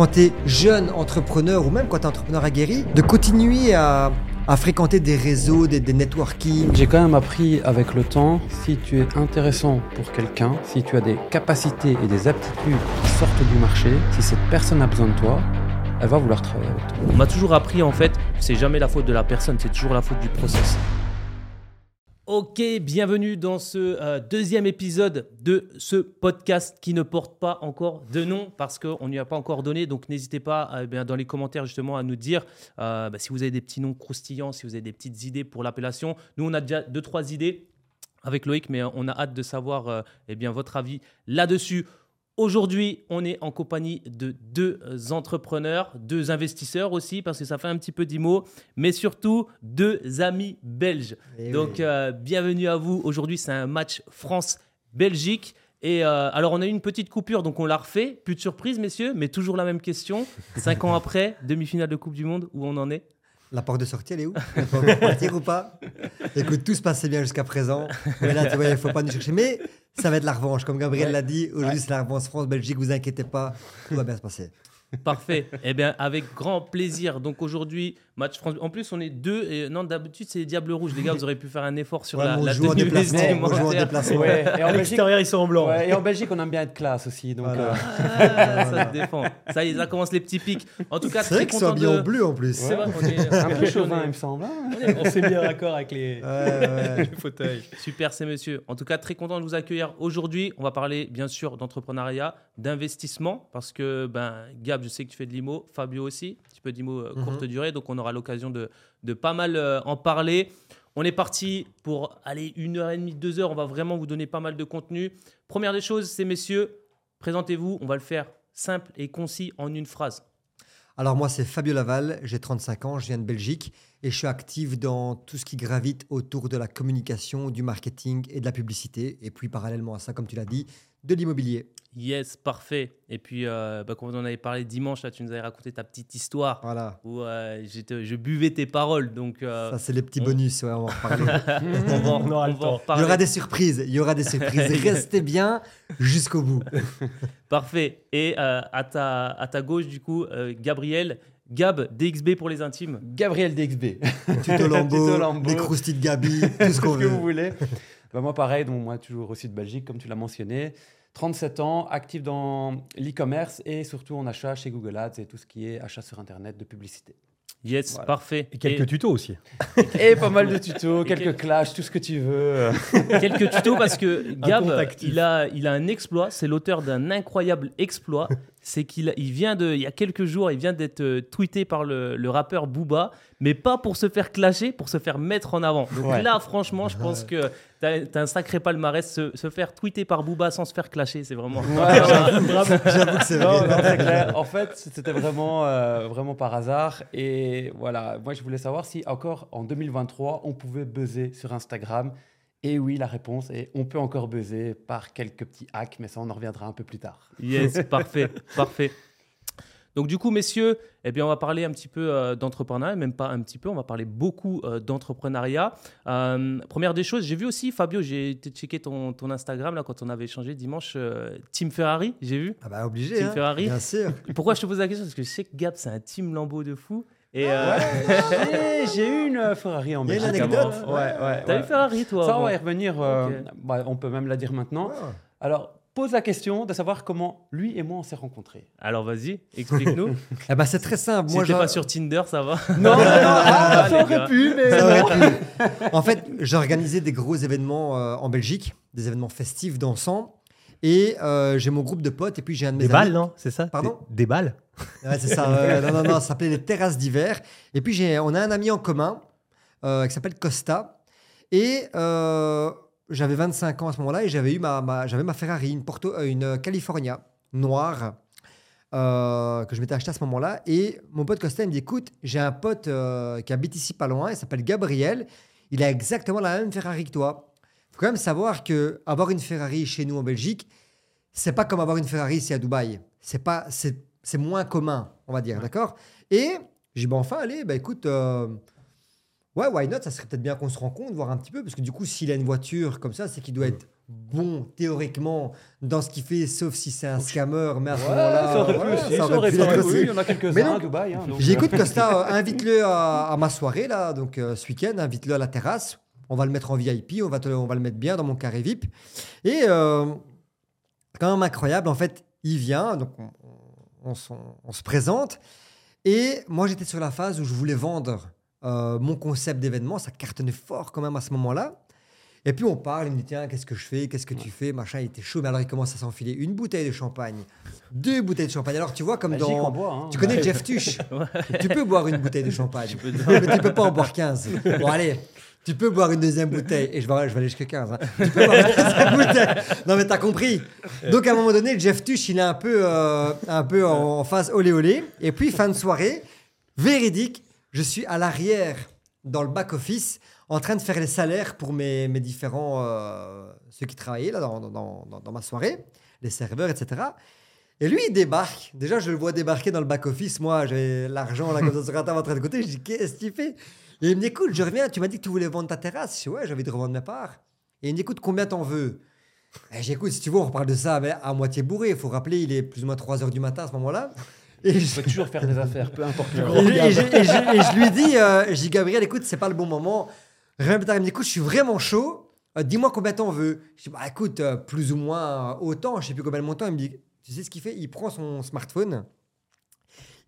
quand tu es jeune entrepreneur ou même quand tu es entrepreneur aguerri, de continuer à, à fréquenter des réseaux, des, des networking. J'ai quand même appris avec le temps, si tu es intéressant pour quelqu'un, si tu as des capacités et des aptitudes qui sortent du marché, si cette personne a besoin de toi, elle va vouloir travailler avec toi. On m'a toujours appris en fait, c'est jamais la faute de la personne, c'est toujours la faute du process. Ok, bienvenue dans ce euh, deuxième épisode de ce podcast qui ne porte pas encore de nom parce qu'on n'y a pas encore donné. Donc n'hésitez pas euh, eh dans les commentaires justement à nous dire euh, bah, si vous avez des petits noms croustillants, si vous avez des petites idées pour l'appellation. Nous, on a déjà deux, trois idées avec Loïc, mais on a hâte de savoir eh bien, votre avis là-dessus. Aujourd'hui, on est en compagnie de deux entrepreneurs, deux investisseurs aussi, parce que ça fait un petit peu d'IMO, mais surtout deux amis belges. Eh Donc, oui. euh, bienvenue à vous. Aujourd'hui, c'est un match France-Belgique. Et euh, alors, on a eu une petite coupure, donc on l'a refait. Plus de surprise, messieurs, mais toujours la même question. Cinq ans après, demi-finale de Coupe du Monde, où on en est? La porte de sortie, elle est où Elle peut partir ou pas Écoute, tout se passait bien jusqu'à présent. Mais là, tu vois, il ne faut pas nous chercher. Mais ça va être la revanche. Comme Gabriel l'a dit, aujourd'hui, c'est la revanche France-Belgique. Vous inquiétez pas, tout va bien se passer. Parfait. eh bien, avec grand plaisir. Donc aujourd'hui, match France. En plus, on est deux. Et, non, d'habitude, c'est les Diables Rouges. Les gars, vous auraient pu faire un effort sur Ouais, la, on la joue en tenue déplacement, on joue en vestimentaire. déplacement. Ouais, et, en l'extérieur, ils sont en blanc. ouais, et en Belgique, on aime bien être classe aussi. Donc, Voilà. euh, Ah, ça se défend. Ça y est, ça commence les petits pics. En tout cas, C'est vrai très qu'ils sont habillés de. en bleu en plus. C'est vrai qu'on est un peu on chauvin, il me semble. hein. on est- On s'est mis en accord avec les, fauteuils. Super, c'est monsieur. En tout cas, très content de vous accueillir aujourd'hui. On va parler bien sûr d'entrepreneuriat, d'investissement, parce que ben, Gab, je sais que tu fais de l'IMO, Fabio aussi, petit peu d'IMO euh, courte durée, donc on aura l'occasion de, de pas mal euh, en parler. On est parti pour aller une heure et demie, deux heures. On va vraiment vous donner pas mal de contenu. Première des choses, c'est messieurs, présentez-vous. On va le faire simple et concis en une phrase. Alors moi, c'est Fabio Laval, j'ai 35 ans, je viens de Belgique et je suis actif dans tout ce qui gravite autour de la communication, du marketing et de la publicité. Et puis parallèlement à ça, comme tu l'as dit, de l'immobilier. Yes, parfait. Et puis, euh, bah, comme on en avait parlé dimanche, là, tu nous avais raconté ta petite histoire. Voilà. où euh, j'étais- je buvais tes paroles. Donc, euh, Ça, c'est les petits on- bonus, ouais, on va en reparler. on va, en- On aura le on va en temps. Il y reparler. aura des surprises, il y aura des surprises. Restez bien jusqu'au bout. Parfait. Et euh, à, ta, à ta gauche, du coup, euh, Gabriel, Gab, DXB pour les intimes. Gabriel DXB. Tuto Lambeau, Tuto Lambeau. des croustilles de Gabi, tout ce qu'on ce que veut. vous voulez. Bah, moi, pareil, donc moi, toujours aussi de Belgique, comme tu l'as mentionné. 37 ans, actif dans l'e-commerce et surtout en achat chez Google Ads et tout ce qui est achat sur Internet de publicité. Yes, Voilà. parfait. Et quelques tutos aussi. Et pas mal de tutos, quelques quel- clashs, tout ce que tu veux. Quelques tutos parce que Gab, il a, il a un exploit. C'est l'auteur d'un incroyable exploit. C'est qu'il il vient de, il y a quelques jours, il vient d'être euh, tweeté par le, le rappeur Booba, mais pas pour se faire clasher, pour se faire mettre en avant. Donc Ouais. là, franchement, je pense que t'as as un sacré palmarès. Se, se faire tweeter par Booba sans se faire clasher, c'est vraiment. J'avoue que c'est Non, vrai. non, c'est clair. En fait, c'était vraiment, euh, vraiment par hasard. Et voilà, moi, je voulais savoir si encore en 2023, on pouvait buzzer sur Instagram. Et oui, la réponse est on peut encore buzzer par quelques petits hacks, mais ça, on en reviendra un peu plus tard. Yes, parfait, parfait. Donc du coup, messieurs, eh bien, on va parler un petit peu euh, d'entrepreneuriat, même pas un petit peu, on va parler beaucoup euh, d'entrepreneuriat. Euh, première des choses, j'ai vu aussi, Fabio, j'ai été checker ton, ton Instagram là, quand on avait échangé dimanche, euh, Team Ferrari, j'ai vu. Ah bah obligé, Team hein. Ferrari. bien sûr. Pourquoi je te pose la question? Parce que je sais que Gab, c'est un Team Lambeau de fou. Et Ah euh, J'ai- J'ai eu une Ferrari en Il y a une Belgique. anecdote. avant. Ouais, ouais. t'as ouais. eu Ferrari, toi Ça, on va y revenir. euh, bah, on peut même la dire maintenant. Ouais. Alors, pose la question de savoir comment lui et moi on s'est rencontrés. Alors vas-y, explique-nous. Eh ben, c'est très simple. si Moi, t'es je- pas sur Tinder, ça va Non, non, non, Ah, ah, les ça gars. aurait pu, mais. Ça aurait pu. En fait, j'ai organisé des gros événements euh, en Belgique, des événements festifs, dansants. Et euh, j'ai mon groupe de potes, et puis j'ai un de mes Des amis. balles, non C'est ça Pardon Des, des balles Ouais, c'est ça. euh, non, non, non, ça s'appelait les terrasses d'hiver. Et puis, j'ai, on a un ami en commun euh, qui s'appelle Costa. Et j'avais 25 ans à ce moment-là et j'avais eu ma, ma- j'avais ma Ferrari, une, Porto, une California noire que je m'étais acheté à ce moment-là. Et mon pote Costa, il me dit Écoute, j'ai un pote qui habite ici pas loin, il s'appelle Gabriel. Il a exactement la même Ferrari que toi. Il faut quand même savoir que avoir une Ferrari chez nous en Belgique, c'est pas comme avoir une Ferrari ici à Dubaï. C'est pas, c'est, c'est moins commun, on va dire, d'accord? Et j'ai dit, bah enfin, allez, bah écoute, euh, ouais, why not? Ça serait peut-être bien qu'on se rencontre, voir un petit peu, parce que du coup, s'il a une voiture comme ça, c'est qu'il doit être bon théoriquement dans ce qu'il fait, sauf si c'est un scammer. Mais à ce Ouais, moment-là, ça aurait pu voilà, aussi, ça ça aurait aurait pu pu être être, aussi. oui, il y en a quelques-uns à Dubaï. hein, J'écoute Costa, euh, invite-le à, à ma soirée là, donc euh, ce week-end, invite-le à la terrasse. On va le mettre en VIP, on va, te- on va le mettre bien dans mon carré VIP. Et euh, quand même incroyable, en fait, il vient, donc on, on s'en- on se présente. Et moi, j'étais sur la phase où je voulais vendre euh, mon concept d'événement. Ça cartonnait fort quand même à ce moment-là. Et puis on parle, il me dit tiens, qu'est-ce que je fais, qu'est-ce que tu fais, machin, il était chaud. Mais alors il commence à s'enfiler une bouteille de champagne, deux bouteilles de champagne. Alors tu vois comme Magique dans... hein. Tu connais Jeff Tuch Tu peux boire une bouteille de champagne, mais tu peux pas en boire 15. Bon allez, tu peux boire une deuxième bouteille, et je vais, aller jusqu'à 15. hein. Tu peux boire une deuxième bouteille. Non mais t'as compris. Donc à un moment donné, Jeff Tuch, il est un peu, euh, un peu en phase olé olé. Et puis fin de soirée, véridique, je suis à l'arrière dans le back-office en train de faire les salaires pour mes, mes différents, euh, ceux qui travaillaient là, dans, dans- dans- ma soirée, les serveurs, etc. Et lui, il débarque. Déjà, je le vois débarquer dans le back-office. Moi, j'ai l'argent là, comme ça sur la en de côté. Je dis, qu'est-ce qu'il fait Et il me dit, écoute, je reviens. Tu m'as dit que tu voulais vendre ta terrasse. Je dis, ouais, j'ai envie de revendre mes parts. Et il me dit, écoute, combien t'en veux? Et j'écoute, si tu veux, on reparle de ça, mais à moitié bourré. Il faut rappeler, il est plus ou moins 3 heures du matin à ce moment-là. Et je, peux toujours faire des affaires, peu importe le et et je- et je lui dis, euh, je dis, Gabriel, écoute, c'est pas le bon moment. Rien plus tard, il me dit, écoute, je suis vraiment chaud. Euh, Dis-moi combien t'en veux. Je dis, bah écoute, euh, plus ou moins autant, je sais plus combien le montant. Il me dit, tu sais ce qu'il fait? Il prend son smartphone,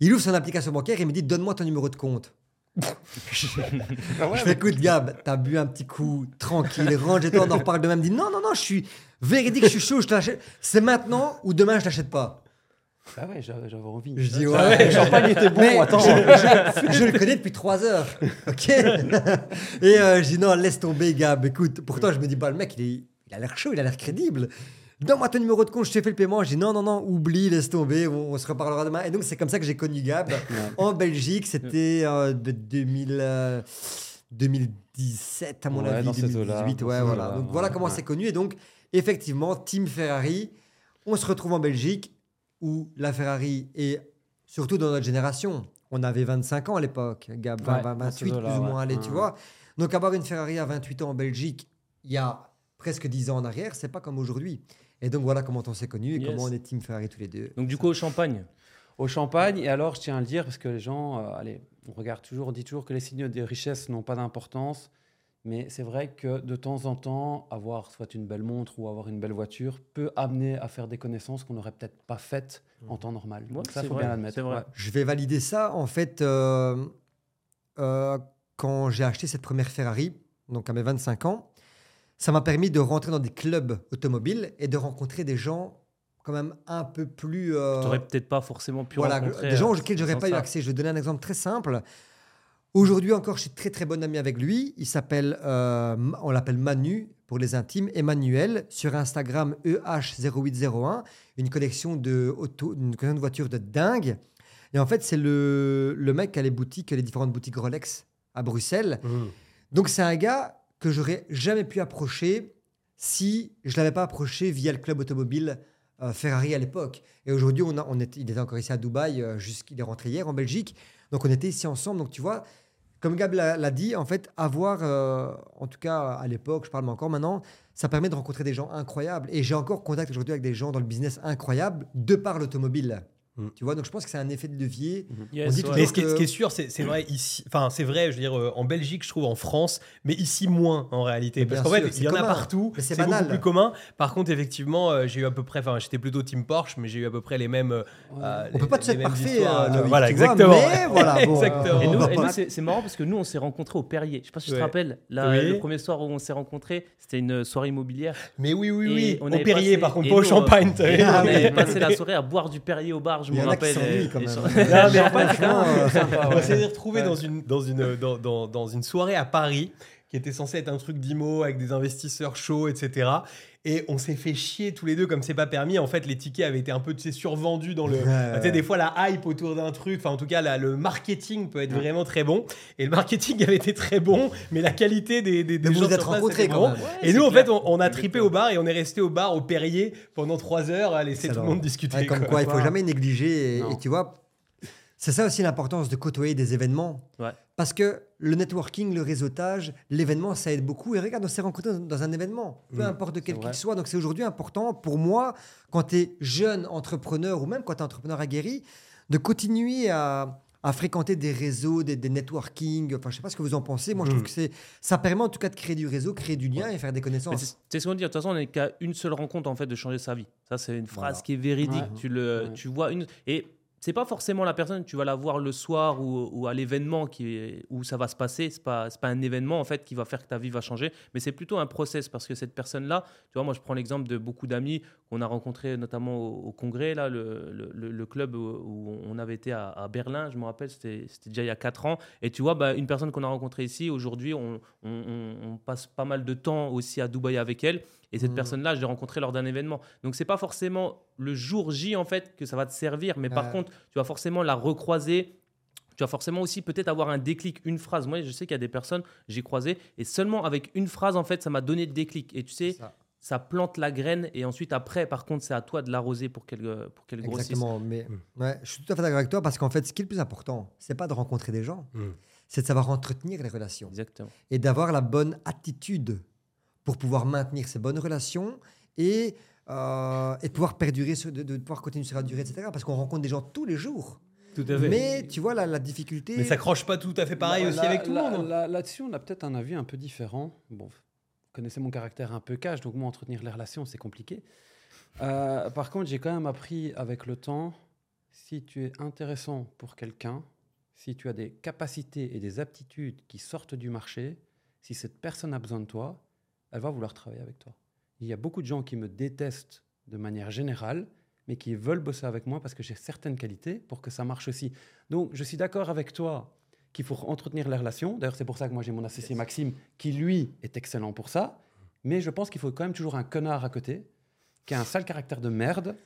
il ouvre son application bancaire et il me dit, donne-moi ton numéro de compte. Ah ouais, je fais, écoute, Gab, t'as bu un petit coup, tranquille, range-toi, on en reparle demain. Il me dit, non, non, non, je suis véridique, je suis chaud, je te l'achète. C'est maintenant ou demain, je l'achète pas. Ah ouais, j'avais envie. Je dis, Ah ouais. le champagne était bon, Mais attends. Je, je- je le connais depuis trois heures. Ok? Et euh, je dis non, laisse tomber, Gab. Écoute, pourtant, je me dis, bah, le mec, il, est- il a l'air chaud, il a l'air crédible. Donne-moi ton numéro de compte, je te fais le paiement. Je dis non, non, non, oublie, laisse tomber, on, on se reparlera demain. Et donc, c'est comme ça que j'ai connu Gab en Belgique. C'était euh, de 2000, euh, 2017, à mon Ouais, avis, dans ces eaux-là, 2018. dans Ouais, voilà. Donc, voilà comment c'est connu. Et donc, effectivement, Team Ferrari, on se retrouve en Belgique où la Ferrari est surtout dans notre génération. On avait 25 ans à l'époque, Gab, Ouais, 20, dans ces 28 eaux-là, plus ou moins, ouais. allez, tu ouais. vois. Donc avoir une Ferrari à 28 ans en Belgique, il y a presque 10 ans en arrière, c'est pas comme aujourd'hui. Et donc voilà comment on s'est connus et Yes. comment on est Team Ferrari tous les deux. Donc du coup au champagne. Au champagne, et alors je tiens à le dire parce que les gens, euh, allez, on regarde toujours, on dit toujours que les signes de richesse n'ont pas d'importance, mais c'est vrai que de temps en temps, avoir soit une belle montre ou avoir une belle voiture peut amener à faire des connaissances qu'on n'aurait peut-être pas faites en temps normal. Ouais, Donc ça, faut vrai, bien l'admettre. c'est vrai. Ouais. Je vais valider ça. En fait, euh, euh, quand j'ai acheté cette première Ferrari, donc à mes 25 ans, ça m'a permis de rentrer dans des clubs automobiles et de rencontrer des gens quand même un peu plus... euh, Tu n'aurais peut-être pas forcément pu voilà, rencontrer. des gens euh, auxquels j'aurais pas eu accès. Je vais donner un exemple très simple. Aujourd'hui encore, je suis très très bon ami avec lui. Il s'appelle, euh, on l'appelle Manu pour les intimes, Emmanuel sur Instagram E EH0801, une collection de auto, une collection de voitures de dingue. Et en fait, c'est le, le mec qui a les boutiques, les différentes boutiques Rolex à Bruxelles. Donc c'est un gars que j'aurais jamais pu approcher si je l'avais pas approché via le club automobile euh, Ferrari à l'époque. Et aujourd'hui, on il était encore ici à Dubaï, euh, jusqu'il est rentré hier en Belgique. Donc on était ici ensemble. Donc tu vois, comme Gab l'a dit, en fait, avoir, euh, en tout cas à l'époque, je parle encore maintenant, ça permet de rencontrer des gens incroyables. Et j'ai encore contact aujourd'hui avec des gens dans le business incroyable de par l'automobile. Mm. Tu vois, donc je pense que c'est un effet de levier. Yes, On dit ouais. Mais ce qui, est, que- ce qui est sûr, c'est c'est vrai ici. Enfin, c'est vrai, je veux dire, euh, en Belgique, je trouve, en France, mais ici moins en réalité. Mais Parce qu'en fait, il y en a partout. Mais c'est C'est beaucoup plus commun. Par contre, effectivement, euh, j'ai eu à peu près. Enfin, j'étais plutôt team Porsche, mais j'ai eu à peu près les mêmes. euh, euh, On les- peut pas te mêmes parfait, euh, voilà, vois, exactement. mais voilà, bon, Exactement. Et nous, et c'est c'est marrant parce que nous, on s'est rencontrés au Perrier. Je sais pas si tu te rappelles. là, Oui. Le premier soir où on s'est rencontrés, c'était une soirée immobilière. Mais oui, oui, oui. on Au Perrier, par contre, pas au champagne. on passé la soirée à boire du Perrier au bar, je Il y en a qui rappelle. s'ennuient et- quand et même. sur- Non, mais en fait, Franchement, euh, Sympa, On s'est retrouvés Ouais. dans, une, dans, une, dans, dans, dans une soirée à Paris qui était censée être un truc d'IMO avec des investisseurs chauds, etc. Et on s'est fait chier tous les deux comme c'est pas permis. En fait, les tickets avaient été un peu tu sais, survendus dans le. Ouais. Tu sais, des fois, la hype autour d'un truc, enfin, en tout cas, la- le marketing peut être vraiment très bon. Et le marketing avait été très bon, mais la qualité des, des, des vous gens vous êtes sur place rencontrés bon. Et nous, en fait, on, on a tripé au bar et on est resté au bar au Perrier pendant trois heures à laisser tout le monde discuter. Ouais, comme quoi, il faut jamais négliger. Et, tu vois, c'est ça aussi l'importance de côtoyer des événements. Ouais. Parce que le networking, le réseautage, l'événement, ça aide beaucoup. Et regarde, on s'est rencontrés dans- un événement, peu Mm, importe de quel qu'il soit. Donc c'est aujourd'hui important pour moi, quand tu es jeune entrepreneur ou même quand tu es entrepreneur aguerri, de continuer à, à fréquenter des réseaux, des, des networking. Enfin, je sais pas ce que vous en pensez. Moi, je trouve Mm. que c'est, ça permet en tout cas de créer du réseau, créer du lien et faire des connaissances. c'est c'est ce qu'on dit. De toute façon, on n'est qu'à une seule rencontre en fait de changer sa vie. Ça, c'est une phrase Voilà. qui est véridique. Ouais. Tu le, Ouais. tu vois une et c'est pas forcément la personne. Tu vas la voir le soir ou, à l'événement où ça va se passer. C'est pas pas un événement en fait qui va faire que ta vie va changer, mais c'est plutôt un process parce que cette personne-là, tu vois, moi je prends l'exemple de beaucoup d'amis qu'on a rencontrés notamment au, congrès là, le, le- club où, on avait été à, Berlin. Je me rappelle, c'était déjà il y a 4 ans. Et tu vois, bah, une personne qu'on a rencontrée ici aujourd'hui, on passe pas mal de temps aussi à Dubaï avec elle. Et cette Mhm. personne-là, je l'ai rencontrée lors d'un événement. Donc, c'est pas forcément le jour J, en fait, que ça va te servir. Mais par contre, tu vas forcément la recroiser. Tu vas forcément aussi peut-être avoir un déclic, une phrase. Moi, je sais qu'il y a des personnes, j'ai croisé, et seulement avec une phrase, en fait, ça m'a donné le déclic. Et tu sais, Ça. ça plante la graine. Et ensuite, après, par contre, c'est à toi de l'arroser pour qu'elle euh, pour qu'elle grossisse. Exactement. Mais ouais, je suis tout à fait d'accord avec toi parce qu'en fait, ce qui est le plus important, c'est pas de rencontrer des gens, Mm. c'est de savoir entretenir les relations Exactement. et d'avoir la bonne attitude pour pouvoir maintenir ces bonnes relations et, euh, et de pouvoir perdurer, sur- de, de pouvoir continuer sur la durée, etc. Parce qu'on rencontre des gens tous les jours. Tout à fait. Mais tu vois, la, la difficulté. Mais ça croche pas tout à fait pareil Là- aussi là- avec tout le là- monde. hein. là- Là-dessus, on a peut-être un avis un peu différent. Bon, vous connaissez mon caractère un peu cash, donc moi, entretenir les relations, c'est compliqué. Euh, par contre, j'ai quand même appris avec le temps, si tu es intéressant pour quelqu'un, si tu as des capacités et des aptitudes qui sortent du marché, si cette personne a besoin de toi, elle va vouloir travailler avec toi. Il y a beaucoup de gens qui me détestent de manière générale, mais qui veulent bosser avec moi parce que j'ai certaines qualités pour que ça marche aussi. Donc, je suis d'accord avec toi qu'il faut entretenir les relations. D'ailleurs, c'est pour ça que moi j'ai mon associé Maxime, qui lui est excellent pour ça. Mais je pense qu'il faut quand même toujours un connard à côté, qui a un sale caractère de merde,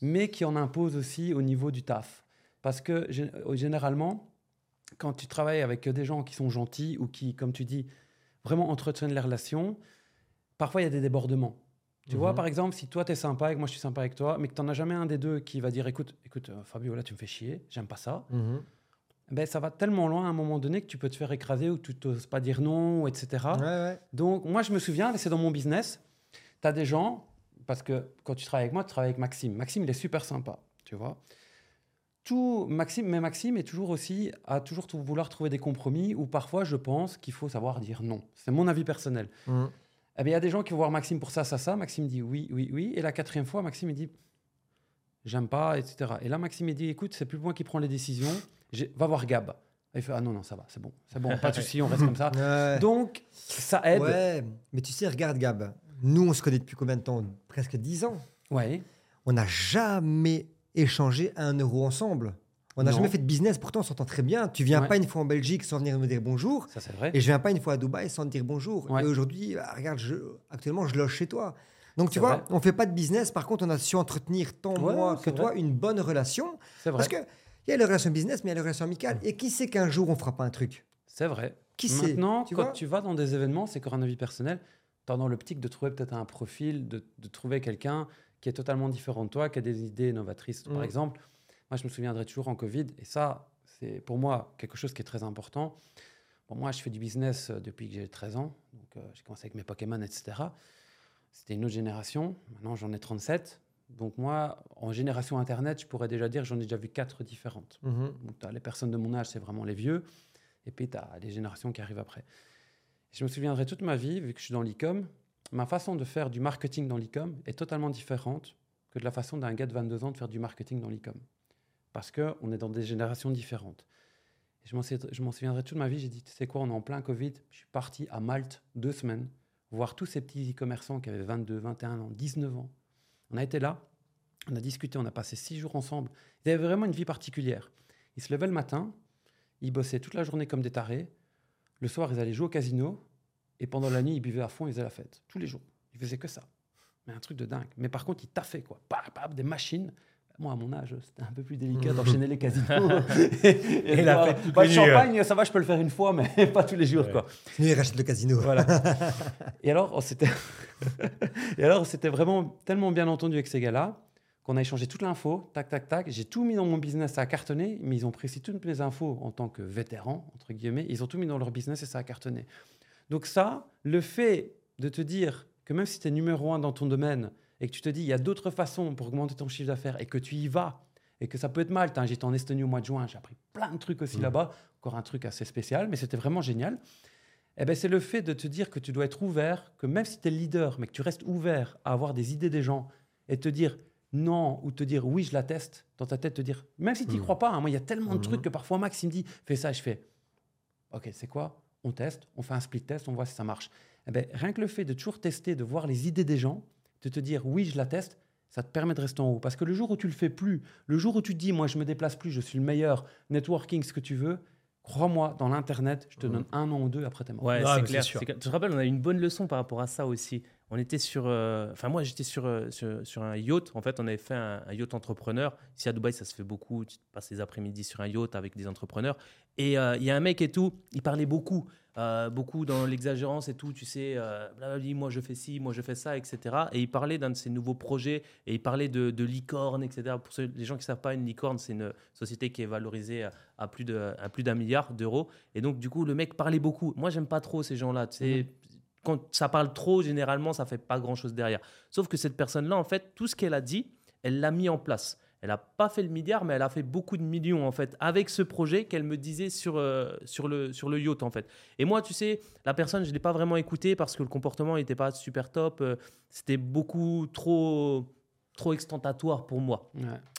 mais qui en impose aussi au niveau du taf. Parce que euh, généralement, quand tu travailles avec des gens qui sont gentils ou qui, comme tu dis, vraiment entretiennent les relations, parfois il y a des débordements. Tu vois, Mhm. par exemple, si toi tu es sympa et que moi je suis sympa avec toi, mais que tu n'en as jamais un des deux qui va dire écoute, écoute euh, Fabio, là tu me fais chier, j'aime pas ça Mhm. ben, ça va tellement loin à un moment donné que tu peux te faire écraser ou tu n'oses pas dire non, etc. Ouais, ouais. Donc, moi, je me souviens, c'est dans mon business, tu as des gens, parce que quand tu travailles avec moi, tu travailles avec Maxime. Maxime, il est super sympa, tu vois. Tout, Maxime, mais Maxime est toujours aussi à toujours tou- vouloir trouver des compromis où parfois je pense qu'il faut savoir dire non. C'est mon avis personnel. Mhm. Eh bien, il y a des gens qui vont voir Maxime pour ça, ça, ça. Maxime dit oui, oui, oui. Et la quatrième fois, Maxime il dit j'aime pas, etc. Et là, Maxime il dit écoute, c'est plus moi qui prends les décisions. Va voir Gab. Et il fait ah non, non, ça va, c'est bon, c'est bon, pas de souci, on reste comme ça. Ouais. Donc, ça aide. Ouais, mais tu sais, regarde Gab, nous on se connaît depuis combien de temps? Presque 10 ans. Ouais. On n'a jamais échangé un euro ensemble. On n'a jamais fait de business, pourtant on s'entend très bien. Tu viens Ouais. pas une fois en Belgique sans venir me dire bonjour, Ça, c'est vrai. et je viens pas une fois à Dubaï sans te dire bonjour. Ouais. Et aujourd'hui, bah, regarde, je, actuellement je loge chez toi. Donc tu vois, vrai. on fait pas de business, par contre on a su entretenir tant Ouais, moi que toi une bonne relation. C'est vrai. Parce que il y a les relations business, mais il y a les relations amicales. Et qui sait qu'un jour on fera pas un truc? C'est vrai. Qui sait? Maintenant, quand tu vas dans des événements, c'est encore un avis personnel, tu as dans l'optique de trouver peut-être un profil, de, de trouver quelqu'un qui est totalement différent de toi, qui a des idées novatrices. Par Mm. exemple, moi, je me souviendrai toujours en Covid, et ça, c'est pour moi quelque chose qui est très important. Bon, moi, je fais du business euh, depuis que j'ai 13 ans, donc euh, j'ai commencé avec mes Pokémon, etc. C'était une autre génération. Maintenant, j'en ai 37. Donc moi, en génération Internet, je pourrais déjà dire, j'en ai déjà vu quatre différentes. Mhm. Donc, tu as les personnes de mon âge, c'est vraiment les vieux. Et puis, tu as les générations qui arrivent après. Je me souviendrai toute ma vie, vu que je suis dans l'e-com, ma façon de faire du marketing dans l'e-com est totalement différente que de la façon d'un gars de 22 ans de faire du marketing dans l'e-com. Parce qu'on est dans des générations différentes. Je m'en souviendrai toute ma vie, j'ai dit, tu sais quoi, on est en plein Covid. Je suis parti à Malte deux semaines, voir tous ces petits e-commerçants qui avaient 22, 21 ans, 19 ans. On a été là, on a discuté, on a passé six jours ensemble. Ils avaient vraiment une vie particulière. Ils se levaient le matin, ils bossaient toute la journée comme des tarés. Le soir, ils allaient jouer au casino. Et pendant la nuit, ils buvaient à fond, ils faisaient la fête. Tous les jours. Ils faisaient que ça. Mais un truc de dingue. Mais par contre, ils taffaient, quoi. Pam, pam, des machines. Moi, à mon âge, c'était un peu plus délicat d'enchaîner les casinos. et, et Et la nuits, champagne, ça va, je peux le faire une fois, mais pas tous les jours, Ouais. quoi. Sinon, il rachète le casino. Voilà. et alors, on s'était... et alors, c'était vraiment tellement bien entendu avec ces gars-là qu'on a échangé toute l'info, tac, tac, tac. J'ai tout mis dans mon business, ça a cartonné, mais ils ont pris toutes mes infos en tant que vétéran, entre guillemets, ils ont tout mis dans leur business et ça a cartonné. Donc ça, le fait de te dire que même si tu es numéro un dans ton domaine et que tu te dis, il y a d'autres façons pour augmenter ton chiffre d'affaires et que tu y vas, et que ça peut être mal. J'étais en Estonie au mois de juin, j'ai appris plein de trucs aussi là-bas, encore un truc assez spécial, mais c'était vraiment génial. Eh ben, c'est le fait de te dire que tu dois être ouvert, que même si tu es leader, mais que tu restes ouvert à avoir des idées des gens et te dire non ou te dire oui, je la teste dans ta tête, te dire, même si tu n'y crois pas, hein, moi il y a tellement de trucs que parfois Max il me dit fais ça, je fais ok, c'est quoi? On teste, on fait un split test, on voit si ça marche. Eh ben, rien que le fait de toujours tester, de voir les idées des gens, de te dire oui, je la teste, ça te permet de rester en haut. Parce que le jour où tu le fais plus, le jour où tu te dis moi je me déplace plus, je suis le meilleur, networking, ce que tu veux, crois-moi, dans l'internet, je te donne un an ou deux après t'es mort. Ouais, c'est clair. Tu te rappelles, on a eu une bonne leçon par rapport à ça aussi. On était sur. euh, Enfin, moi, j'étais sur, euh, sur, sur un yacht. En fait, on avait fait un, un yacht entrepreneur. Ici à Dubaï, ça se fait beaucoup. Tu passes les après-midi sur un yacht avec des entrepreneurs. Et euh, il y a un mec et tout, il parlait beaucoup. Euh, beaucoup dans l'exagérance et tout, tu sais, euh, moi je fais ci, moi je fais ça, etc. Et il parlait d'un de ses nouveaux projets et il parlait de, de licorne, etc. Pour ceux, les gens qui ne savent pas, une licorne, c'est une société qui est valorisée à, à plus d'un milliard d'euros. Et donc, du coup, le mec parlait beaucoup. Moi, j'aime pas trop ces gens-là. Tu sais, quand ça parle trop, généralement, ça fait pas grand-chose derrière. Sauf que cette personne-là, en fait, tout ce qu'elle a dit, elle l'a mis en place. Elle n'a pas fait le milliard, mais elle a fait beaucoup de millions, en fait, avec ce projet qu'elle me disait sur, euh, sur, le, sur le yacht, en fait. Et moi, tu sais, la personne, je ne l'ai pas vraiment écouté parce que le comportement n'était pas super top. euh, C'était beaucoup trop, trop extentatoire pour moi.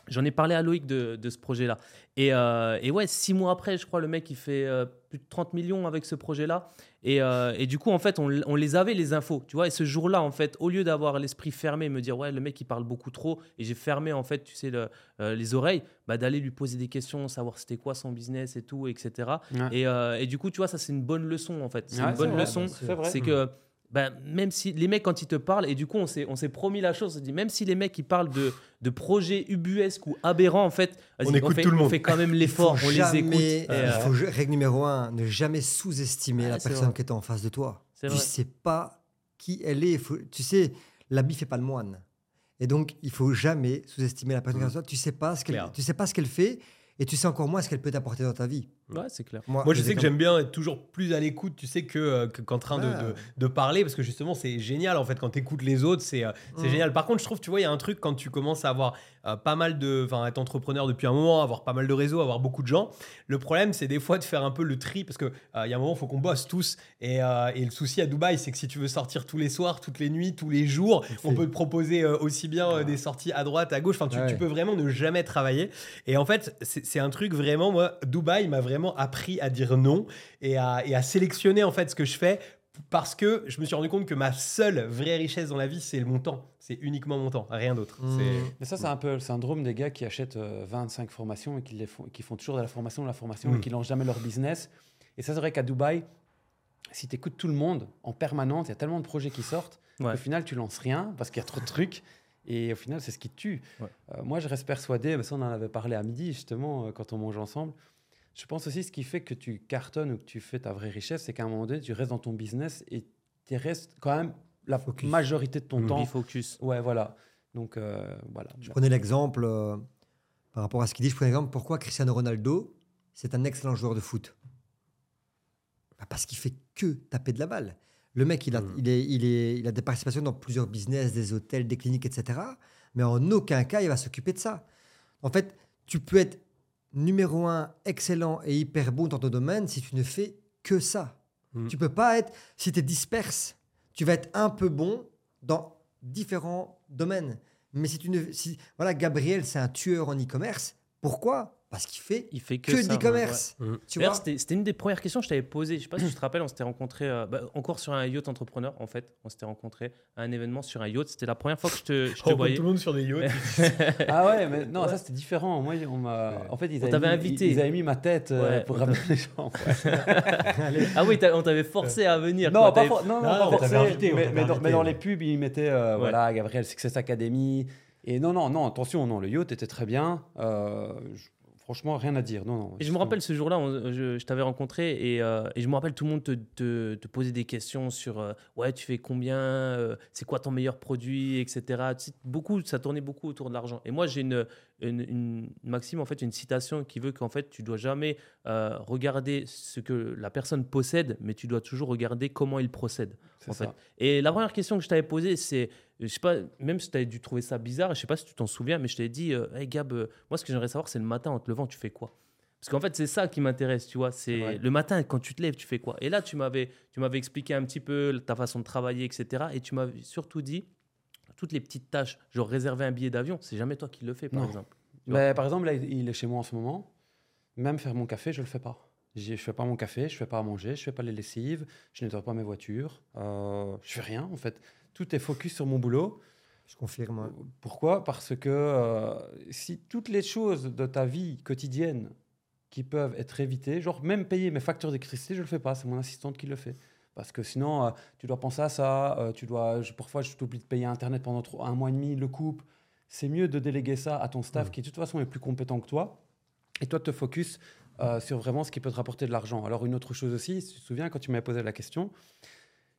J'en ai parlé à Loïc de, de ce projet-là. Et, euh, et ouais, six mois après, je crois, le mec, il fait euh, plus de 30 millions avec ce projet-là. Et, euh, et du coup, en fait, on, on les avait, les infos. Tu vois, et ce jour-là, en fait, au lieu d'avoir l'esprit fermé, me dire, ouais, le mec, il parle beaucoup trop, et j'ai fermé, en fait, tu sais, le- les oreilles, bah, d'aller lui poser des questions, savoir c'était quoi son business et tout, etc. Ouais. Et, et du coup, tu vois, ça, c'est une bonne leçon, en fait. C'est Ouais, une bonne vrai, leçon. c'est vrai. C'est que ben, même si les mecs, quand ils te parlent, et du coup, on s'est, on s'est promis la chose, on s'est dit, même si les mecs, ils parlent de, de projets ubuesques ou aberrants, en fait, On écoute fait, tout le on monde. fait quand même l'effort, on les écoute. Il euh, faut, ju- règle numéro un, ne jamais sous-estimer Ouais, la personne vrai. qui est en face de toi. Tu vrai. sais pas qui elle est. Faut- tu sais, l'habit fait pas le moine. Et donc, il faut jamais sous-estimer la personne qui est en face de toi. Tu sais pas ce qu'elle, tu sais pas ce qu'elle fait, et tu sais encore moins ce qu'elle peut t'apporter dans ta vie. Ouais, c'est clair. Moi, je sais que comme- j'aime bien être toujours plus à l'écoute, tu sais, que, euh, que- qu'en train de- Ouais. de, de parler, parce que justement, c'est génial, en fait, quand tu écoutes les autres, c'est, euh, c'est Mm. génial. Par contre, je trouve, tu vois, il y a un truc, quand tu commences à avoir euh, pas mal de... Enfin, être entrepreneur depuis un moment, avoir pas mal de réseaux, avoir beaucoup de gens, le problème, c'est des fois de faire un peu le tri, parce qu'il il y a un moment, il faut qu'on bosse tous. Et, euh, et le souci à Dubaï, c'est que si tu veux sortir tous les soirs, toutes les nuits, tous les jours, On peut te proposer euh, aussi bien euh, des sorties à droite, à gauche. Enfin, tu, Ouais. tu peux vraiment ne jamais travailler. Et en fait, c'est c'est un truc vraiment, moi, Dubaï m'a vraiment appris à dire non et à, et à sélectionner en fait ce que je fais parce que je me suis rendu compte que ma seule vraie richesse dans la vie, c'est mon temps. C'est uniquement mon temps, rien d'autre. Mm. C'est- Mais ça, c'est un peu le syndrome des gars qui achètent euh, 25 formations et qui, les font, qui font toujours de la formation, de la formation et qui lancent jamais leur business. Et ça, c'est vrai qu'à Dubaï, si tu écoutes tout le monde en permanence, il y a tellement de projets qui sortent Ouais. qu'au final, tu lances rien parce qu'il y a trop de trucs. Et au final, c'est ce qui te tue. Ouais. Euh, moi, je reste persuadé, mais ça, on en avait parlé à midi, justement, euh, quand on mange ensemble. Je pense aussi ce qui fait que tu cartonnes ou que tu fais ta vraie richesse, c'est qu'à un moment donné, tu restes dans ton business et tu restes quand même la Focus. majorité de ton temps. Bifocus. Ouais, voilà. Donc, euh, voilà. Je prenais l'exemple, euh, par rapport à ce qu'il dit, je prenais l'exemple pourquoi Cristiano Ronaldo, c'est un excellent joueur de foot? Bah, Parce qu'il fait que taper de la balle. Le mec, il a, Mm. il, est, il, est, il a des participations dans plusieurs business, des hôtels, des cliniques, etc. Mais en aucun cas, il va s'occuper de ça. En fait, tu peux être numéro un, excellent et hyper bon dans ton domaine si tu ne fais que ça. Mm. Tu peux pas être, si tu es disperse, tu vas être un peu bon dans différents domaines. Mais si tu ne. Si, voilà, Gabriel, c'est un tueur en e-commerce. Pourquoi Parce qu'il fait Il fait que, que, ça, de ouais. Mm. Tu vois c'était une des premières questions que je t'avais posées. Je sais pas si tu te rappelles, on s'était rencontrés euh, bah, encore sur un yacht entrepreneur, en fait. On s'était rencontrés à un événement sur un yacht. C'était la première fois que je te, je te On voyais. tout le monde sur des yachts. Ah ouais, mais non, ça c'était différent. Moi, on m'a. En fait, ils On avaient mis, invité. Ils, avaient mis ma tête euh, Ouais, pour ramener les gens. Ah oui, on t'avait forcé à venir. non, quoi. pas for- non, non, Non, pas forcé, invité, mais, mais dans, invité, mais dans ouais. les pubs, ils mettaient euh, voilà, Gabriel Success Academy. Et non, non, non, attention, non, le yacht était très bien. Euh, je- franchement, rien à dire. Non, non. Et je me rappelle ce jour-là, je, je t'avais rencontré et, euh, et je me rappelle tout le monde te, te, te posait des questions sur euh, ouais, tu fais combien, euh, c'est quoi ton meilleur produit, etc. Beaucoup, ça tournait beaucoup autour de l'argent. Et moi, j'ai une, une, une maxime, en fait, une citation qui veut qu'en fait, tu dois jamais regarder ce que la personne possède, mais tu dois toujours regarder comment il procède. En fait. Et la première question que je t'avais posée, c'est, je sais pas, même si tu avais dû trouver ça bizarre, je sais pas si tu t'en souviens, mais je t'avais dit, euh, hey Gab, euh, moi ce que j'aimerais savoir, c'est le matin en te levant, tu fais quoi? Parce qu'en fait, c'est ça qui m'intéresse, tu vois. C'est le matin quand tu te lèves, tu fais quoi? Et là, tu m'avais, tu m'avais expliqué un petit peu ta façon de travailler, etc. Et tu m'avais surtout dit toutes les petites tâches, genre réserver un billet d'avion, c'est jamais toi qui le fais, par Non. exemple. Mais par exemple, là, il est chez moi en ce moment. Même faire mon café, je le fais pas. Je fais pas mon café, je fais pas à manger, je fais pas les lessives, je nettoie pas mes voitures, euh, je fais rien en fait. Tout est focus sur mon boulot. Je confirme. ouais. Pourquoi? Parce que euh, si toutes les choses de ta vie quotidienne qui peuvent être évitées, genre même payer mes factures d'électricité, je le fais pas, c'est mon assistante qui le fait. Parce que sinon, euh, tu dois penser à ça, euh, tu dois, je- parfois je t'oublie de payer Internet pendant trop- un mois et demi, le coupe. C'est mieux de déléguer ça à ton staff qui de toute façon est plus compétent que toi et toi te focus sur vraiment ce qui peut te rapporter de l'argent. Alors une autre chose aussi, si tu te souviens quand tu m'avais posé la question,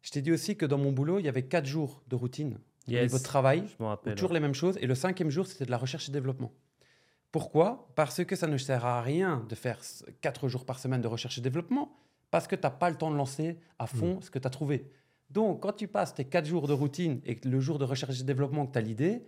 je t'ai dit aussi que dans mon boulot, il y avait quatre jours de routine au Yes. niveau de travail. Rappelle. Toujours les mêmes choses. Et le cinquième jour, c'était de la recherche et développement. Pourquoi? Parce que ça ne sert à rien de faire quatre jours par semaine de recherche et développement, parce que tu n'as pas le temps de lancer à fond ce que tu as trouvé. Donc, quand tu passes tes quatre jours de routine et le jour de recherche et développement que tu as l'idée,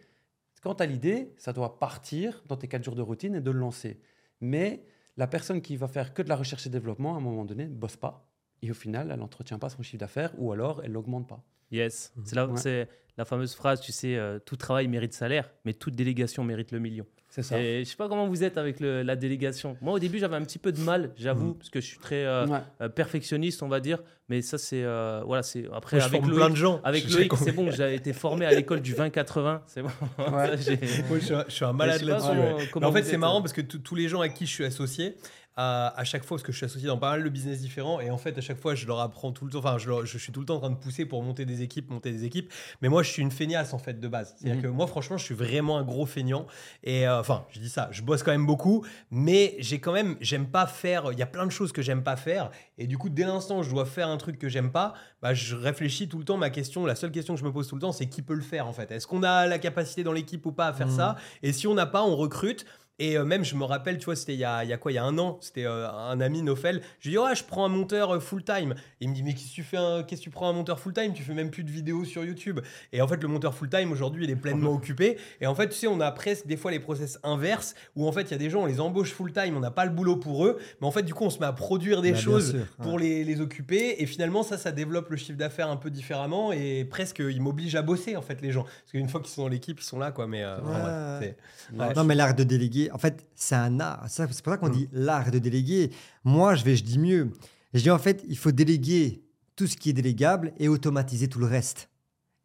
quand tu as l'idée, ça doit partir dans tes quatre jours de routine et de le lancer. Mais la personne qui va faire que de la recherche et développement, à un moment donné, ne bosse pas. Et au final, elle n'entretient pas son chiffre d'affaires ou alors elle l'augmente pas. Yes. C'est la, Ouais. c'est la fameuse phrase, tu sais, euh, tout travail mérite salaire, mais toute délégation mérite le million. C'est ça. Et je sais pas comment vous êtes avec le- la délégation. Moi, au début, j'avais un petit peu de mal, j'avoue, parce que je suis très euh, Ouais. euh, perfectionniste, on va dire. Mais ça, c'est euh, voilà, c'est après Moi, avec Loïc. plein de gens. Avec Loïc, c'est bon. J'avais été formé à l'école du 20-80. C'est bon. Ça, j'ai- Moi, je, suis un, je suis un malade là-dessus. en fait, c'est marrant parce que tous les gens à qui je suis associé, à, à chaque fois, parce que je suis associé dans pas mal de business différents, et en fait, à chaque fois, je leur apprends tout le temps, enfin, je, leur- je suis tout le temps en train de pousser pour monter des équipes, monter des équipes. Mais moi, je suis une feignasse en fait de base. C'est-à-dire Mhm. que moi, franchement, je suis vraiment un gros feignant. Et euh, enfin, je dis ça, je bosse quand même beaucoup, mais j'ai quand même, j'aime pas faire. Il y a plein de choses que j'aime pas faire, et du coup, dès l'instant où je dois faire un truc que j'aime pas, bah, je réfléchis tout le temps. Ma question, la seule question que je me pose tout le temps, c'est qui peut le faire en fait? Est-ce qu'on a la capacité dans l'équipe ou pas à faire Mhm. ça? Et si on n'a pas, on recrute. Et euh, même, je me rappelle, tu vois, c'était il y a, il y a quoi Il y a un an, c'était euh, un ami, Nofel. Je lui dis, ouais, je prends un monteur euh, full-time. Il me dit, mais qu'est-ce que tu fais un- Qu'est-ce que tu prends un monteur full-time? Tu fais même plus de vidéos sur YouTube. Et en fait, le monteur full-time, aujourd'hui, il est pleinement occupé. Et en fait, tu sais, on a presque des fois les process inverses où en fait, il y a des gens, on les embauche full-time, on n'a pas le boulot pour eux. Mais en fait, du coup, on se met à produire des Bah, choses sûr, pour ouais. les, les occuper. Et finalement, ça, ça développe le chiffre d'affaires un peu différemment. Et presque, ils m'obligent à bosser, en fait, les gens. Parce qu'une fois qu'ils sont dans l'équipe, ils sont là, quoi. Mais euh, enfin, Ouais. bref, c'est- Ouais. Non, mais l'art de déléguer, en fait, c'est un art. C'est pour ça qu'on Mm. dit l'art de déléguer. Moi, je vais, je dis mieux. Je dis en fait, il faut déléguer tout ce qui est délégable et automatiser tout le reste.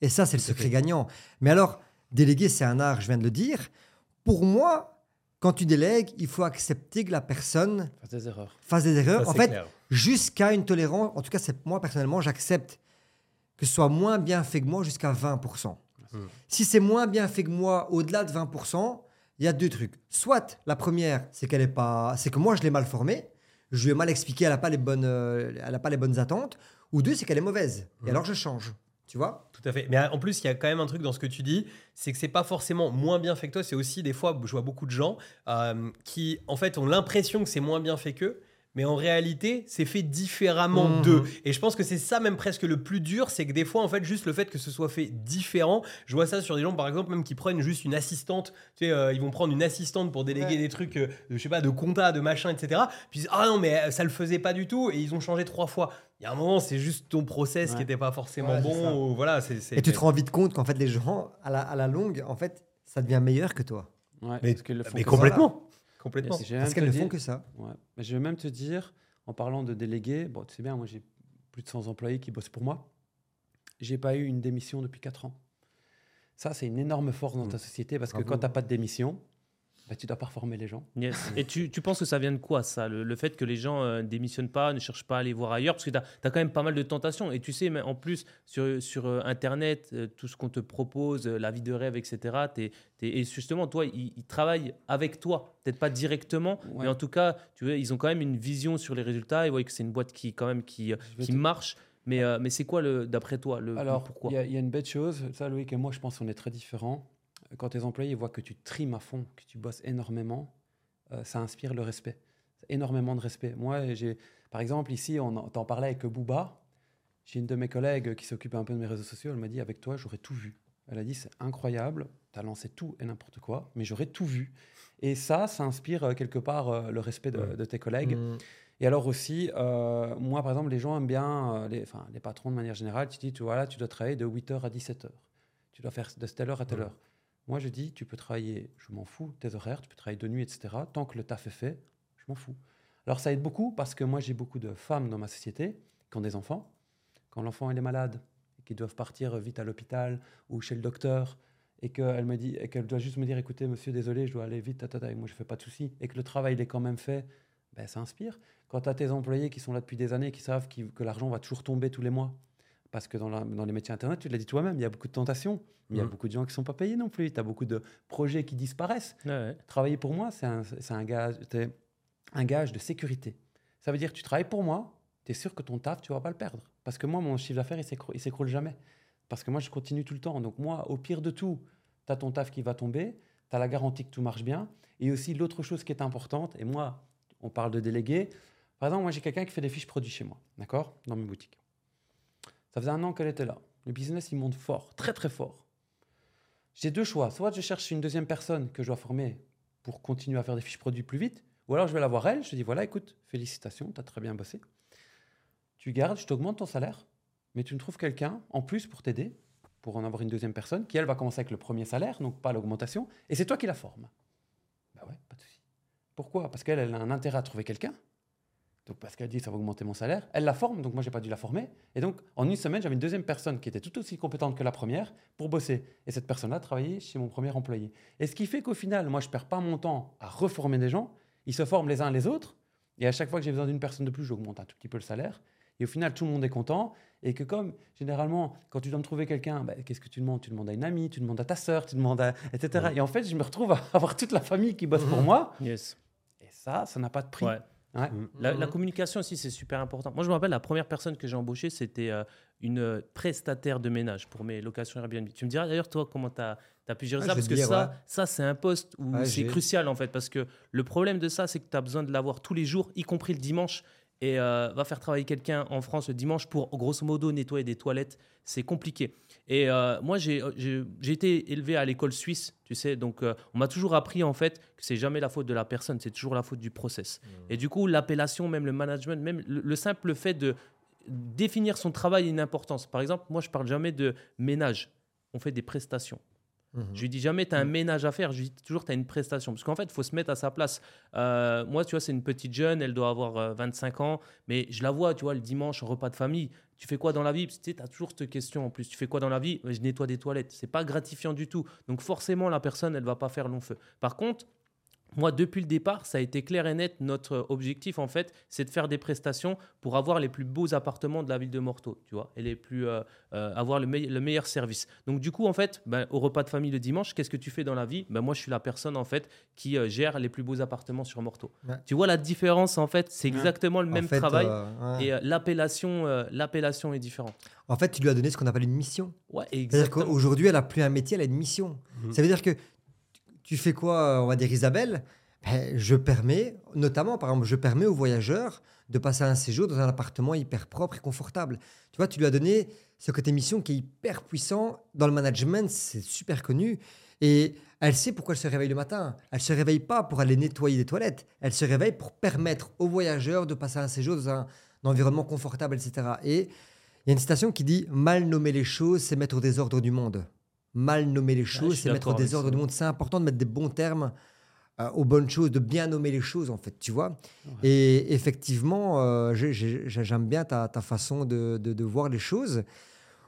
Et ça, c'est le secret gagnant. Mais alors, déléguer, c'est un art, je viens de le dire. Pour moi, quand tu délègues, il faut accepter que la personne Fais des erreurs. fasse des ça, erreurs. en fait, jusqu'à une tolérance, en tout cas, c'est moi personnellement, j'accepte que ce soit moins bien fait que moi jusqu'à 20%. Mm. Si c'est moins bien fait que moi au-delà de 20%, il y a deux trucs. Soit la première, c'est qu'elle est pas, c'est que moi je l'ai mal formée, je lui ai mal expliqué, elle n'a pas les bonnes, euh, elle a pas les bonnes attentes. Ou deux, c'est qu'elle est mauvaise. Et alors je change. Tu vois? Tout à fait. Mais en plus, il y a quand même un truc dans ce que tu dis, c'est que c'est pas forcément moins bien fait que toi. C'est aussi des fois, je vois beaucoup de gens euh, qui, en fait, ont l'impression que c'est moins bien fait qu'eux. Mais en réalité, c'est fait différemment Mhm. d'eux. Et je pense que c'est ça même presque le plus dur, c'est que des fois, en fait, juste le fait que ce soit fait différent, je vois ça sur des gens, par exemple, même qui prennent juste une assistante. Tu sais, euh, ils vont prendre une assistante pour déléguer Ouais. des trucs, euh, de, je sais pas, de compta, de machin, etc. Puis ils disent, ah non, mais euh, ça le faisait pas du tout, et ils ont changé trois fois. Il y a un moment, c'est juste ton process Ouais. qui n'était pas forcément Ouais, bon. ou voilà, c'est, c'est- Et tu te rends vite compte qu'en fait, les gens, à la, à la longue, en fait, ça devient meilleur que toi. Ouais, Mais- parce qu'ils le font Mais comme ça. complètement. Complètement. Et je vais Parce même qu'elles te ne dire- font que ça. Ouais. Mais je vais même te dire, en parlant de délégués, bon, tu sais bien, moi j'ai plus de 100 employés qui bossent pour moi. J'ai pas eu une démission depuis 4 ans. Ça, c'est une énorme force dans ta société parce que quand tu n'as pas de démission, bah, tu dois pas reformer les gens. Yes. Et tu, tu penses que ça vient de quoi, ça le, le fait que les gens ne démissionnent pas, ne cherchent pas à aller voir ailleurs? Parce que tu as, quand même pas mal de tentations. Et tu sais, mais en plus, sur, sur euh, Internet, euh, tout ce qu'on te propose, euh, la vie de rêve, etc. t'es- t'es- et justement, toi, ils, ils travaillent avec toi. Peut-être pas directement, Ouais. mais en tout cas, tu vois, ils ont quand même une vision sur les résultats. Ils voient que c'est une boîte qui, quand même, qui, qui marche. Mais, euh, mais c'est quoi, d'après toi, le, Alors, pourquoi? il y, a- il y a une bête chose, ça Loïc et moi, je pense qu'on est très différents. Quand tes employés voient que tu trimes à fond, que tu bosses énormément, euh, ça inspire le respect. Énormément de respect. Moi, j'ai, par exemple, ici, on en, t'en parlais avec Booba. J'ai une de mes collègues qui s'occupe un peu de mes réseaux sociaux. Elle m'a dit Avec toi, j'aurais tout vu. Elle a dit C'est incroyable, tu as lancé tout et n'importe quoi, mais j'aurais tout vu. Et ça, ça inspire euh, quelque part euh, le respect de, Ouais. de tes collègues. Mm. Et alors aussi, euh, moi, par exemple, les gens aiment bien, les, enfin, les patrons de manière générale, tu dis, tu, voilà, tu dois travailler de 8h à 17h. Tu dois faire de telle heure à telle Ouais. heure. Moi, je dis, tu peux travailler, je m'en fous, tes horaires, tu peux travailler de nuit, etc. Tant que le taf est fait, je m'en fous. Alors, ça aide beaucoup parce que moi, j'ai beaucoup de femmes dans ma société qui ont des enfants. Quand l'enfant est malade et doivent partir vite à l'hôpital ou chez le docteur et qu'elle me dit et qu'elle doit juste me dire écoutez monsieur désolé je dois aller vite tata, et moi je fais pas de souci et que le travail il est quand même fait ben, ça inspire quand tu as tes employés qui sont là depuis des années qui savent que l'argent va toujours tomber tous les mois parce que dans, la- dans les métiers internet tu l'as dit toi-même il y a beaucoup de tentations il y a Mhm. beaucoup de gens qui sont pas payés non plus tu as beaucoup de projets qui disparaissent Ouais, ouais. travailler pour moi, c'est un, gage, c'est un gage de sécurité. Ça veut dire que tu travailles pour moi, tu es sûr que ton taf, tu vas pas le perdre. Parce que moi, mon chiffre d'affaires, il s'écroule, il s'écroule jamais. Parce que moi, je continue tout le temps. Donc moi, au pire de tout, tu as ton taf qui va tomber, tu as la garantie que tout marche bien. Et aussi, l'autre chose qui est importante, et moi, on parle de déléguer. Par exemple, moi, j'ai quelqu'un qui fait des fiches produits chez moi, d'accord? Dans mes boutiques. Ça faisait un an qu'elle était là. Le business, il monte fort, très très fort. J'ai deux choix. Soit je cherche une deuxième personne que je dois former pour continuer à faire des fiches produits plus vite, ou alors je vais la voir elle, je dis voilà, écoute, félicitations, tu as très bien bossé. Tu gardes, je t'augmente ton salaire, mais tu me trouves quelqu'un en plus pour t'aider, pour en avoir une deuxième personne, qui elle va commencer avec le premier salaire, donc pas l'augmentation, et c'est toi qui la formes. Bah ouais, pas de souci. Pourquoi? Parce qu'elle elle a un intérêt à trouver quelqu'un. Donc parce qu'elle dit ça va augmenter mon salaire, elle la forme, donc moi j'ai pas dû la former. Et donc en une semaine j'avais une deuxième personne qui était tout aussi compétente que la première pour bosser. Et cette personne-là travaillait chez mon premier employé. Et ce qui fait qu'au final, moi je perds pas mon temps à reformer des gens, ils se forment les uns les autres. Et à chaque fois que j'ai besoin d'une personne de plus, j'augmente un tout petit peu le salaire. Et au final, tout le monde est content. Et que comme, généralement, quand tu dois me trouver quelqu'un, bah, qu'est-ce que tu demandes? Tu demandes à une amie, tu demandes à ta sœur, tu demandes à... etc. Et en fait, je me retrouve à avoir toute la famille qui bosse pour moi. Yes. Et ça, ça n'a pas de prix. Ouais. Ouais. La, la Mhm. communication aussi, c'est super important. Moi, je me rappelle, la première personne que j'ai embauchée, c'était euh, une euh, prestataire de ménage pour mes locations Airbnb. Tu me diras d'ailleurs, toi, comment tu as, pu gérer Ah, ça Parce que dire, ça, ouais. ça c'est un poste où Ouais, c'est crucial, en fait. Parce que le problème de ça, c'est que tu as besoin de l'avoir tous les jours, y compris le dimanche. Et euh, va faire travailler quelqu'un en France le dimanche pour, grosso modo, nettoyer des toilettes, c'est compliqué. Et euh, moi, j'ai j'ai- été élevé à l'école suisse, tu sais, donc euh, on m'a toujours appris en fait que c'est jamais la faute de la personne, c'est toujours la faute du process. Et du coup, l'appellation, même le management, même le, le simple fait de définir son travail a une importance. Par exemple, moi, je parle jamais de ménage. On fait des prestations. Mhm. Je lui dis jamais, tu as un Mm. ménage à faire. Je lui dis toujours, tu as une prestation. Parce qu'en fait, il faut se mettre à sa place. Euh, moi, tu vois, c'est une petite jeune, elle doit avoir euh, 25 ans. Mais je la vois, tu vois, le dimanche, repas de famille. Tu fais quoi dans la vie? Tu sais, as toujours cette question en plus. Tu fais quoi dans la vie? Je nettoie des toilettes. C'est pas gratifiant du tout. Donc, forcément, la personne, elle va pas faire long feu. Par contre, moi, depuis le départ, ça a été clair et net. Notre objectif, en fait, c'est de faire des prestations pour avoir les plus beaux appartements de la ville de Morteau, tu vois, et les plus euh, euh, avoir le, meille- le meilleur service. Donc, du coup, en fait, ben, au repas de famille le dimanche, qu'est-ce que tu fais dans la vie? Ben, Moi, je suis la personne, en fait, qui euh, gère les plus beaux appartements sur Morteau. Ouais. Tu vois la différence, en fait, c'est Ouais. exactement le En même fait, travail. ouais. Et l'appellation, l'appellation est différente. En fait, tu lui as donné ce qu'on appelle une mission. Ouais, C'est-à-dire exactement. qu'aujourd'hui, elle a plus un métier, elle a une mission. Mhm. Ça veut dire que tu fais quoi, on va dire Isabelle? Ben, Je permets, notamment, par exemple, je permets aux voyageurs de passer un séjour dans un appartement hyper propre et confortable. Tu vois, tu lui as donné ce côté mission qui est hyper puissant. Dans le management, c'est super connu. Et elle sait pourquoi elle se réveille le matin. Elle se réveille pas pour aller nettoyer des toilettes. Elle se réveille pour permettre aux voyageurs de passer un séjour dans un, un environnement confortable, etc. Et il y a une citation qui dit Mal nommer les choses, c'est mettre au désordre du monde. Mal nommer les choses, c'est mettre désordre ça. du monde. C'est important de mettre des bons termes euh, aux bonnes choses, de bien nommer les choses, en fait, tu vois. Ouais. Et effectivement, euh, j'ai- j'ai- j'ai- j'aime bien ta, ta façon de, de- de voir les choses.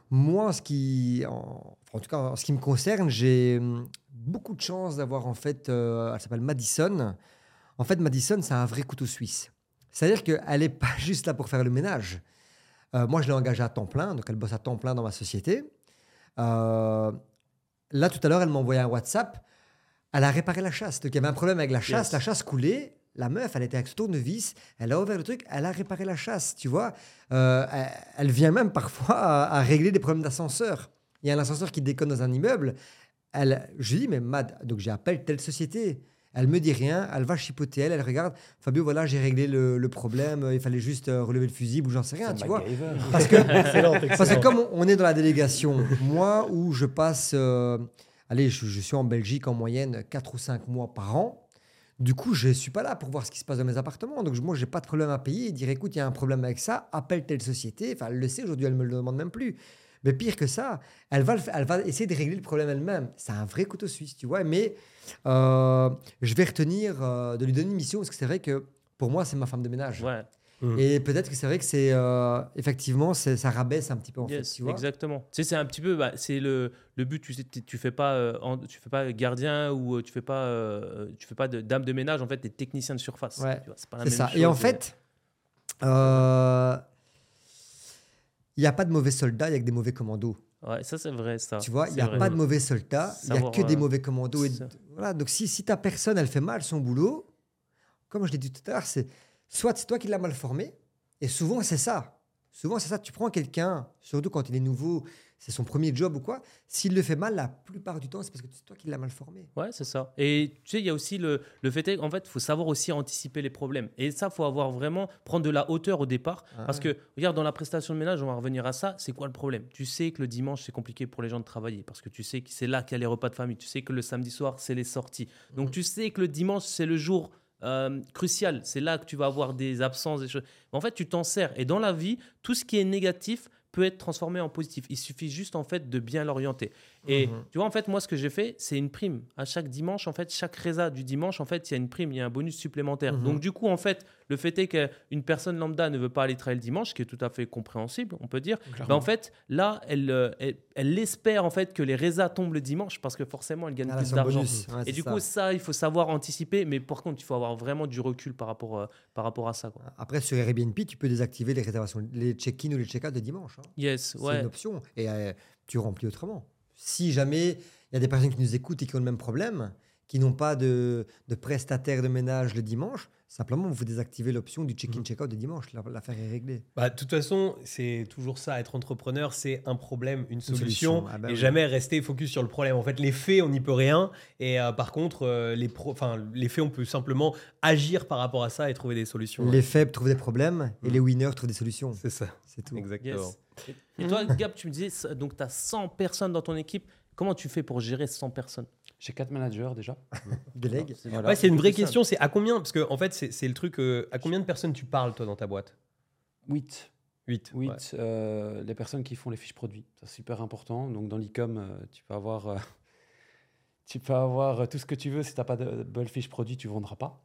Moi, en ce qui, en, en tout cas, en ce qui me concerne, j'ai hum, beaucoup de chance d'avoir en fait, euh, elle s'appelle Madison. En fait, Madison, c'est un vrai couteau suisse. C'est-à-dire qu'elle n'est pas juste là pour faire le ménage. Euh, moi, je l'ai engagée à temps plein, donc elle bosse à temps plein dans ma société. Euh, là, tout à l'heure, elle m'a envoyé un WhatsApp. Elle a réparé la chasse. Donc, il y avait un problème avec la chasse. Yes. La chasse coulait. La meuf, elle était avec ce tournevis. Elle a ouvert le truc. Elle a réparé la chasse. Tu vois, Euh, elle, elle vient même parfois à, à régler des problèmes d'ascenseur. Il y a un ascenseur qui déconne dans un immeuble. Elle, je lui dis, mais Mad, donc j'appelle telle société. Elle me dit rien, elle va chipoter, elle, elle regarde. Fabio, voilà, j'ai réglé le, le problème, il fallait juste euh, relever le fusible ou j'en sais rien, tu vois. Parce que, Excellent, parce que comme on, est dans la délégation, moi où je passe, euh, allez, je, je suis en Belgique en moyenne 4 ou 5 mois par an, du coup, je ne suis pas là pour voir ce qui se passe dans mes appartements. Donc, moi, je n'ai pas de problème à payer et dire, écoute, il y a un problème avec ça, appelle telle société. Enfin, elle le sait, aujourd'hui, elle me le demande même plus. Mais pire que ça, elle va, elle va essayer de régler le problème elle-même. C'est un vrai couteau suisse, tu vois. Mais euh, je vais retenir euh, de lui donner une mission parce que c'est vrai que pour moi, c'est ma femme de ménage. Ouais, Mhm. Et peut-être que c'est vrai que c'est euh, effectivement ça rabaisse un petit peu en yes, fait, tu vois. exactement. Tu sais, c'est un petit peu, bah, c'est le, le but. Tu sais, tu fais pas, euh, en- tu fais pas gardien ou tu fais pas, euh, tu fais pas de dame de ménage. En fait, t'es technicien de surface. Ouais, c'est ça. chose, Et en fait, euh, il n'y a pas de mauvais soldats, il y a que des mauvais commandos. ouais, ça c'est vrai, ça. Tu vois, il n'y a vrai. pas de mauvais soldats, il n'y a que des euh, mauvais commandos. Et, voilà, donc si, si ta personne, elle fait mal son boulot, comme je l'ai dit tout à l'heure, c'est soit c'est toi qui l'as mal formé, et souvent c'est ça. Souvent c'est ça, tu prends quelqu'un, surtout quand il est nouveau, c'est son premier job ou quoi, s'il le fait mal, la plupart du temps, c'est parce que c'est toi qui l'as mal formé. Ouais, c'est ça. Et tu sais, il y a aussi le, le fait est, en fait, il faut savoir aussi anticiper les problèmes. Et ça, faut avoir vraiment prendre de la hauteur au départ. Ah parce que, regarde, dans la prestation de ménage, on va revenir à ça. C'est quoi le problème? Tu sais que le dimanche, c'est compliqué pour les gens de travailler. Parce que tu sais que c'est là qu'il y a les repas de famille. Tu sais que le samedi soir, c'est les sorties. Donc, tu sais que le dimanche, c'est le jour euh, crucial. C'est là que tu vas avoir des absences, des choses. Mais en fait, tu t'en sers. Et dans la vie, tout ce qui est négatif peut être transformé en positif. Il suffit juste en fait de bien l'orienter. Et Mhm. tu vois, en fait, moi, ce que j'ai fait, c'est une prime. À chaque dimanche, en fait, chaque résa du dimanche, en fait, il y a une prime, il y a un bonus supplémentaire. Mhm. Donc, du coup, en fait, le fait est qu'une personne lambda ne veut pas aller travailler le dimanche, ce qui est tout à fait compréhensible, on peut dire. Ben, en fait, là, elle, euh, elle, elle espère en fait que les résas tombent le dimanche parce que forcément, elle gagne Ah, là, plus d'argent. Ouais, Et c'est du ça. coup, ça, il faut savoir anticiper. Mais par contre, il faut avoir vraiment du recul par rapport, euh, par rapport à ça. Quoi. Après, sur Airbnb, tu peux désactiver les réservations, les check-in ou les check-out de dimanche. hein. Yes, C'est ouais. une option. Et euh, tu remplis autrement. Si jamais il y a des personnes qui nous écoutent et qui ont le même problème, qui n'ont pas de, de prestataire de ménage le dimanche, simplement vous désactivez l'option du Mhm. check-in, check-out de dimanche. La- L'affaire est réglée. Bah, de toute façon, c'est toujours ça. Être entrepreneur, c'est un problème, une solution, solution. Ah bah et oui. jamais rester focus sur le problème. En fait, les faits, on n'y peut rien. Et euh, par contre, euh, les, pro- enfin, les faits, on peut simplement agir par rapport à ça et trouver des solutions. Les faibles trouvent des problèmes et Mhm. les winners trouvent des solutions. C'est ça, C'est tout. exactement. Yes. Et, et toi, Gab, tu me disais, donc tu as 100 personnes dans ton équipe. Comment tu fais pour gérer 100 personnes? J'ai quatre managers déjà. Délègue. Voilà. Ouais, c'est une vraie question. C'est à combien Parce que en fait, c'est c'est le truc. euh, à combien de personnes tu parles toi dans ta boîte? 8. 8. 8, euh, les personnes qui font les fiches produits. C'est super important. Donc, dans l'e-com, euh, tu peux avoir, euh, tu peux avoir euh, tout ce que tu veux. Si tu n'as pas de belle fiche produit, tu ne vendras pas.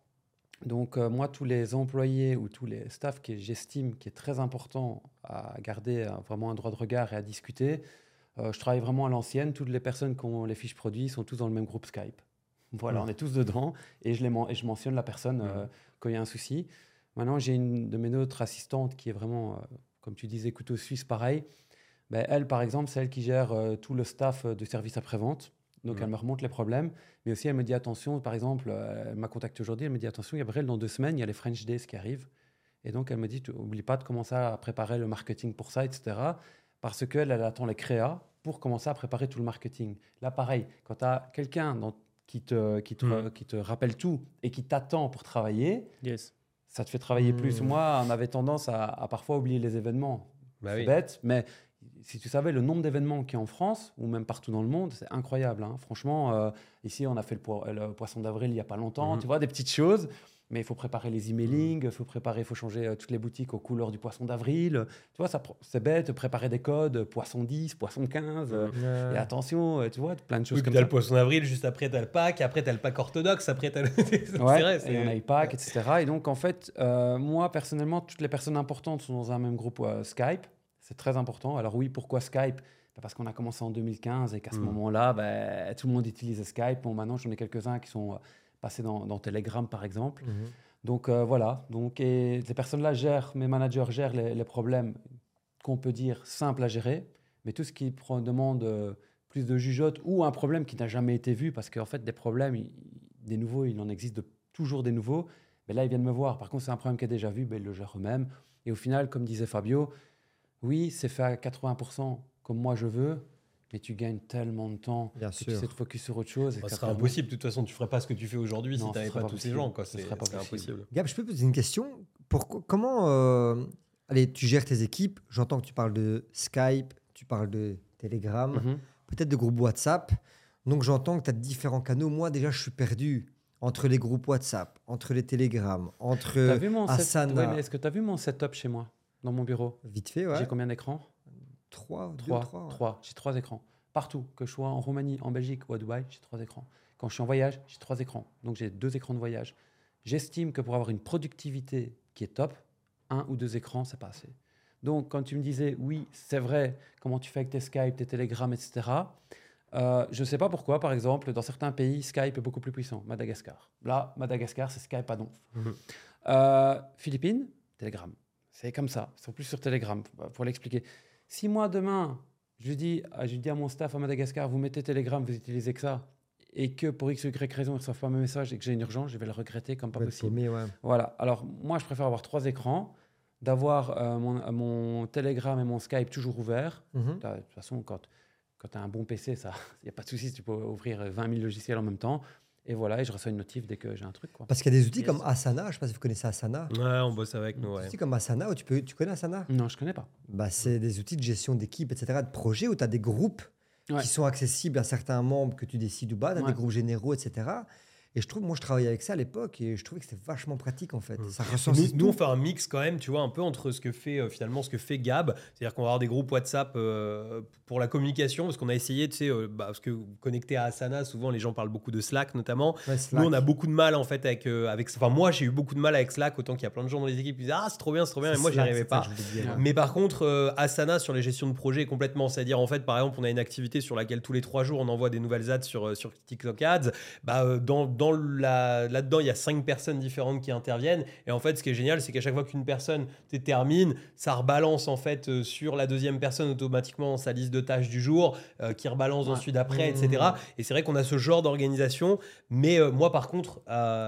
Donc, euh, moi, tous les employés ou tous les staffs que j'estime qui est très important à garder euh, vraiment un droit de regard et à discuter, euh, je travaille vraiment à l'ancienne. Toutes les personnes qui ont les fiches produits sont tous dans le même groupe Skype. Voilà, Mhm. on est tous dedans et je, les et je mentionne la personne euh, quand il y a un souci. Maintenant, j'ai une de mes autres assistantes qui est vraiment, euh, comme tu disais, couteau suisse, pareil. Ben, elle, par exemple, c'est elle qui gère euh, tout le staff de service après-vente. Donc, Mhm. elle me remonte les problèmes. Mais aussi, elle me dit attention, par exemple, elle m'a contacté aujourd'hui, elle me dit attention, Gabriel, dans deux semaines, il y a les French Days qui arrivent. Et donc, elle me dit, oublie pas de commencer à préparer le marketing pour ça, etc. Parce qu'elle, elle attend les créas pour commencer à préparer tout le marketing. Là, pareil, quand tu as quelqu'un dans- qui te, qui, te, qui te rappelle tout et qui t'attend pour travailler, Yes. ça te fait travailler plus. Mhm. Moi, on avait tendance à, à parfois oublier les événements. Bah c'est oui. bête, mais si tu savais le nombre d'événements qu'il y a en France ou même partout dans le monde, c'est incroyable. hein. Franchement, euh, ici, on a fait le, po- le poisson d'avril il n'y a pas longtemps. Mhm. Tu vois, des petites choses. Mais il faut préparer les emailing, il faut préparer, il faut changer euh, toutes les boutiques aux couleurs du poisson d'avril. Tu vois, ça, c'est bête, préparer des codes, euh, poisson 10, poisson 15. euh, Et attention, euh, tu vois, plein de choses Oui, comme ça. le poisson d'avril, juste après t'as le Pâques, après t'as le Pâques orthodoxe, après t'as le. Ouais, vrai, et on a IPAC, etc. Et donc, en fait, euh, moi, personnellement, toutes les personnes importantes sont dans un même groupe euh, Skype. C'est très important. Alors oui, pourquoi Skype? Bah, Parce qu'on a commencé en 2015 et qu'à ce Mm. moment-là, bah, tout le monde utilisait Skype. Bon, maintenant, j'en ai quelques-uns qui sont passés dans, dans Telegram, par exemple. Mhm. Donc euh, voilà, donc, et personnes-là gèrent, mes managers gèrent les, les problèmes qu'on peut dire simples à gérer, mais tout ce qui prend- demande euh, plus de jugeote ou un problème qui n'a jamais été vu, parce qu'en fait des problèmes, il- des nouveaux, il en existe de, toujours des nouveaux, mais là ils viennent me voir. Par contre c'est un problème qui est déjà vu, ben, ils le gèrent eux-mêmes. Et au final, comme disait Fabio, oui c'est fait à 80% comme moi je veux, mais tu gagnes tellement de temps Bien que tu sûr. sais te focus sur autre chose. Bah, ce serait impossible. De toute façon, tu ferais pas ce que tu fais aujourd'hui si tu n'avais pas pas tous ces possible. gens. Ce serait pas possible. impossible. Gab, je peux te poser une question? Pourquoi, Comment euh, allez, tu gères tes équipes? J'entends que tu parles de Skype, tu parles de Telegram, Mhm. peut-être de groupes WhatsApp. Donc j'entends que tu as différents canaux. Moi, déjà, je suis perdu entre les groupes WhatsApp, entre les Telegram, entre. T'as vu mon set- Asana. Ouais, Est-ce que tu as vu mon setup chez moi, dans mon bureau? Vite fait, ouais. J'ai combien d'écrans? Trois, deux, Trois. trois. ouais. Trois. J'ai trois écrans. Partout, que je sois en Roumanie, en Belgique ou à Dubaï, j'ai trois écrans. Quand je suis en voyage, j'ai trois écrans. Donc j'ai deux écrans de voyage. J'estime que pour avoir une productivité qui est top, un ou deux écrans, c'est pas assez. Donc quand tu me disais, oui, c'est vrai, comment tu fais avec tes Skype, tes Telegram, etc. euh, je ne sais pas pourquoi, par exemple, dans certains pays, Skype est beaucoup plus puissant. Madagascar. Là, Madagascar, c'est Skype à donf. Mhm. Euh, Philippines, Telegram. C'est comme ça. Ils sont plus sur Telegram, pour l'expliquer. Si moi, demain, je dis, je dis à mon staff à Madagascar, vous mettez Telegram, vous utilisez que ça, et que pour X ou Y raison, ils ne reçoivent pas mes messages et que j'ai une urgence, je vais le regretter comme pas possible. ouais. Voilà. Alors, moi, je préfère avoir trois écrans, d'avoir euh, mon, mon Telegram et mon Skype toujours ouverts. Mhm. De toute façon, quand, quand tu as un bon PC, il n'y a pas de souci, tu peux ouvrir 20 000 logiciels en même temps. Et voilà, et je reçois une notif dès que j'ai un truc. Quoi. Parce qu'il y a des outils Yes. comme Asana, je ne sais pas si vous connaissez Asana. Ouais, on bosse avec nous. Des Ouais. outils comme Asana, où tu, peux, tu connais Asana? Non, je connais pas. bah, C'est des outils de gestion d'équipe, etc., de projets où tu as des groupes Ouais. qui sont accessibles à certains membres que tu décides ou pas, tu as Ouais. des groupes généraux, etc. Et je trouve, moi, je travaillais avec ça à l'époque et je trouvais que c'était vachement pratique en fait. Mm. Ça Nous, on fait un mix quand même, tu vois, un peu entre ce que fait euh, finalement ce que fait Gab, c'est-à-dire qu'on va avoir des groupes WhatsApp euh, pour la communication, parce qu'on a essayé, tu sais, euh, bah, parce que connecté à Asana, souvent les gens parlent beaucoup de Slack notamment. Ouais, Slack. Nous, on a beaucoup de mal en fait avec, avec, enfin moi j'ai eu beaucoup de mal avec Slack, autant qu'il y a plein de gens dans les équipes qui disent ah c'est trop bien, c'est trop bien, et moi j'y arrivais ça pas. dire. Mais par contre, Asana sur les gestions de projet complètement. C'est-à-dire, en fait, par exemple, on a une activité sur laquelle tous les trois jours on envoie des nouvelles ads sur, sur TikTok Ads. Bah, dans, dans la, là-dedans, il y a cinq personnes différentes qui interviennent. Et en fait, ce qui est génial, c'est qu'à chaque fois qu'une personne termine, ça rebalance en fait euh, sur la deuxième personne automatiquement sa liste de tâches du jour, euh, qui rebalance Ouais. ensuite après, Mmh. etc. Et c'est vrai qu'on a ce genre d'organisation. Mais euh, moi, par contre,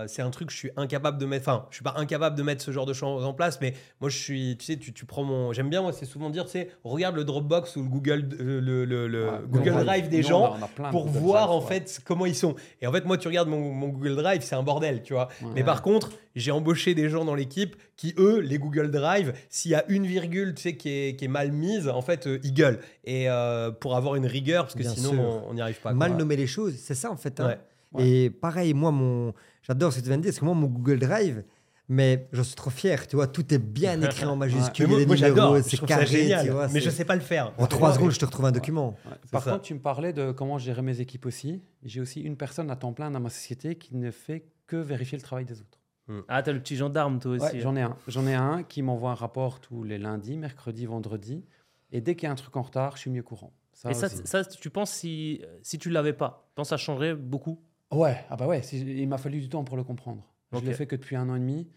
c'est un truc que je suis incapable de mettre. Enfin, je suis pas incapable de mettre ce genre de choses en place, mais moi, je suis, tu sais, tu, tu prends mon. J'aime bien, moi, c'est souvent dire, tu sais, regarde le Dropbox ou le Google, le, le- le Ouais, Google Drive. Des gens pour voir Drive, en ouais. fait comment ils sont. Et en fait, moi, tu regardes mon, mon Google Drive, c'est un bordel, tu vois. Ouais. Mais par contre, j'ai embauché des gens dans l'équipe qui, eux, les Google Drive, s'il y a une virgule, tu sais, qui est, qui est mal mise, en fait, euh, ils gueulent. Et euh, pour avoir une rigueur, parce que Bien sinon, sûr. on n'y arrive pas. quoi. Mal nommer les choses, c'est ça en fait. hein. Ouais. Ouais. Et pareil, moi, mon... j'adore ce que tu viens de dire, parce que moi, mon Google Drive, mais je suis trop fier, tu vois, tout est bien écrit en majuscule, moi, a moi, je c'est carré, génial, tu vois. mais je sais pas le faire. En trois secondes, je te retrouve un document. Ouais. Par ça. contre, tu me parlais de comment gérer mes équipes aussi. J'ai aussi une personne à temps plein dans ma société qui ne fait que vérifier le travail des autres. Ah, t'as le petit gendarme, toi aussi. Ouais, hein. j'en ai un. J'en ai un qui m'envoie un rapport tous les lundis, mercredis, vendredis. Et dès qu'il y a un truc en retard, je suis mieux courant. Et ça, aussi. ça, tu penses si, si tu l'avais pas, tu penses que ça changerait beaucoup? Ouais, ah bah ouais, il m'a fallu du temps pour le comprendre. Ok. Je l'ai fait que depuis un an et demi.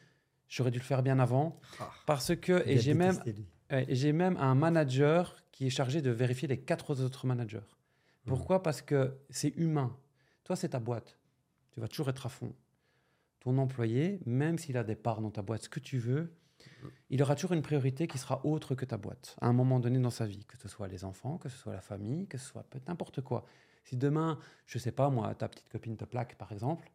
J'aurais dû le faire bien avant. Ah. Parce que, et j'ai même, j'ai même un manager qui est chargé de vérifier les quatre autres managers. Pourquoi? Parce que c'est humain. Toi, c'est ta boîte. Tu vas toujours être à fond. Ton employé, même s'il a des parts dans ta boîte, ce que tu veux, il aura toujours une priorité qui sera autre que ta boîte, à un moment donné dans sa vie, que ce soit les enfants, que ce soit la famille, que ce soit n'importe quoi. Si demain, je sais pas, moi, ta petite copine te plaque, par exemple,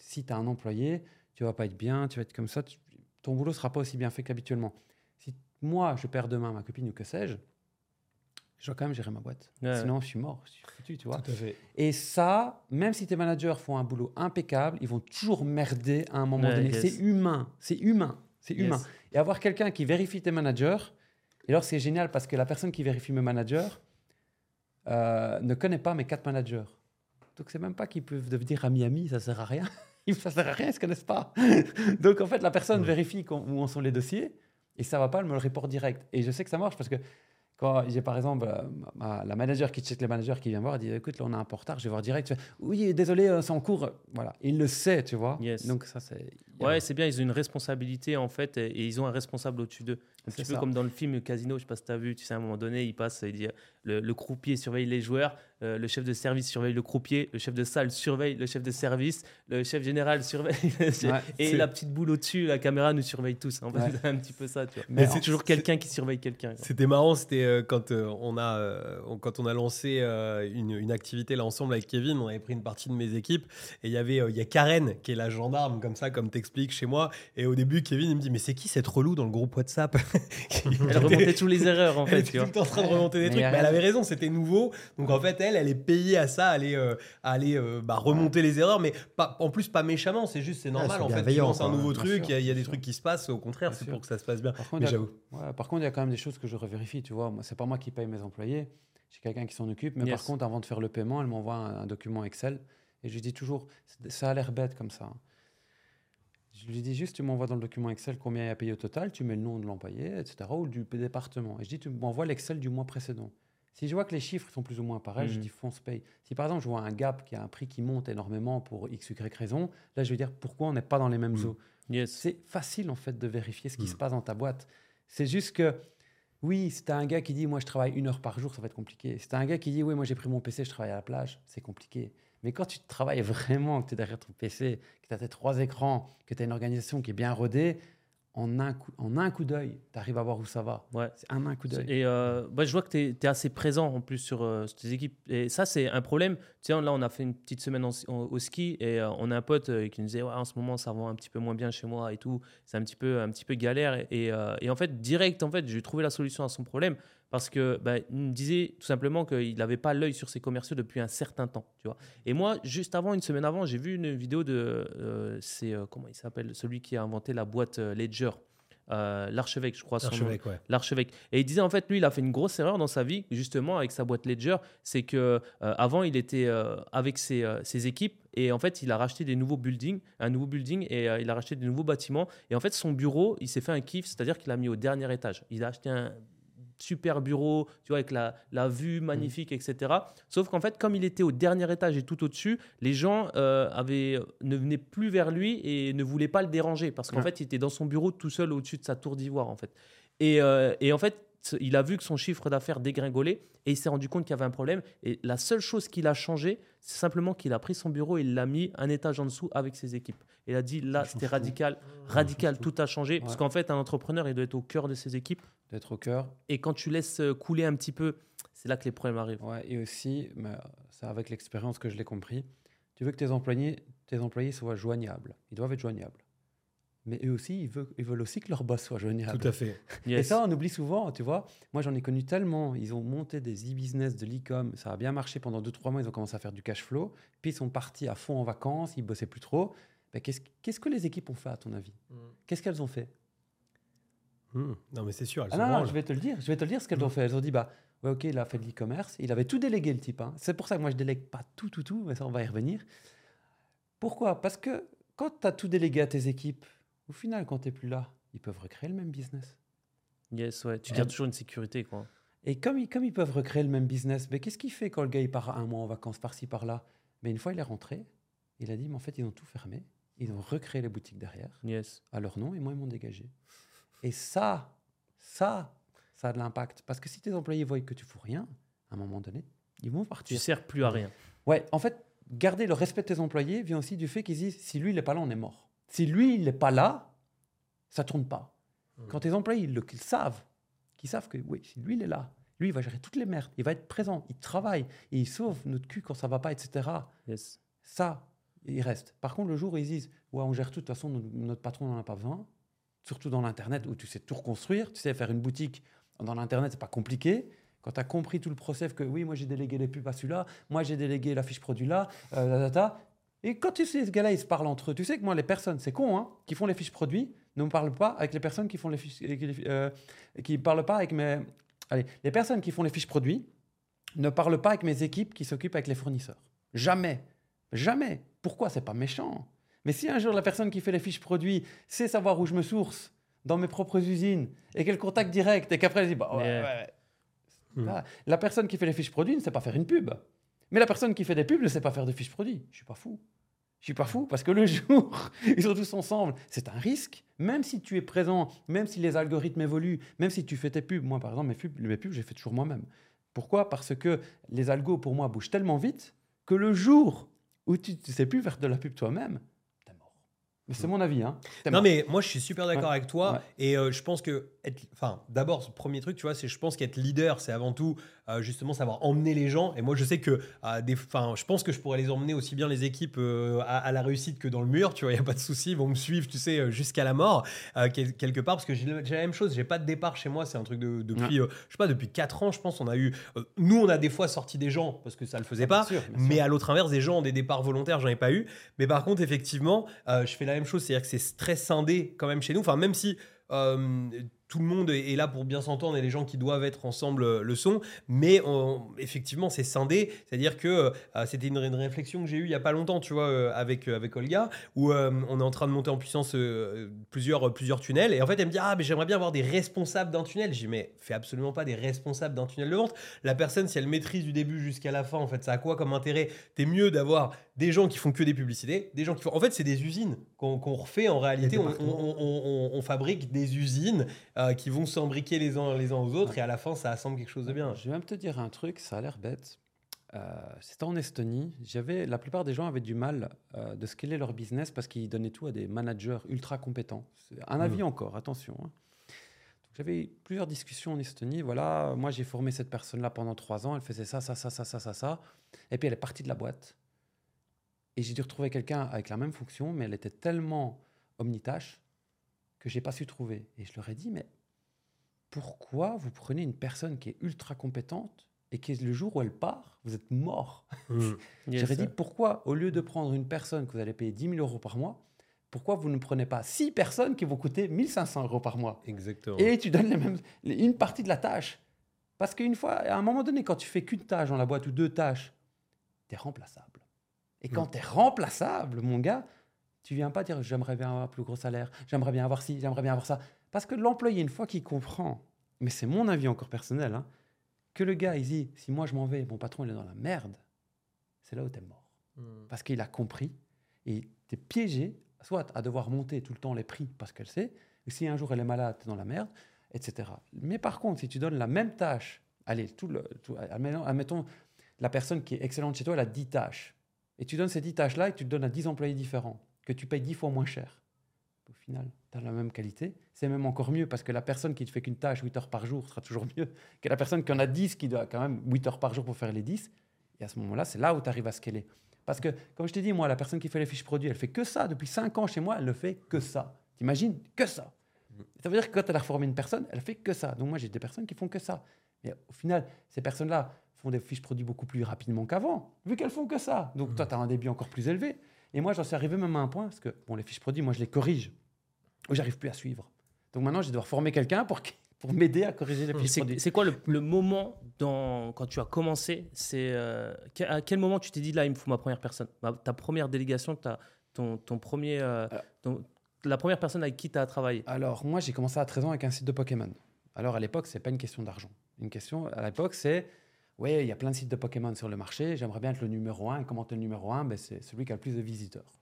si tu as un employé, tu vas pas être bien, tu vas être comme ça, tu- ton boulot sera pas aussi bien fait qu'habituellement. Si moi, je perds demain ma copine ou que sais-je, je dois quand même gérer ma boîte. Ouais. Sinon, je suis mort, je suis foutu, tu vois. Tout à fait. Et ça, même si tes managers font un boulot impeccable, ils vont toujours merder à un moment Ouais, donné. yes. C'est humain, c'est humain, c'est Yes. humain. Et avoir quelqu'un qui vérifie tes managers, et alors c'est génial parce que la personne qui vérifie mes managers euh, ne connaît pas mes quatre managers. Donc c'est même pas qu'ils peuvent devenir amis-amis, ça sert à rien. ça sert à rien, ils se connaissent pas? Donc en fait, la personne vérifie où en sont les dossiers, et ça va pas, elle me le reporte direct. Et je sais que ça marche parce que Quand j'ai par exemple euh, ma- la manager qui check les managers qui vient voir, elle dit écoute, là on a un retard, je vais voir direct. Fais, oui, désolé, euh, c'est en cours. Voilà, il le sait, tu vois. Yes. Donc ça, c'est. Ouais, c'est bien, ils ont une responsabilité en fait, et ils ont un responsable au-dessus d'eux. Un petit peu comme dans le film Casino, je sais pas si tu as vu, tu sais, à un moment donné, il passe, il dit le, le croupier surveille les joueurs, euh, le chef de service surveille le croupier, le chef de salle surveille le chef de service, le chef général surveille. Ouais, et la petite boule au-dessus, la caméra nous surveille tous. En fait, Ouais. c'est un petit peu ça, tu vois. Mais c'est toujours quelqu'un qui surveille quelqu'un. C'était marrant, c'était euh, quand, euh, on a, euh, on- quand on a lancé euh, une, une activité là ensemble avec Kevin, on avait pris une partie de mes équipes et il y avait euh, il y a Karen qui est la gendarme comme ça, comme t'expliques chez moi. Et au début, Kevin il me dit mais c'est qui cette relou dans le groupe WhatsApp? Elle remontait toutes les erreurs en Elle fait, était tu tout vois. le temps en train de remonter des Mais trucs, mais elle. Avait raison, c'était nouveau. Donc en fait, elle, elle est payée à ça, à aller, euh, à aller euh, bah, remonter les erreurs, mais pas, en plus pas méchamment, c'est juste, c'est normal en fait. Tu lances un nouveau truc, il y a, y des sûr. trucs qui se passent, au contraire, c'est pour que ça se passe bien. Par contre, j'avoue. Ouais, par contre, il y a quand même des choses que je revérifie, tu vois. Moi, c'est pas moi qui paye mes employés, j'ai quelqu'un qui s'en occupe. Mais Yes. par contre, avant de faire le paiement, elle m'envoie un, un document Excel et je lui dis toujours, ça a l'air bête comme ça. Je lui dis juste, tu m'envoies dans le document Excel combien il y a payé au total, tu mets le nom de l'employé, etc., ou du département. Et je dis, tu m'envoies l'Excel du mois précédent. Si je vois que les chiffres sont plus ou moins pareils, je Mhm. dis fonce paye. Si par exemple je vois un gap qui a un prix qui monte énormément pour x, y raison, là je vais dire pourquoi on n'est pas dans les mêmes Mhm. eaux? Yes. C'est facile en fait de vérifier ce qui Mm. se passe dans ta boîte. C'est juste que, oui, si tu un gars qui dit moi je travaille une heure par jour, ça va être compliqué. Si tu un gars qui dit oui, moi j'ai pris mon PC, je travaille à la plage, c'est compliqué. Mais quand tu travailles vraiment, que tu es derrière ton PC, que tu as tes trois écrans, que tu as une organisation qui est bien rodée, en un coup, en un coup d'œil, tu arrives à voir où ça va. Ouais. C'est un, un coup d'œil. Et euh, bah, je vois que tu es, assez présent en plus sur, euh, sur tes équipes. Et ça, c'est un problème. Tiens, là, on a fait une petite semaine en- en- au ski et euh, on a un pote euh, qui nous disait ouais, en ce moment, ça va un petit peu moins bien chez moi et tout. C'est un petit peu, un petit peu galère. Et, et en fait, direct, en fait, j'ai trouvé la solution à son problème parce que bah, il me disait tout simplement qu'il n'avait pas l'œil sur ses commerciaux depuis un certain temps. Tu vois. Et moi, juste avant, une semaine avant, j'ai vu une vidéo de. euh, c'est euh, comment il s'appelle Celui qui a inventé la boîte euh, Ledger. Euh, L'archevêque, je crois. son nom Archevêque, ouais. l'archevêque. Et il disait en fait, lui, il a fait une grosse erreur dans sa vie, justement, avec sa boîte Ledger. C'est que euh, avant, il était euh, avec ses, ses équipes et en fait, il a racheté des nouveaux buildings, un nouveau building et il a racheté des nouveaux bâtiments. Et en fait, son bureau, il s'est fait un kiff, c'est-à-dire qu'il a mis au dernier étage. Il a acheté un super bureau, tu vois, avec la, la vue magnifique, etc. Sauf qu'en fait, comme il était au dernier étage et tout au-dessus, les gens euh, avaient, ne venaient plus vers lui et ne voulaient pas le déranger parce qu'en Ouais. fait, il était dans son bureau tout seul au-dessus de sa tour d'ivoire, en fait. Et, euh, et en fait, il a vu que son chiffre d'affaires dégringolait et il s'est rendu compte qu'il y avait un problème. Et la seule chose qu'il a changé, c'est simplement qu'il a pris son bureau et il l'a mis un étage en dessous avec ses équipes. Et il a dit là, change c'était radical, Ça radical, tout a changé. Parce qu'en fait, un entrepreneur, il doit être au cœur de ses équipes. D'être au cœur. Et quand tu laisses euh, couler un petit peu, c'est là que les problèmes arrivent. Ouais, et aussi, mais c'est avec l'expérience que je l'ai compris, tu veux que tes employés, tes employés soient joignables. Ils doivent être joignables. Mais eux aussi, ils veulent, ils veulent aussi que leur boss soit joignable. Tout à fait. Et ça, on oublie souvent, tu vois. Moi, j'en ai connu tellement. Ils ont monté des e-business, de l'e-com. Ça a bien marché pendant 2-3 mois. Ils ont commencé à faire du cash flow. Puis, ils sont partis à fond en vacances. Ils bossaient plus trop. Ben, qu'est-ce, qu'est-ce que les équipes ont fait, à ton avis? Qu'est-ce qu'elles ont fait? Hmm. Non, mais c'est sûr. elles ah se non, je vais te le dire. Je vais te le dire ce qu'elles Mhm. ont fait. Elles ont dit, bah, ouais, ok, il a fait de l'e-commerce. Il avait tout délégué, le type. hein. C'est pour ça que moi, je délègue pas tout, tout, tout. Mais ça, on va y revenir. Pourquoi? Parce que quand tu as tout délégué à tes équipes, au final, quand tu n'es plus là, ils peuvent recréer le même business. Yes, ouais. Tu gardes toujours une sécurité, quoi. Et comme ils, comme ils peuvent recréer le même business, mais qu'est-ce qu'il fait quand le gars il part un mois en vacances par-ci par-là? Mais une fois il est rentré, il a dit mais en fait ils ont tout fermé, ils ont recréé les boutiques derrière Yes. à leur nom et moi ils m'ont dégagé. Et ça, ça, ça a de l'impact parce que si tes employés voient que tu fous rien, à un moment donné, ils vont Tu partir. sers plus à rien. Ouais, en fait, garder le respect de tes employés vient aussi du fait qu'ils disent si lui il n'est pas là, on est mort. Si lui il n'est pas là, ça tourne pas. Quand tes employés ils le savent, qu'ils savent que oui, si lui il est là, lui il va gérer toutes les merdes, il va être présent, il travaille et il sauve notre cul quand ça va pas, etc. Yes. Ça, il reste. Par contre, le jour où ils disent ouais, on gère tout, de toute façon notre patron n'en a pas besoin, surtout dans l'internet où tu sais tout reconstruire, tu sais faire une boutique dans l'internet c'est pas compliqué. Quand tu as compris tout le process que oui, moi j'ai délégué les pubs à celui-là, moi j'ai délégué la fiche produit là, euh. Et quand tu sais, ces gars-là, ils se parlent entre eux, tu sais que moi, les personnes, c'est con, hein, qui font les fiches produits, ne me parlent pas avec les personnes qui font les fiches. euh, qui parlent pas avec mes. Allez, les personnes qui font les fiches produits ne parlent pas avec mes équipes qui s'occupent avec les fournisseurs. Jamais. Jamais. Pourquoi? C'est pas méchant. Mais si un jour la personne qui fait les fiches produits sait savoir où je me source dans mes propres usines et qu'elle contacte direct et qu'après elle dit bah ouais, Mais- ouais, ouais. Mm. Ah, La personne qui fait les fiches produits ne sait pas faire une pub. Mais la personne qui fait des pubs ne sait pas faire de fiches produits. Je suis pas fou. Je suis pas fou parce que le jour, ils sont tous ensemble, c'est un risque. Même si tu es présent, même si les algorithmes évoluent, même si tu fais tes pubs. Moi, par exemple, mes pubs, mes pubs j'ai fait toujours moi-même. Pourquoi? Parce que les algos, pour moi, bougent tellement vite que le jour où tu ne sais plus faire de la pub toi-même. Mais c'est mon avis. Hein. Non, mais moi, je suis super d'accord Ouais. avec toi. Ouais. Et euh, je pense que, être- enfin, d'abord, ce premier truc, tu vois, c'est je pense qu'être leader, c'est avant tout euh, justement savoir emmener les gens. Et moi, je sais que, euh, des, je pense que je pourrais les emmener aussi bien les équipes euh, à, à la réussite que dans le mur. Tu vois, il y a pas de souci, ils vont me suivre, tu sais, euh, jusqu'à la mort euh, quel- quelque part, parce que j'ai la même chose. J'ai pas de départ chez moi. C'est un truc de, depuis, je sais pas, depuis 4 ans, je pense. On a eu, nous, on a des fois sorti des gens parce que ça le faisait Ah, bien pas. sûr, bien mais à l'autre inverse, des gens ont des départs volontaires, j'en ai pas eu. Mais par contre, effectivement, je fais la même chose, c'est-à-dire que c'est très scindé quand même chez nous. Enfin, même si tout le monde est là pour bien s'entendre et les gens qui doivent être ensemble euh, le sont, mais on- effectivement, c'est scindé. C'est-à-dire que euh, c'était une, une réflexion que j'ai eue il y a pas longtemps, tu vois, euh, avec, euh, avec Olga, où on est en train de monter en puissance plusieurs, plusieurs tunnels. Et en fait, elle me dit Ah, mais j'aimerais bien avoir des responsables d'un tunnel. J'ai dit Mais fais absolument pas des responsables d'un tunnel de vente. La personne, si elle maîtrise du début jusqu'à la fin, en fait, ça a quoi comme intérêt? T'es mieux d'avoir des gens qui font que des publicités, des gens qui font. En fait, c'est des usines qu'on refait en réalité. On fabrique des usines euh, qui vont s'embriquer les uns les uns aux autres et à la fin, ça assemble quelque chose de bien. Je vais même te dire un truc, ça a l'air bête. Euh, C'était en Estonie. J'avais, la plupart des gens avaient du mal euh, de scaler leur business parce qu'ils donnaient tout à des managers ultra compétents. Un avis encore, attention. hein. J'avais eu plusieurs discussions en Estonie. Voilà, moi j'ai formé cette personne-là pendant trois ans. Elle faisait ça, ça, ça, ça, ça, ça, ça. Et puis elle est partie de la boîte. Et j'ai dû retrouver quelqu'un avec la même fonction, mais elle était tellement omnitâche que j'ai pas su trouver. Et je leur ai dit, mais pourquoi vous prenez une personne qui est ultra compétente et qui, le jour où elle part, vous êtes mort Mm. Yes. J'aurais dit, pourquoi, au lieu de prendre une personne que vous allez payer 10 000 euros par mois, pourquoi vous ne prenez pas six personnes qui vont coûter 1500 euros par mois? Exactement. Et tu donnes les mêmes, une partie de la tâche. Parce qu'une fois, à un moment donné, quand tu fais qu'une tâche dans la boîte ou deux tâches, tu es remplaçable. Et quand Mm. tu es remplaçable, mon gars, tu viens pas dire j'aimerais bien avoir un plus gros salaire, j'aimerais bien avoir ci, j'aimerais bien avoir ça. Parce que l'employé, une fois qu'il comprend, mais c'est mon avis encore personnel, hein, que le gars, il dit si moi je m'en vais, mon patron il est dans la merde, c'est là où tu es mort. Mm. Parce qu'il a compris et tu es piégé, soit à devoir monter tout le temps les prix parce qu'elle sait, et si un jour elle est malade, tu es dans la merde, etc. Mais par contre, si tu donnes la même tâche, allez, tout le, tout- admettons, admettons, la personne qui est excellente chez toi, elle a 10 tâches, et tu donnes ces 10 tâches-là et tu te donnes à 10 employés différents, que tu payes 10 fois moins cher. Au final, tu as la même qualité. C'est même encore mieux parce que la personne qui ne fait qu'une tâche 8 heures par jour sera toujours mieux que la personne qui en a 10 qui doit quand même 8 heures par jour pour faire les 10. Et à ce moment-là, c'est là où tu arrives à scaler. Parce que, comme je t'ai dit, moi, la personne qui fait les fiches produits, elle fait que ça. Depuis 5 ans chez moi, elle ne fait que ça. T'imagines? Que ça. Ça veut dire que quand elle a reformé une personne, elle fait que ça. Donc moi, j'ai des personnes qui font que ça. Mais au final, ces personnes-là font des fiches produits beaucoup plus rapidement qu'avant, vu qu'elles font que ça. Donc toi, tu as un débit encore plus élevé. Et moi, j'en suis arrivé même à un point, parce que bon, les fiches produits, moi, je les corrige. Où j'arrive plus à suivre. Donc maintenant, je vais devoir former quelqu'un pour, m'aider à corriger les Et fiches produits. c'est quoi le, le moment dans, quand tu as commencé C'est euh, à quel moment tu t'es dit là, il me faut ma première personne, Ma- ta première délégation, ta, ton, ton premier, euh, ton- la première personne avec qui tu as travaillé? Alors, moi, j'ai commencé à 13 ans avec un site de Pokémon. Alors, à l'époque, c'est pas une question d'argent. Une question, à l'époque, c'est oui, il y a plein de sites de Pokémon sur le marché, j'aimerais bien être le numéro 1. Comment t'es le numéro 1 ben, C'est celui qui a le plus de visiteurs.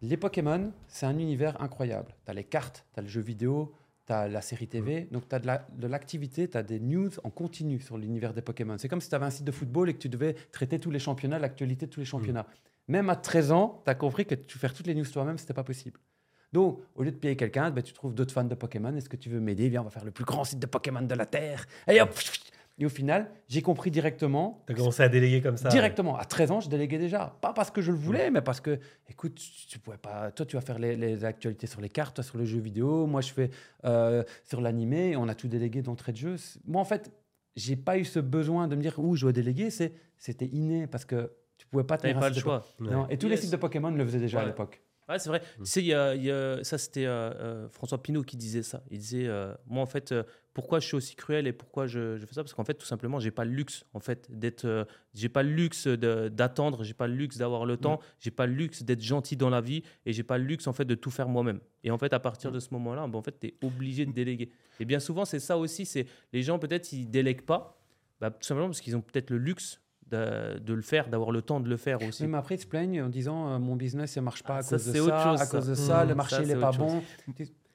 Les Pokémon, c'est un univers incroyable. Tu as les cartes, tu as le jeu vidéo, tu as la série TV, donc tu as de l'activité, tu as des news en continu sur l'univers des Pokémon. C'est comme si tu avais un site de football et que tu devais traiter tous les championnats, l'actualité de tous les championnats. Même à 13 ans, tu as compris que tu faire toutes les news toi-même, c'était pas possible. Donc, au lieu de payer quelqu'un, ben, tu trouves d'autres fans de Pokémon. Est-ce que tu veux m'aider? Viens, on va faire le plus grand site de Pokémon de la Terre. Et hop Et au final, j'ai compris directement. T'as commencé à déléguer comme ça. Directement. À 13 ans, je déléguais déjà. Pas parce que je le voulais, mais parce que, écoute, tu, tu pouvais pas. Toi, tu vas faire les, les actualités sur les cartes, toi sur les jeux vidéo. Moi, je fais euh, sur l'animé. On a tout délégué d'entrée de jeu. Moi, en fait, j'ai pas eu ce besoin de me dire où je dois déléguer. C'est- C'était inné parce que tu pouvais pas Tu tenir pas le choix. Ouais. non, et tous les sites de Pokémon le faisaient déjà à l'époque. Ouais, c'est vrai. Tu sais, il y a- il y a- ça, c'était euh, euh, François Pinault qui disait ça. Il disait euh, Moi, en fait, euh, pourquoi je suis aussi cruel et pourquoi je, je fais ça? Parce qu'en fait, tout simplement, j'ai pas le luxe, en fait, d'être. euh, j'ai pas le luxe de- d'attendre, j'ai pas le luxe d'avoir le temps, j'ai pas le luxe d'être gentil dans la vie et j'ai pas le luxe, en fait, de tout faire moi-même. Et en fait, à partir de ce moment-là, ben, en fait, tu es obligé de déléguer. Et bien souvent, c'est ça aussi c'est les gens, peut-être, ils délèguent pas, bah, tout simplement parce qu'ils ont peut-être le luxe de, de le faire, d'avoir le temps de le faire aussi. Mais après, ils se plaignent en disant euh, mon business ne marche pas Ah, à ça, cause de ça, chose, à cause ça. de ça, le marché Ça, n'est pas bon.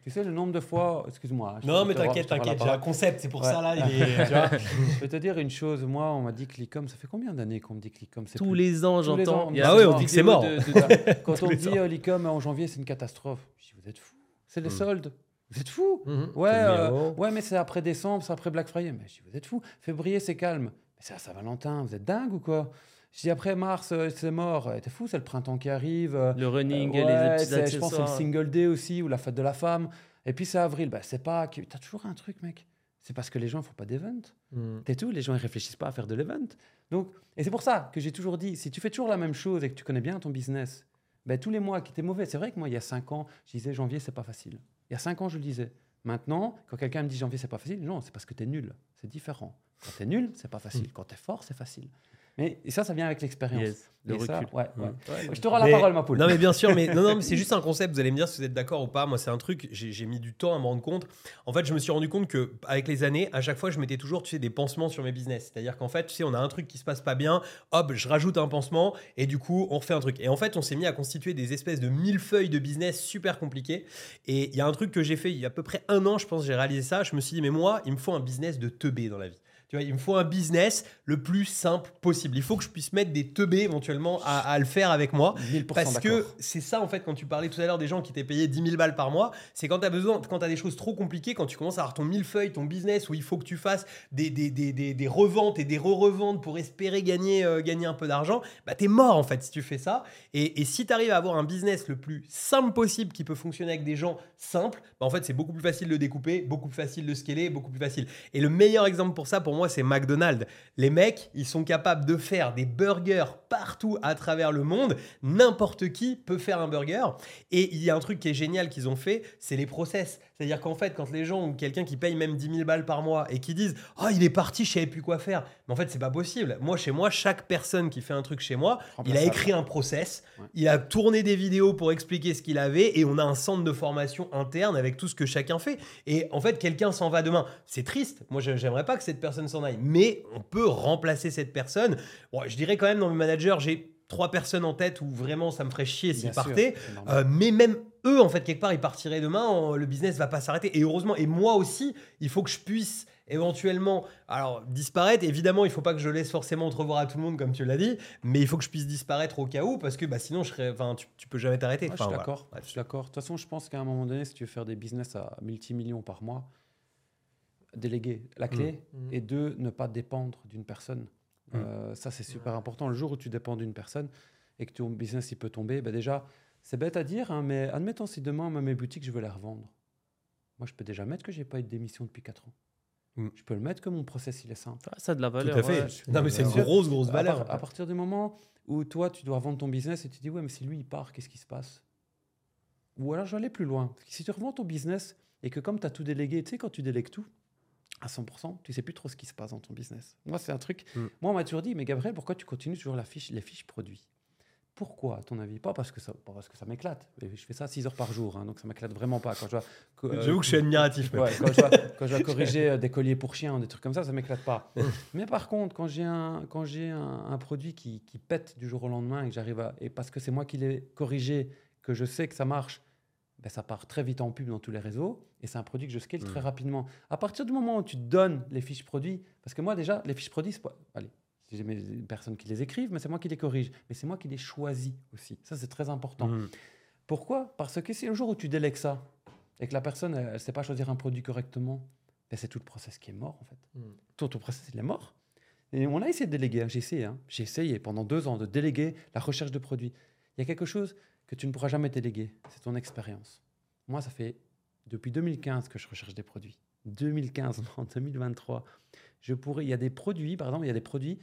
Tu sais le nombre de fois, excuse-moi. Non, mais t'inquiète, t'inquiète, j'ai un concept, c'est pour Ouais. ça là. il est- Tu vois, je vais te dire une chose, moi on m'a dit Clicom, ça fait combien d'années qu'on me dit Clicom c'est Tous plus- les ans, Tous les j'entends. Ah ouais, une on dit que c'est mort. de- de- Quand on dit euh, Licom en janvier c'est une catastrophe, je dis vous êtes fous, c'est les Mm. soldes, vous êtes fous. Mhm. Ouais, euh, ouais, mais c'est après décembre, c'est après Black Friday. Mais je dis, vous êtes fous. Février, c'est calme. Mais c'est à Saint-Valentin, vous êtes dingue ou quoi? Je dis, après mars, euh, c'est mort. Euh, T'es fou, c'est le printemps qui arrive. euh, le running, euh, les ouais, petits c'est- je pense c'est le single day aussi, ou la fête de la femme. Et puis c'est avril. Bah, c'est pas. T'as toujours un truc, mec. C'est parce que les gens ne font pas d'event. Mhm. C'est tout. Les gens ne réfléchissent pas à faire de l'event. Donc, et c'est pour ça que j'ai toujours dit, si tu fais toujours la même chose et que tu connais bien ton business, ben, tous les mois qui étaient mauvais. C'est vrai que moi, il y a cinq ans, je disais janvier, c'est pas facile. Il y a cinq ans, je le disais. Maintenant, quand quelqu'un me dit janvier, c'est pas facile, non, c'est parce que tu es nul. C'est différent. Quand tu es nul, c'est pas facile. Quand tu es fort, c'est facile. Mais et ça, ça vient avec l'expérience. Yes, le ça, recul. ouais, ouais. Ouais, Je te rends la Mais- parole, ma poule. Non mais bien sûr, mais non, non, mais c'est juste un concept. Vous allez me dire si vous êtes d'accord ou pas. Moi, c'est un truc. J'ai j'ai mis du temps à me rendre compte. En fait, je me suis rendu compte que avec les années, à chaque fois, je mettais toujours, tu sais, des pansements sur mes business. C'est-à-dire qu'en fait, tu sais, on a un truc qui se passe pas bien. Hop, je rajoute un pansement et du coup, on refait un truc. Et en fait, on s'est mis à constituer des espèces de mille feuilles de business super compliquées. Et il y a un truc que j'ai fait il y a à peu près un an, je pense, j'ai réalisé ça. Je me suis dit, mais moi, il me faut un business de teubé dans la vie. Tu vois, il me faut un business le plus simple possible. Il faut que je puisse mettre des teubés éventuellement à, à le faire avec moi. 1000% Parce que c'est ça, en fait, quand tu parlais tout à l'heure des gens qui t'aient payé 10 000 balles par mois, c'est quand tu as besoin, quand tu as des choses trop compliquées, quand tu commences à avoir ton millefeuille, ton business, où il faut que tu fasses des, des, des, des, des reventes et des re-reventes pour espérer gagner, euh, gagner un peu d'argent, bah t'es mort, en fait, si tu fais ça. Et, et si tu arrives à avoir un business le plus simple possible qui peut fonctionner avec des gens simples, bah en fait, c'est beaucoup plus facile de découper, beaucoup plus facile de scaler, beaucoup plus facile. Et le meilleur exemple pour ça, pour moi, c'est McDonald's. Les mecs, ils sont capables de faire des burgers partout à travers le monde. N'importe qui peut faire un burger. Et il y a un truc qui est génial qu'ils ont fait, c'est les process. C'est-à-dire qu'en fait, quand les gens ou quelqu'un qui paye même 10 000 balles par mois et qui disent Oh, il est parti, je savais plus quoi faire. Mais en fait, c'est pas possible. Moi, chez moi, chaque personne qui fait un truc chez moi, il a écrit un process, Ouais. il a tourné des vidéos pour expliquer ce qu'il avait et on a un centre de formation interne avec tout ce que chacun fait. Et en fait, quelqu'un s'en va demain. C'est triste. Moi, je- j'aimerais pas que cette personne s'en aille. Mais on peut remplacer cette personne. Bon, je dirais quand même, dans mes managers, j'ai trois personnes en tête où vraiment ça me ferait chier s'ils partaient. Euh, mais même eux, en fait, quelque part, ils partiraient demain, le business va pas s'arrêter. Et heureusement, et moi aussi, il faut que je puisse éventuellement alors disparaître. Évidemment, il faut pas que je laisse forcément entrevoir à tout le monde, comme tu l'as dit, mais il faut que je puisse disparaître au cas où, parce que bah, sinon, je serais, tu, tu peux jamais t'arrêter. Ouais, Enfin, je suis voilà. d'accord. Ouais, Je suis d'accord. De toute façon, je pense qu'à un moment donné, si tu veux faire des business à multimillions par mois, déléguer la clé Mhm. et deux, ne pas dépendre d'une personne. Mm. Euh, ça, c'est super important. Le jour où tu dépends d'une personne et que ton business il peut tomber, ben déjà, c'est bête à dire, hein, mais admettons si demain, moi, mes boutiques, je veux les revendre. Moi, je peux déjà mettre que j'ai pas eu de démission depuis 4 ans. Mm. Je peux le mettre que mon process, il est simple. Ah, ça a de la Tout valeur. à fait. ouais. non, mais c'est une grosse, grosse À, valeur. par- à partir du moment où toi, tu dois vendre ton business et tu dis, ouais, mais si lui, il part, qu'est-ce qui se passe? Ou alors, je vais aller plus loin. Si tu revends ton business et que comme tu as tout délégué, tu sais, quand tu délègues tout à 100%, tu sais plus trop ce qui se passe dans ton business. Moi, c'est un truc. Mm. Moi, on m'a toujours dit, mais Gabriel, pourquoi tu continues toujours la fiche, les fiches produits? Pourquoi, à ton avis? Pas parce que ça, pas parce que ça m'éclate. Je fais ça 6 heures par jour, hein, donc ça m'éclate vraiment pas. Quand je dois, co- euh, J'avoue que je suis admiratif. Ouais, quand, je dois, quand je dois corriger euh, des colliers pour chiens des trucs comme ça, ça m'éclate pas. Mais par contre, quand j'ai un, quand j'ai un, un produit qui, qui pète du jour au lendemain et que j'arrive à. Et parce que c'est moi qui l'ai corrigé, que je sais que ça marche, ben ça part très vite en pub dans tous les réseaux. Et c'est un produit que je scale très rapidement. À partir du moment où tu te donnes les fiches produits, parce que moi déjà, les fiches produits, c'est pas. Allez. J'ai mes personnes qui les écrivent, mais c'est moi qui les corrige. Mais c'est moi qui les choisis aussi. Ça, c'est très important. Mm. Pourquoi? Parce que si le jour où tu délègues ça et que la personne, elle ne sait pas choisir un produit correctement, ben c'est tout le process qui est mort, en fait. Mm. Tout ton process, il est mort. Et on a essayé de déléguer, hein, j'ai essayé. hein. J'ai essayé pendant deux ans de déléguer la recherche de produits. Il y a quelque chose que tu ne pourras jamais déléguer, c'est ton expérience. Moi, ça fait depuis 2015 que je recherche des produits. 2015, en 2023. Je pourrais, il y a des produits, par exemple, il y a des produits,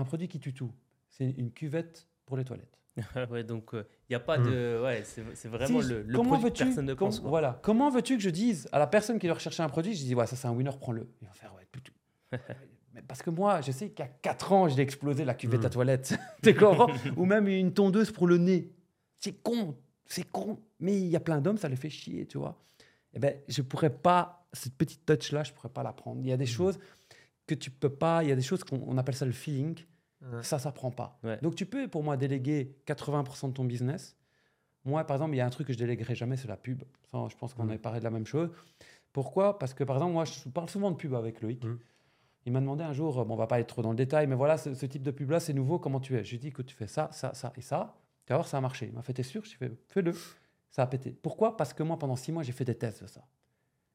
un produit qui tue tout. C'est une cuvette pour les toilettes. ouais, donc il n'y a pas de. Ouais, c'est c'est vraiment Si, le, le comment produit que personne ne com- pense. quoi. Voilà. Comment veux-tu que je dise à la personne qui doit rechercher un produit, je dis ouais ça c'est un winner, prends-le. Il va faire ouais. parce que moi, je sais qu'à 4 ans, j'ai explosé la cuvette Mm. à toilette. Ou même une tondeuse pour le nez. C'est con, c'est con. Mais il y a plein d'hommes, ça les fait chier, tu vois. Eh ben, je pourrais pas, cette petite touch-là, je pourrais pas la prendre. Il y a des choses que tu peux pas, il y a des choses qu'on on appelle ça le feeling. Ouais. Ça, ça prend pas. Ouais. Donc, tu peux, pour moi, déléguer 80% de ton business. Moi, par exemple, il y a un truc que je déléguerai jamais, c'est la pub. Ça, je pense qu'on Mm. avait parlé de la même chose. Pourquoi? Parce que, par exemple, moi, je parle souvent de pub avec Loïc. Mm. Il m'a demandé un jour, bon, on va pas aller trop dans le détail, mais voilà, ce, ce type de pub-là, c'est nouveau, comment tu es? Je lui ai dit que tu fais ça, ça, ça et ça. Tu vas voir, ça a marché. Il m'a fait, t'es sûr? Je lui ai fait, fais-le. Ça a pété. Pourquoi? Parce que moi, pendant six mois, j'ai fait des tests de ça.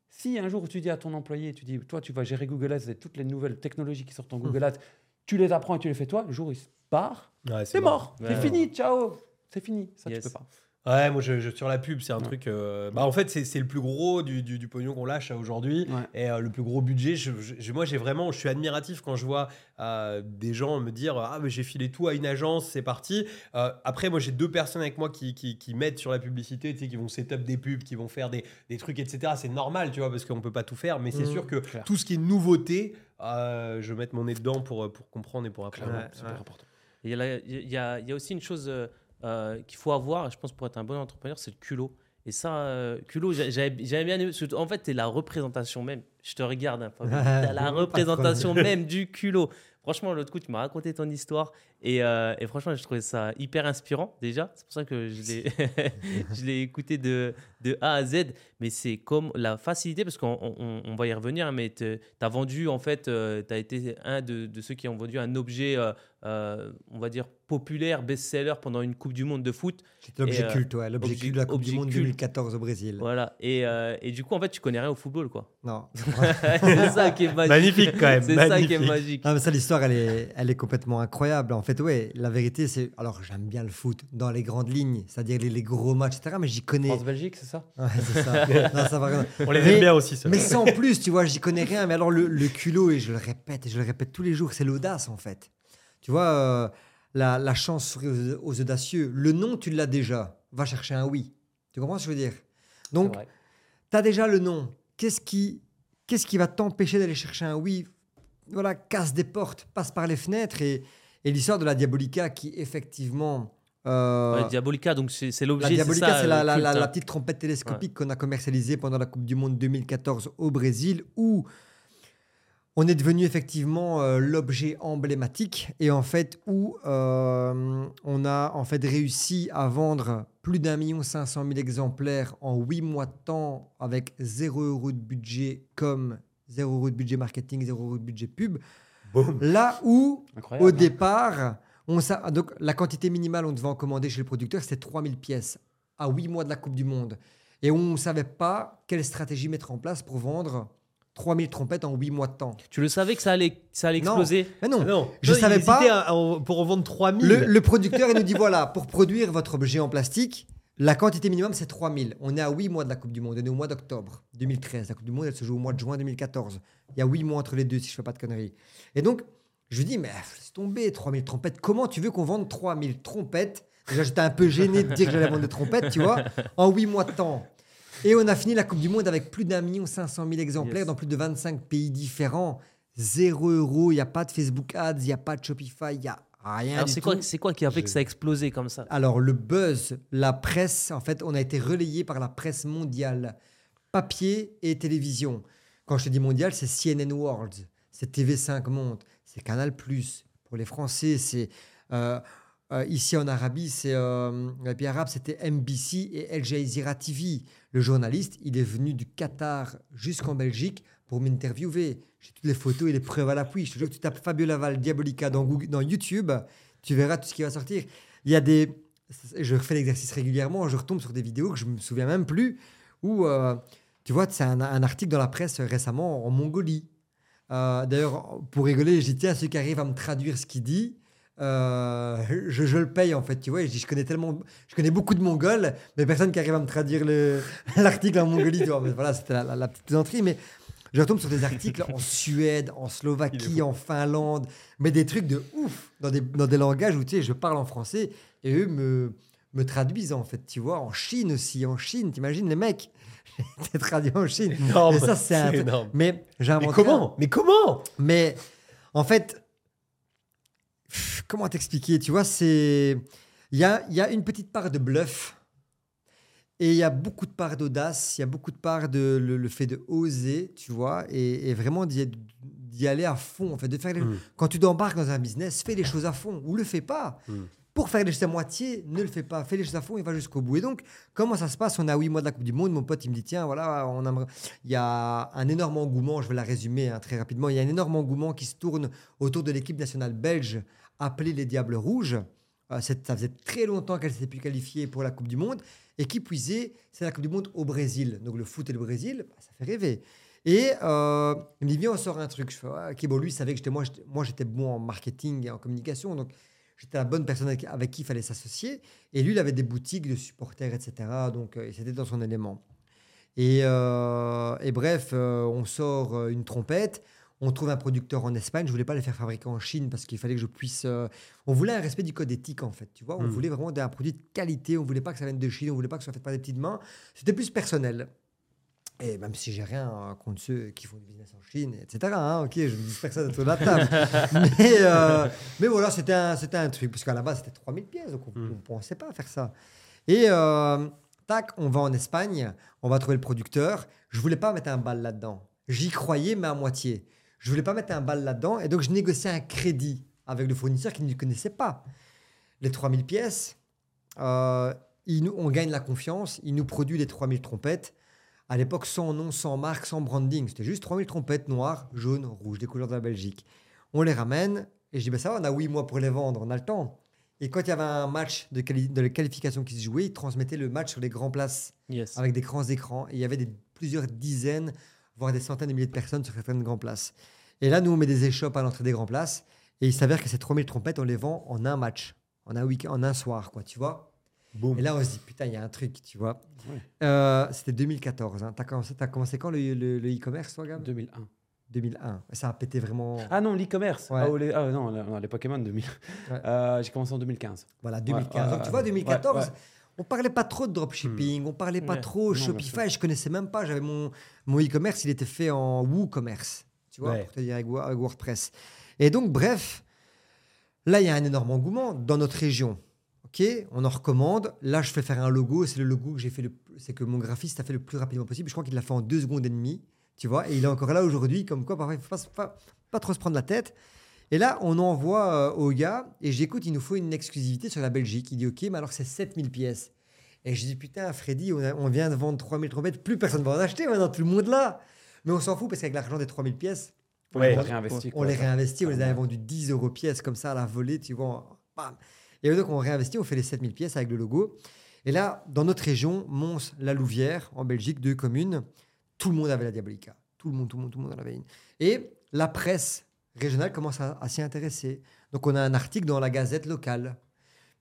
Si un jour tu dis à ton employé, tu dis, toi, tu vas gérer Google Ads et toutes les nouvelles technologies qui sortent en Google Ads, tu les apprends et tu les fais toi, le jour où il se part, Ouais, c'est mort. Ouais. C'est fini, ciao. C'est fini. Ça, Yes. tu peux pas. Ouais, moi, je, je- sur la pub, c'est un Ouais. truc. euh, bah, en fait, c'est c'est le plus gros du, du, du pognon qu'on lâche euh, aujourd'hui. Ouais. Et euh, le plus gros budget, je, je- moi j'ai vraiment, je suis admiratif quand je vois euh, des gens me dire ah mais j'ai filé tout à une agence, c'est parti. Euh, après moi j'ai deux personnes avec moi qui, qui, qui m'aident sur la publicité, tu sais, qui vont setup des pubs, qui vont faire des, des trucs etc. C'est normal tu vois parce qu'on peut pas tout faire, mais c'est Mhm. sûr que Clair. tout ce qui est nouveauté, euh, je vais mettre mon nez dedans pour pour comprendre et pour apprendre. Ouais, Super ouais. important. Il y, y a, il y a aussi une chose euh, qu'il faut avoir, je pense, pour être un bon entrepreneur, c'est le culot. Et ça, euh, culot, j'a- j'avais bien aimé. En fait, tu es la représentation même. Je te regarde, hein, Fabien. La représentation même du culot. Franchement, l'autre coup, tu m'as raconté ton histoire. Et, euh, et franchement, je trouvais ça hyper inspirant, déjà. C'est pour ça que je l'ai écouté de, de A à Z. Mais c'est comme la facilité, parce qu'on on- on va y revenir, hein, mais tu as vendu, en fait, tu as été un de, de ceux qui ont vendu un objet, euh, on va dire, populaire, best-seller pendant une Coupe du Monde de foot. C'est l'objet Et, euh, culte, ouais. L'objet objet- culte de la Coupe du Monde culte. 2014 au Brésil. Voilà. Et, euh, et du coup, en fait, tu connais rien au football, quoi. Non. c'est ça qui est magique. Magnifique quand même. C'est ça qui est magique. Non, mais ça, l'histoire, elle est, elle est complètement incroyable. En fait, ouais, la vérité, c'est. Alors, j'aime bien le foot dans les grandes lignes, c'est-à-dire les, les gros matchs, etc. Mais j'y connais. France-Belgique, c'est ça? Ouais, c'est ça. non, ça va rien. On les Mais- aime bien aussi. ceux-là. Mais sans plus, tu vois, j'y connais rien. Mais alors, le, le culot, et je le répète, et je le répète tous les jours, c'est l'audace, en fait. Tu vois, euh, la, la chance sourit aux, aux audacieux. Le non, tu l'as déjà. Va chercher un oui. Tu comprends ce que je veux dire? Donc, tu as déjà le non. Qu'est-ce qui, qu'est-ce qui va t'empêcher d'aller chercher un oui? Voilà, casse des portes, passe par les fenêtres. Et, et l'histoire de la Diabolica qui, effectivement. euh, Ouais, Diabolica, donc c'est la l'objet. c'est Diabolica, c'est la, la- la- hein. la petite trompette télescopique qu'on a commercialisée pendant la Coupe du Monde 2014 au Brésil, où on est devenu effectivement euh, l'objet emblématique et en fait où euh, on a en fait réussi à vendre plus d'un million cinq cent mille exemplaires en huit mois de temps avec zéro euro de budget comme zéro euro de budget marketing, zéro euro de budget pub. Là où Incroyable. au hein. départ, on sa- donc, la quantité minimale on devait en commander chez le producteur, c'était 3000 pièces à 8 mois de la Coupe du Monde. Et on ne savait pas quelle stratégie mettre en place pour vendre 3000 trompettes en 8 mois de temps. Tu le savais que ça allait, ça allait Non. exploser Mais non, Ah Non, Je Non, il savais pas. à- à- pour en vendre 3000. le, le producteur il nous dit voilà, pour produire votre objet en plastique, la quantité minimum c'est 3000. On est à 8 mois de la Coupe du Monde, on est au mois d'octobre 2013. La Coupe du Monde elle se joue au mois de juin 2014. Il y a 8 mois entre les deux si je fais pas de conneries. Et donc, je lui dis mais laisse tomber, 3000 trompettes, comment tu veux qu'on vende 3000 trompettes? Déjà j'étais un peu gêné de dire que j'allais vendre des trompettes, tu vois, en 8 mois de temps. Et on a fini la Coupe du Monde avec plus d'un million cinq cent mille exemplaires Yes. dans plus de 25 pays différents. Zéro euro, il n'y a pas de Facebook Ads, il n'y a pas de Shopify, il n'y a rien Alors c'est quoi, c'est quoi qui a fait que ça a explosé comme ça? Alors le buzz, la presse, en fait, on a été relayé par la presse mondiale, papier et télévision. Quand je te dis mondial, c'est CNN World, c'est TV5 Monde, c'est Canal+. Pour les Français, c'est euh, euh, ici en Arabie, c'est euh, les pays arabes, c'était NBC et Al Jazeera TV. Le journaliste, il est venu du Qatar jusqu'en Belgique pour m'interviewer. J'ai toutes les photos et les preuves à l'appui. Je te jure que tu tapes Fabio Laval Diabolica dans, Google, dans YouTube, tu verras tout ce qui va sortir. Il y a des. Je refais l'exercice régulièrement, je retombe sur des vidéos que je me souviens même plus, où, euh, tu vois, c'est un, article dans la presse récemment en Mongolie. Euh, D'ailleurs, pour rigoler, je dis tiens, celui qui arrive à me traduire ce qu'il dit, euh, je, je le paye en fait, tu vois. Et je, dis, je connais tellement, je connais beaucoup de Mongols, mais personne qui arrive à me traduire le- l'article en Mongolie, tu vois. Mais voilà, c'était la, la- la petite plaisanterie. Mais Je retombe sur des articles en Suède, en Slovaquie, en Finlande, mais des trucs de ouf, dans des, dans des langages où tu sais, je parle en français et eux me, me traduisent en fait, tu vois, en Chine aussi, en Chine, t'imagines les mecs? J'ai été traduit en Chine. Énorme. Et ça, c'est un énorme. Mais j'ai Mais inventé un- comment? Mais comment? Mais en fait, comment t'expliquer Tu vois, c'est. Il y a, y a une petite part de bluff et il y a beaucoup de part d'audace, il y a beaucoup de part de le, le fait de oser, tu vois, et, et vraiment d'y d'y aller à fond. En fait, de faire les- Mm. Quand tu t'embarques dans un business, fais les choses à fond ou le fais pas. Mm. Pour faire les choses à moitié, ne le fais pas. Fais les choses à fond et va jusqu'au bout. Et donc, comment ça se passe? On a huit mois de la Coupe du Monde. Mon pote, il me dit tiens, voilà, on il y a un énorme engouement. Je vais la résumer hein, très rapidement. Il y a un énorme engouement qui se tourne autour de l'équipe nationale belge appelée les Diables Rouges. Euh, ça faisait très longtemps qu'elle s'était plus qualifiée pour la Coupe du Monde. Et qui puisait, c'est la Coupe du Monde au Brésil. Donc le foot et le Brésil, bah, ça fait rêver. Et euh, il me dit, viens, on sort un truc. Je bon, lui, il savait que moi, j'étais, moi, j'étais bon en marketing et en communication. Donc, j'étais la bonne personne avec, avec qui il fallait s'associer. Et lui, il avait des boutiques de supporters, etc. Donc, euh, c'était dans son élément. Et, euh, et bref, euh, on sort une trompette. On trouve un producteur en Espagne. Je voulais pas les faire fabriquer en Chine parce qu'il fallait que je puisse. On voulait un respect du code éthique en fait. Tu vois, on Mm. voulait vraiment un produit de qualité. On voulait pas que ça vienne de Chine. On voulait pas que ça soit fait par des petites mains. C'était plus personnel. Et même si j'ai rien contre ceux qui font du business en Chine, etc. hein, ok, je ne dis personne autour de la table. mais, euh, mais voilà, c'était un, c'était un truc. Parce qu'à la base, c'était 3000 pièces. Donc on ne Mm. pensait pas faire ça. Et euh, tac, on va en Espagne. On va trouver le producteur. Je voulais pas mettre un bal là-dedans. J'y croyais, mais à moitié. Je voulais pas mettre un bal là-dedans. Et donc, je négociais un crédit avec le fournisseur qui ne connaissait pas. Les 3000 pièces, euh, il nous, on gagne la confiance. Il nous produit les 3000 trompettes. À l'époque, sans nom, sans marque, sans branding. C'était juste 3000 trompettes noires, jaunes, rouges, des couleurs de la Belgique. On les ramène. Et je dis, bah, ça va, on a 8 mois pour les vendre. On a le temps. Et quand il y avait un match de, quali- de la qualification qui se jouait, ils transmettaient le match sur les grands places Yes. avec des grands écrans. Et il y avait des, plusieurs dizaines, voire des centaines de milliers de personnes sur certaines grandes places. Et là, nous, on met des échoppes à l'entrée des grandes places. Et il s'avère que ces 3000 trompettes, on les vend en un match, en un week en un soir, quoi, tu vois. Boum. Et là, on se dit, putain, il y a un truc, tu vois. Ouais. Euh, C'était 2014. Hein. Tu as, commencé quand le e-commerce, toi, Gab? 2001. 2001. Ça a pété vraiment. Ah non, l'e-commerce. Ouais. Ah, les- ah non, non, les Pokémon 2000. Ouais. Euh, J'ai commencé en 2015. Voilà, 2015. ouais, Donc, tu vois, ouais. 2014, Ouais, ouais. on parlait pas trop de dropshipping, on parlait pas trop Non, Shopify, je connaissais même pas. J'avais mon, mon e-commerce, il était fait en WooCommerce, tu vois, pour te dire avec WordPress. Et donc, bref, là, il y a un énorme engouement dans notre région. Ok, on en recommande. Là, je fais faire un logo. C'est le logo que j'ai fait. C'est que mon graphiste a fait le plus rapidement possible. Je crois qu'il l'a fait en deux secondes et demie. Tu vois, et il est encore là aujourd'hui. Comme quoi, parfois, il faut pas, se- pas, pas trop se prendre la tête. Et là, on envoie euh, au gars et j'écoute, il nous faut une exclusivité sur la Belgique. Il dit OK, mais alors c'est 7000 pièces. Et je dis putain, Freddy, on, a- on vient de vendre 3000 trompettes, plus personne va en acheter maintenant, tout le monde là. Mais on s'en fout parce qu'avec l'argent des 3000 pièces, Ouais. On réinvestit. on quoi. les réinvestit, on les avait vendus 10 euros pièce comme ça à la volée, tu vois. bam. Et donc on réinvestit, on fait les 7000 pièces avec le logo. Et là, dans notre région, Mons, la Louvière, en Belgique, deux communes, tout le monde avait la Diabolica. Tout le monde, tout le monde, tout le monde en avait une. Et la presse régionale commence à, à s'y intéresser. Donc on a un article dans la gazette locale.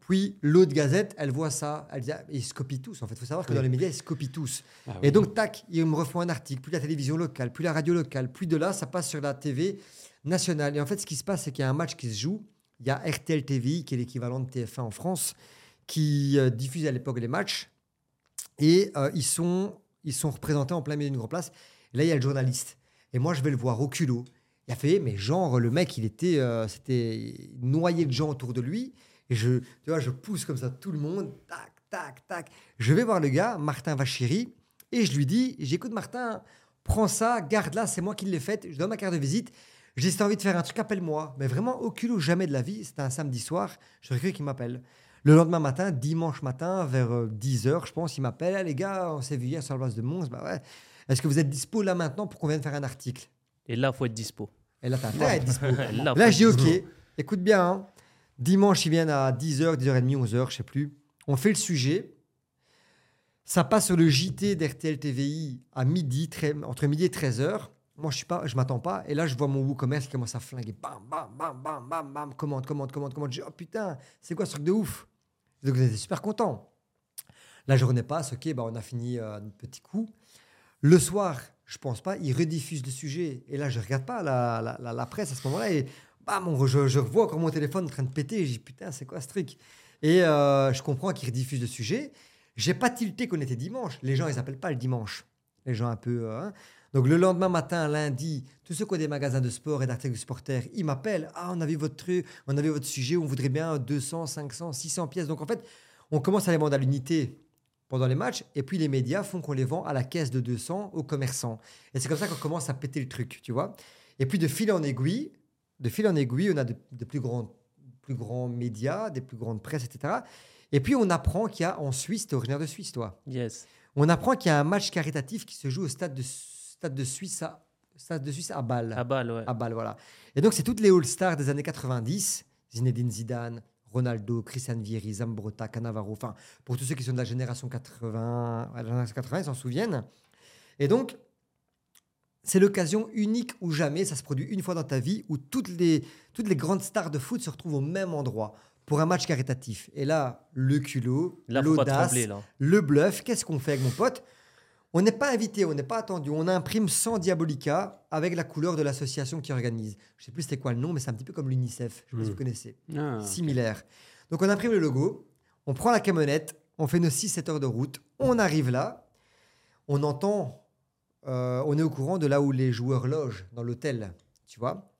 Puis l'autre gazette, elle voit ça, elle dit, ah, ils se copient tous. En fait, il faut savoir que Oui. dans les médias, ils se copient tous. Ah Et oui. donc, tac, il me refont un article, puis la télévision locale, puis la radio locale, puis de là, ça passe sur la TV nationale. Et en fait, ce qui se passe, c'est qu'il y a un match qui se joue. Il y a RTL TVI, qui est l'équivalent de TF1 en France, qui euh, diffuse à l'époque les matchs. Et euh, ils, sont, ils sont représentés en plein milieu d'une grande place. Là, il y a le journaliste. Et moi, je vais le voir au culot. Il a fait, mais genre, le mec, il était, euh, c'était noyé de gens autour de lui. Et je, tu vois, je pousse comme ça tout le monde, tac, tac, tac. Je vais voir le gars, Martin Vachiri, et je lui dis, j'écoute Martin, prends ça, garde-la, c'est moi qui l'ai faite, je donne ma carte de visite. J'ai si t'as envie de faire un truc, appelle-moi. Mais vraiment, au culot, jamais de la vie. C'était un samedi soir, je cru qu'il m'appelle. Le lendemain matin, dimanche matin, vers 10h, je pense, il m'appelle. Ah, les gars, on s'est vu hier sur la place de Mons. Bah ouais. Est-ce que vous êtes dispo là maintenant pour qu'on vienne faire un article? Et là, faut être dispo. Et là, t'as intérêt à être dispo. Là, Là, dis dispo. OK, écoute bien. hein. Dimanche, ils viennent à 10h, 10h30, 11h, je sais plus. On fait le sujet. Ça passe sur le JT d'RTL TVI à midi, entre midi et 13h. Moi, je suis pas, je m'attends pas. Et là, je vois mon WooCommerce qui commence à flinguer. Bam, bam, bam, bam, bam, bam. Commande, commande, commande, commande. Je dis, oh putain, c'est quoi ce truc de ouf? Donc, j'étais super content. La journée passe, ok, bah, on a fini euh, notre petit coup. Le soir, Je pense pas. Ils rediffusent le sujet. Et là, je regarde pas la, la, la- presse à ce moment-là. Et bam, je, je revois encore mon téléphone en train de péter. Je dis, putain, c'est quoi ce truc? Et euh, je comprends qu'ils rediffusent le sujet. J'ai pas tilté qu'on était dimanche. Les gens, ils appellent pas le dimanche. Les gens un peu. euh, hein. Donc le lendemain matin, lundi, tous ceux qui ont des magasins de sport et d'articles supporters, ils m'appellent. Ah, on a vu votre truc, on a vu votre sujet, on voudrait bien 200, 500, 600 pièces. Donc en fait, on commence à les vendre à l'unité pendant les matchs, et puis les médias font qu'on les vend à la caisse de 200 aux commerçants. Et c'est comme ça qu'on commence à péter le truc, tu vois. Et puis de fil en aiguille, de fil en aiguille, on a de, de plus grands, plus grands médias, des plus grandes presses, etc. Et puis on apprend qu'il y a en Suisse, t'es originaire de Suisse, toi. Yes. On apprend qu'il y a un match caritatif qui se joue au stade de, stade de Suisse à, stade de Suisse à Bâle. À balle, ouais. À Bâle, voilà. Et donc, c'est toutes les All-Stars des années 90. Zinedine Zidane, Ronaldo, Christian Vieri, Zambrotta, Cannavaro. Enfin, pour tous ceux qui sont de la génération 80, ouais, la génération 80 ils s'en souviennent. Et donc, c'est l'occasion unique ou jamais, ça se produit une fois dans ta vie, où toutes les, toutes les grandes stars de foot se retrouvent au même endroit pour un match caritatif. Et là, le culot, l'audace, le bluff, qu'est-ce qu'on fait avec mon pote? On n'est pas invité, on n'est pas attendu. On imprime 100 Diabolica avec la couleur de l'association qui organise. Je sais plus c'était quoi le nom, mais c'est un petit peu comme l'UNICEF. Je sais pas si Mm. vous connaissez. Ah, Similaire. Donc on imprime le logo, on prend la camionnette, on fait nos 6-7 heures de route, on arrive là, on entend, euh, on est au courant de là où les joueurs logent, dans l'hôtel, tu vois.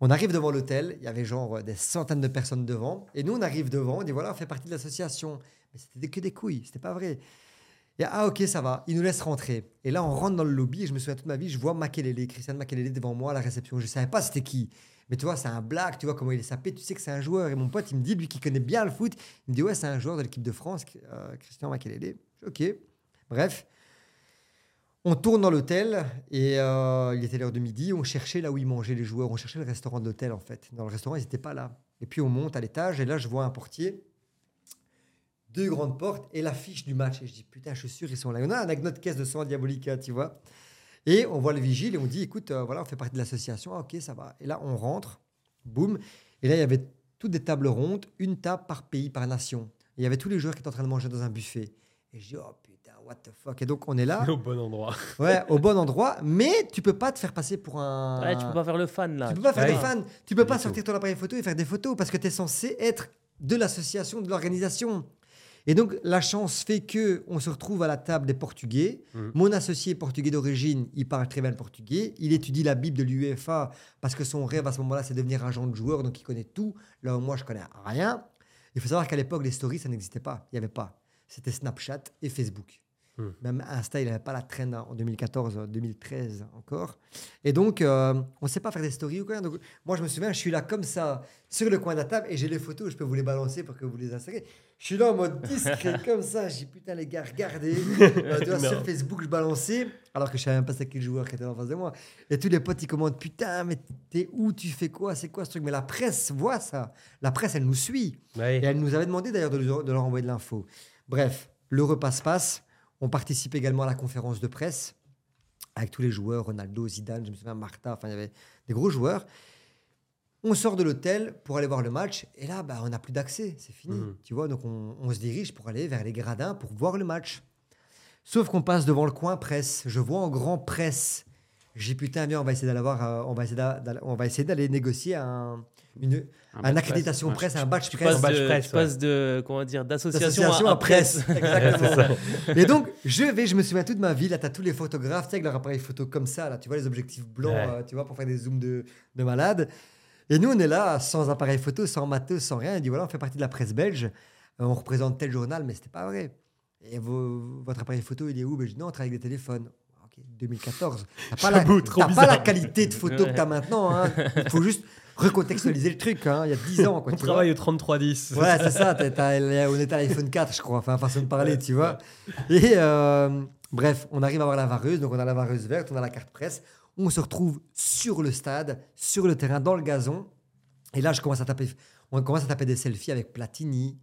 On arrive devant l'hôtel, il y avait genre des centaines de personnes devant, et nous on arrive devant, on dit voilà, on fait partie de l'association. Mais c'était que des couilles, c'était pas vrai. Et ah ok, ça va, ils nous laissent rentrer. Et là, on rentre dans le lobby, et je me souviens toute ma vie, je vois Makelele, Christian Makelele devant moi à la réception. Je savais pas c'était qui. Mais tu vois, c'est un black, tu vois comment il est sapé, tu sais que c'est un joueur. Et mon pote, il me dit, lui qui connaît bien le foot, il me dit, ouais, c'est un joueur de l'équipe de France, euh, Christian Makelele. Ok, bref. On tourne dans l'hôtel et euh, il était l'heure de midi. On cherchait là où ils mangeaient les joueurs. On cherchait le restaurant de l'hôtel en fait. Dans le restaurant, ils n'étaient pas là. Et puis on monte à l'étage et là, je vois un portier, deux grandes portes et l'affiche du match. Et je dis putain, je suis sûr ils sont là. On a avec notre caisse de sang diabolica, tu vois. Et on voit le vigile et on dit écoute, euh, voilà, on fait partie de l'association. Ah, ok, ça va. Et là, on rentre, boum. Et là, il y avait toutes des tables rondes, une table par pays, par nation. Et il y avait tous les joueurs qui étaient en train de manger dans un buffet. Et je dis oh putain, what the fuck. Et donc on est là. Au bon endroit. Ouais, au bon endroit, mais tu peux pas te faire passer pour un. Ouais, tu peux pas faire le fan, là. Tu peux pas faire Ouais. des fans. Tu peux pas sortir ton appareil photo et faire des photos parce que tu es censé être de l'association, de l'organisation. Et donc, la chance fait que on se retrouve à la table des Portugais. Mhm. Mon associé portugais d'origine, il parle très bien le portugais. Il étudie la Bible de l'UEFA parce que son rêve à ce moment-là, c'est devenir agent de joueur, donc il connaît tout. Là où moi, je connais rien. Il faut savoir qu'à l'époque, les stories, ça n'existait pas. Il n'y avait pas. C'était Snapchat et Facebook. Hmm. Même Insta, il n'avait pas la traîne en 2014, euh, 2013 encore. Et donc, euh, on ne sait pas faire des stories ou quoi. Donc, moi, je me souviens, je suis là comme ça, sur le coin de la table, et j'ai les photos, je peux vous les balancer pour que vous les insériez. Je suis là en mode discret, comme ça. Dis, putain, les gars, regardez. Euh, tu vois, Non. sur Facebook, je balançais, alors que je savais même pas c'était qui le joueur qui était en face de moi. Et tous les potes, ils commandent, putain, mais t'es où Tu fais quoi C'est quoi ce truc? Mais la presse voit ça. La presse, elle nous suit. Ouais. Et elle nous avait demandé d'ailleurs de, leur- de leur envoyer de l'info. Bref, le repas se passe. On participe également à la conférence de presse avec tous les joueurs, Ronaldo, Zidane, je me souviens, Martha, enfin il y avait des gros joueurs. On sort de l'hôtel pour aller voir le match et là, bah, on n'a plus d'accès, c'est fini. Mhm. Tu vois, donc on, on se dirige pour aller vers les gradins pour voir le match. Sauf qu'on passe devant le coin presse. Je vois en grand presse. J'ai putain, bien, on va essayer d'aller voir, euh, on va essayer d'a- d'aller- on va essayer d'aller négocier un, une, un un badge accréditation presse. presse, un badge Tu presse. passes, badge de, presse, tu passes de, comment dire, d'association à, à presse. Exactement. Et donc, je vais, je me souviens toute ma vie, là, tu as tous les photographes, tu sais, avec leur appareil photo comme ça, là, tu vois, les objectifs blancs, Ouais. euh, tu vois, pour faire des zooms de, de malade. Et nous, on est là, sans appareil photo, sans matos, sans rien. Il dit, voilà, on fait partie de la presse belge, Euh, on représente tel journal, mais c'était pas vrai. Et vos- votre appareil photo, il est où? Ben, Je dis, non, on travaille avec des téléphones. Ok, 2014. T'as pas, la, t'as pas la qualité de photo que Ouais. tu as maintenant. hein. Il faut juste recontextualiser le truc, hein, il y a 10 ans. Quoi, On tu vois. travaille au 3310. Ouais, c'est ça. t'as- t'as- on est à l'iPhone 4, je crois. Enfin, façon de parler, tu vois. Et euh, bref, on arrive à voir la vareuse. Donc, on a la vareuse verte, on a la carte presse. On se retrouve sur le stade, sur le terrain, dans le gazon. Et là, je commence à taper, on commence à taper des selfies avec Platini,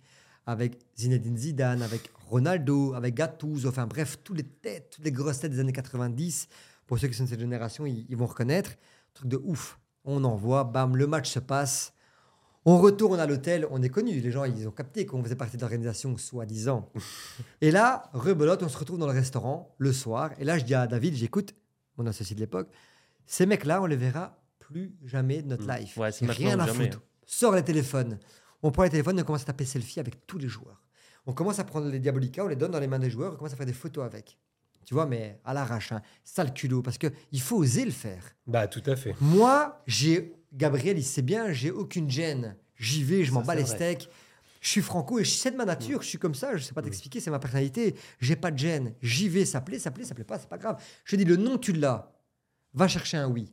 avec Zinedine Zidane, avec Ronaldo, avec Gattuso. Enfin, bref, toutes les têtes, toutes les grosses têtes des années 90. Pour ceux qui sont de cette génération, ils, ils vont reconnaître. Truc de ouf. On envoie, bam, le match se passe. On retourne à l'hôtel, on est connu, les gens ils ont capté qu'on faisait partie de l'organisation, soi-disant. et là, rebelote, on se retrouve dans le restaurant le soir. Et là, je dis à David, j'écoute, mon associé de l'époque, ces mecs-là, on les verra plus jamais de notre Mm. life. Ouais, c'est Rien à jamais, foutre. Sors les téléphones. On prend les téléphones et on commence à taper selfie avec tous les joueurs. On commence à prendre les Diabolica, on les donne dans les mains des joueurs, on commence à faire des photos avec. Tu vois, mais à l'arrache, hein. sale culot, parce qu'il faut oser le faire. Bah, tout à fait. Moi, j'ai Gabriel, il sait bien, j'ai aucune gêne. J'y vais, je m'en bats les vrai. steaks. Je suis franco et c'est de ma nature, je suis comme ça, je sais pas t'expliquer, c'est ma personnalité. J'ai pas de gêne. J'y vais, ça plaît, ça plaît, ça plaît pas, c'est pas grave. Je dis le non, tu l'as. Va chercher un oui.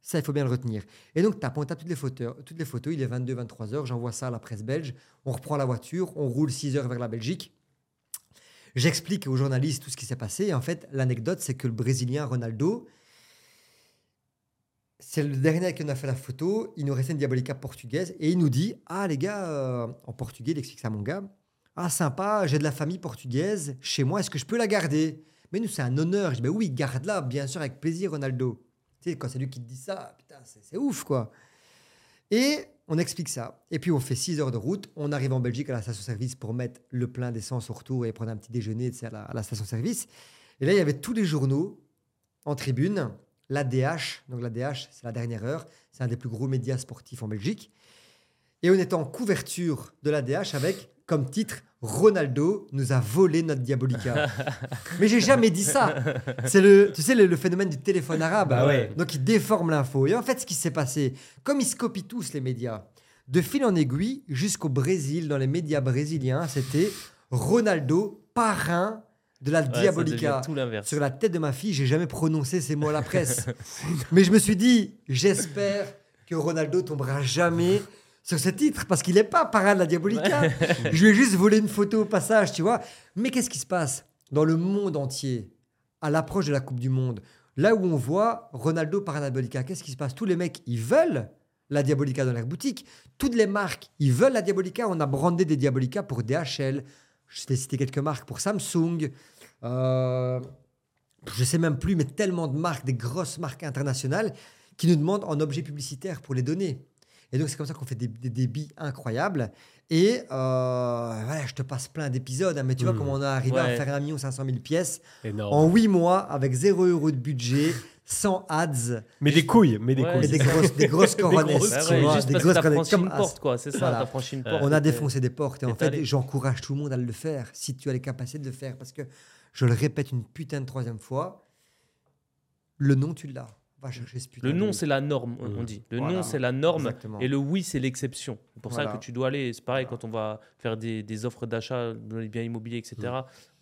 Ça, il faut bien le retenir. Et donc, on tape toutes les photos, toutes les photos, il est 22, 23 heures, j'envoie ça à la presse belge, on reprend la voiture, on roule 6 heures vers la Belgique. J'explique aux journalistes tout ce qui s'est passé. Et en fait, l'anecdote, c'est que le Brésilien Ronaldo, c'est le dernier qui on a fait la photo. Il nous restait une diabolica portugaise et il nous dit Ah, les gars, euh, en portugais, il explique ça à mon gars. Ah, sympa, j'ai de la famille portugaise chez moi, est-ce que je peux la garder? Mais nous, c'est un honneur. Je dis Ben oui, garde-la, bien sûr, avec plaisir, Ronaldo. Tu sais, quand c'est lui qui te dit ça, putain, c'est ouf, quoi. Et on explique ça. Et puis, on fait 6 heures de route. On arrive en Belgique à la station-service pour mettre le plein d'essence au retour et prendre un petit déjeuner à la, la station-service. Et là, il y avait tous les journaux en tribune. L'ADH, donc l'ADH, c'est la dernière heure. C'est un des plus gros médias sportifs en Belgique. Et on était en couverture de l'ADH avec comme titre Ronaldo nous a volé notre Diabolica. Mais j'ai jamais dit ça. C'est le, tu sais, le, le phénomène du téléphone arabe. Bah ouais. Donc il déforme l'info. Et en fait, ce qui s'est passé, comme ils se copient tous les médias, de fil en aiguille jusqu'au Brésil, dans les médias brésiliens, c'était Ronaldo parrain de la Ouais, Diabolica. tout. Sur la tête de ma fille, j'ai jamais prononcé ces mots à la presse. Mais je me suis dit, j'espère que Ronaldo tombera jamais sur ce titre parce qu'il n'est pas parrain de la Diabolica. je lui ai juste volé une photo au passage, tu vois. Mais qu'est-ce qui se passe dans le monde entier à l'approche de la Coupe du Monde Là où on voit Ronaldo parrain de la Diabolica, qu'est-ce qui se passe? Tous les mecs, ils veulent la Diabolica dans leur boutique. Toutes les marques, ils veulent la Diabolica. On a brandé des Diabolica pour DHL. Je vais citer quelques marques pour Samsung. Euh, je sais même plus, mais tellement de marques, des grosses marques internationales qui nous demandent en objet publicitaire pour les donner. Et donc, c'est comme ça qu'on fait des, des débits incroyables. Et euh, voilà, je te passe plein d'épisodes, hein, mais tu vois Mm. comment on a arrivé à Ouais. faire 1 500 000 pièces Énorme. en 8 mois avec 0 euros de budget, sans ads, Mais des couilles, mais des Ouais, mais couilles. des grosses, des grosses ouais, vois, des grosses franchi comme une porte, quoi. C'est ça, Voilà. t'as franchi une porte. On a défoncé des portes et en fait, j'encourage tout le monde à le faire si tu as les capacités de le faire. Parce que je le répète une putain de troisième fois, le nom, tu l'as. Va chercher ce putain Le de nom. c'est la norme, on- dit. Le Voilà. non, c'est la norme. Exactement. Et le oui, c'est l'exception. C'est pour ça que tu dois aller. C'est pareil quand on va faire des, des offres d'achat dans les biens immobiliers, etc.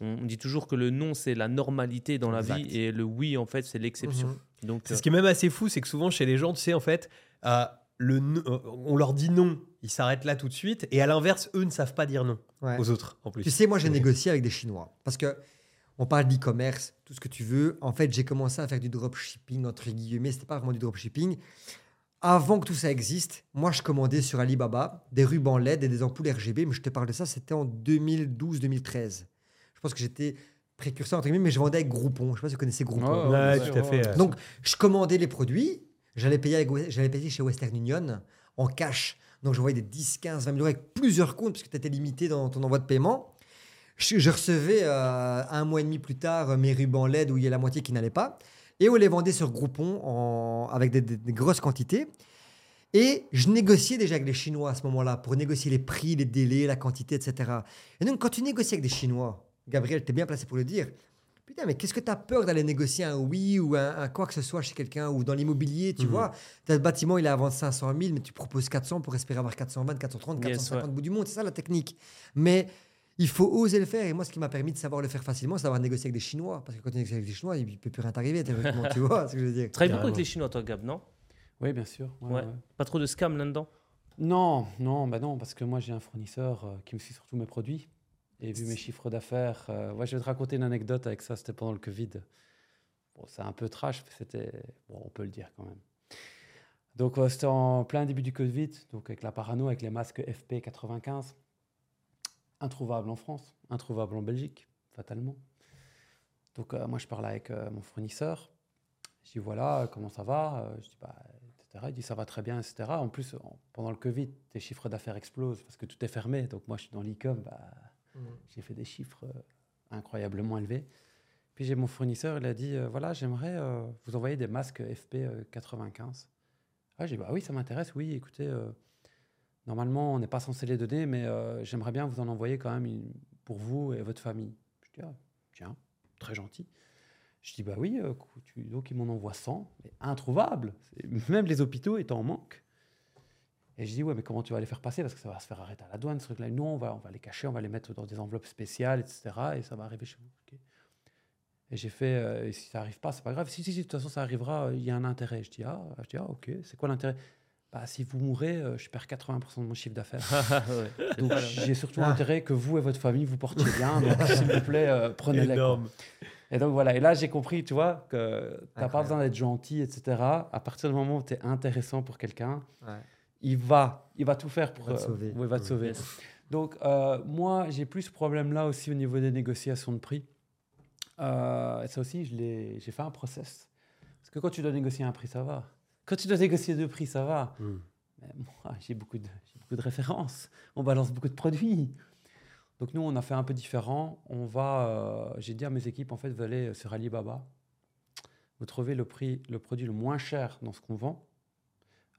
On, on dit toujours que le non, c'est la normalité dans la Exact. vie et le oui, en fait, c'est l'exception. Mhm. Donc, C'est euh, ce qui est même assez fou, c'est que souvent chez les gens, tu sais, en fait, euh, le, no- euh, on leur dit non, ils s'arrêtent là tout de suite, et à l'inverse, eux ne savent pas dire non Ouais. aux autres, en plus. Tu sais, moi, j'ai négocié avec des Chinois. Parce que on parle d'e-commerce, tout ce que tu veux. En fait, j'ai commencé à faire du dropshipping, entre guillemets. C'était pas vraiment du dropshipping. Avant que tout ça existe, moi, je commandais sur Alibaba des rubans LED et des ampoules RGB. Mais je te parle de ça, c'était en 2012-2013. Je pense que j'étais précurseur, entre guillemets, mais je vendais avec Groupon. Je sais pas si vous connaissez Groupon. Ouais, Ouais, bien tout sûr, à fait. ouais. ouais. Donc, je commandais les produits, j'allais payer, avec We- j'allais payer chez Western Union en cash. Donc, je voyais des 10, 15, 20 000 euros avec plusieurs comptes, parce que tu étais limité dans ton envoi de paiement. Je, je recevais euh, un mois et demi plus tard euh, mes rubans LED où il y a la moitié qui n'allait pas. Et on les vendait sur Groupon en- avec des, des- des grosses quantités. Et je négociais déjà avec les Chinois à ce moment-là pour négocier les prix, les délais, la quantité, etc. Et donc, quand tu négocies avec des Chinois, Gabriel, tu es bien placé pour le dire. Putain, mais qu'est-ce que tu as peur d'aller négocier un oui ou un, un quoi que ce soit chez quelqu'un ou dans l'immobilier, tu Mhm. vois? T'as le bâtiment, il est à vendre 500 000, mais tu proposes 400 pour espérer avoir 420, 430, Yes, 450 ouais. bout du monde. C'est ça la technique. Mais il faut oser le faire. Et moi, ce qui m'a permis de savoir le faire facilement, c'est d'avoir négocié avec des Chinois. Parce que quand tu négocies avec des Chinois, il ne peut plus rien t'arriver, tu vois ce que je veux dire tu travailles beaucoup avec les Chinois, toi, Gab, non? Oui, bien sûr. ouais, Ouais. ouais. Pas trop de scam là-dedans? Non, non, bah non, parce que moi j'ai un fournisseur euh, qui me suit sur tous mes produits. Et vu mes chiffres d'affaires, euh, ouais, je vais te raconter une anecdote avec ça, c'était pendant le Covid. Bon, c'est un peu trash, mais c'était. Bon, on peut le dire quand même. Donc, euh, c'était en plein début du Covid, donc avec la parano, avec les masques FP95. Introuvable en France, introuvable en Belgique, fatalement. Donc, euh, moi, je parle avec euh, mon fournisseur. Je dis voilà, comment ça va? Euh, Je dis bah, etc. Il dit ça va très bien, etc. En plus, en- pendant le Covid, tes chiffres d'affaires explosent parce que tout est fermé. Donc, moi, je suis dans l'e-com, bah, j'ai fait des chiffres euh, incroyablement élevés. Puis j'ai mon fournisseur, il a dit euh, voilà, j'aimerais euh, vous envoyer des masques FP95. Ah, j'ai dit bah oui, ça m'intéresse. Oui, écoutez, euh, normalement, on n'est pas censé les donner, mais euh, j'aimerais bien vous en envoyer quand même pour vous et votre famille. Je dis ah, tiens, très gentil. Je dis bah oui, euh, donc ils m'en envoient 100, mais introuvable. Même les hôpitaux étaient en manque. Et je dis ouais, mais comment tu vas les faire passer? Parce que ça va se faire arrêter à la douane, ce truc-là. Non, on va, on va les cacher, on va les mettre dans des enveloppes spéciales, etc. Et ça va arriver chez vous. Et j'ai fait, euh, et si ça arrive pas, c'est pas grave. Si, si, si, de toute façon, ça arrivera, il y a un intérêt. Je dis, ah, je dis, ah ok, c'est quoi l'intérêt? Bah, Si vous mourrez, euh, je perds 80% de mon chiffre d'affaires. Ouais. Donc, j'ai surtout Ah. intérêt que vous et votre famille vous portiez bien. Donc, s'il vous plaît, euh, prenez-les. Et donc, voilà. Et là, j'ai compris, tu vois, que tu n'as pas besoin d'être gentil, etc. À partir du moment où tu es intéressant pour quelqu'un, Ouais. il va, il va tout faire pour va te euh, sauver. ouais, il va te sauver. Donc, euh, moi, j'ai plus ce problème-là aussi au niveau des négociations de prix. Euh, et ça aussi, je l'ai- j'ai fait un process. Parce que quand tu dois négocier un prix, ça va. Quand tu dois négocier deux prix, ça va. Mm. Mais moi, j'ai beaucoup, de, j'ai beaucoup de références. On balance beaucoup de produits. Donc, nous, on a fait un peu différent. On va, euh, j'ai dit à mes équipes, en fait, vous allez sur Alibaba, vous trouvez le, prix, le produit le moins cher dans ce qu'on vend.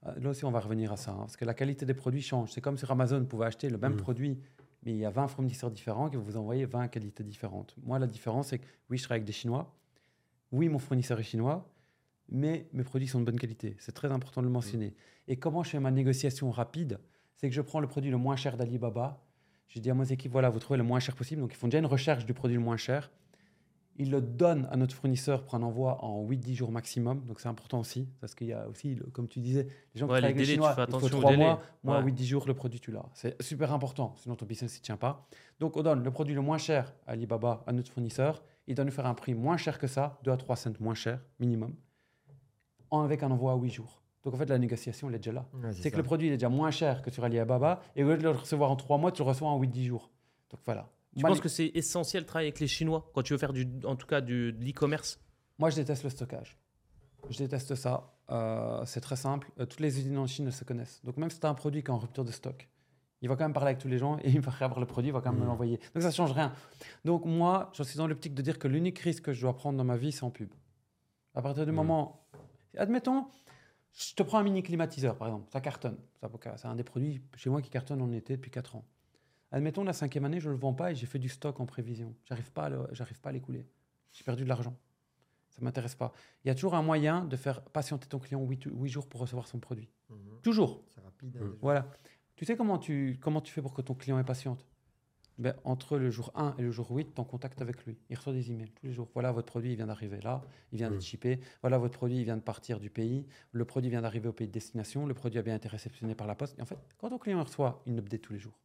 Euh, Là aussi, on va revenir à ça, hein, parce que la qualité des produits change. C'est comme sur Amazon, vous pouvez acheter le même Mm. produit, mais il y a 20 fournisseurs différents qui vont vous envoyer 20 qualités différentes. Moi, la différence, c'est que oui, je travaille avec des Chinois. Oui, mon fournisseur est chinois, mais mes produits sont de bonne qualité. C'est très important de le mentionner. Et comment je fais ma négociation rapide? C'est que je prends le produit le moins cher d'Alibaba. Je dis à mes équipes, voilà, vous trouvez le moins cher possible. Donc, ils font déjà une recherche du produit le moins cher. Ils le donnent à notre fournisseur pour un envoi en 8-10 jours maximum. Donc, c'est important aussi. Parce qu'il y a aussi, comme tu disais, les gens qui travaillent les avec les Chinois, il faut attention aux 3 délais. mois. Moi, Ouais. 8-10 jours, le produit, tu l'as. C'est super important. Sinon, ton business ne tient pas. Donc, on donne le produit le moins cher à Alibaba, à notre fournisseur. Il doit nous faire un prix moins cher que ça, 2 à 3 cents moins cher, minimum, avec un envoi à 8 jours. Donc, en fait, la négociation, elle est déjà là. Ouais, C'est que le produit il est déjà moins cher que sur Alibaba, et au lieu de le recevoir en 3 mois, tu le reçois en 8-10 jours. Donc, voilà. Tu penses que c'est essentiel de travailler avec les Chinois quand tu veux faire du, en tout cas du, de l'e-commerce? Moi, je déteste le stockage. Je déteste ça. Euh, c'est très simple. Euh, toutes les usines en Chine se connaissent. Donc, même si tu as un produit qui est en rupture de stock, il va quand même parler avec tous les gens et il va avoir le produit, il va quand même me Mhm. l'envoyer. Donc, ça ne change rien. Donc, moi, je suis dans l'optique de dire que l'unique risque que je dois prendre dans ma vie, c'est en pub. À partir du Mhm. moment. Admettons, je te prends un mini climatiseur, par exemple. Ça cartonne. Ça, C'est un des produits chez moi qui cartonne en été depuis 4 ans. Admettons, la cinquième année, je ne le vends pas et j'ai fait du stock en prévision. J'arrive pas j'arrive pas à l'écouler. J'ai perdu de l'argent. Ça ne m'intéresse pas. Il y a toujours un moyen de faire patienter ton client 8, jours pour recevoir son produit. Mhm. Toujours. C'est rapide. hein, Mm. Voilà. Tu sais comment tu, comment tu fais pour que ton client est patiente? Ben, Entre le jour 1 et le jour 8, tu en contact avec lui. Il reçoit des emails tous les jours. Voilà, votre produit il vient d'arriver là, il vient d'être shippé. Voilà, votre produit il vient de partir du pays. Le produit vient d'arriver au pays de destination. Le produit a bien été réceptionné par la poste. Et en fait, quand ton client reçoit une update tous les jours,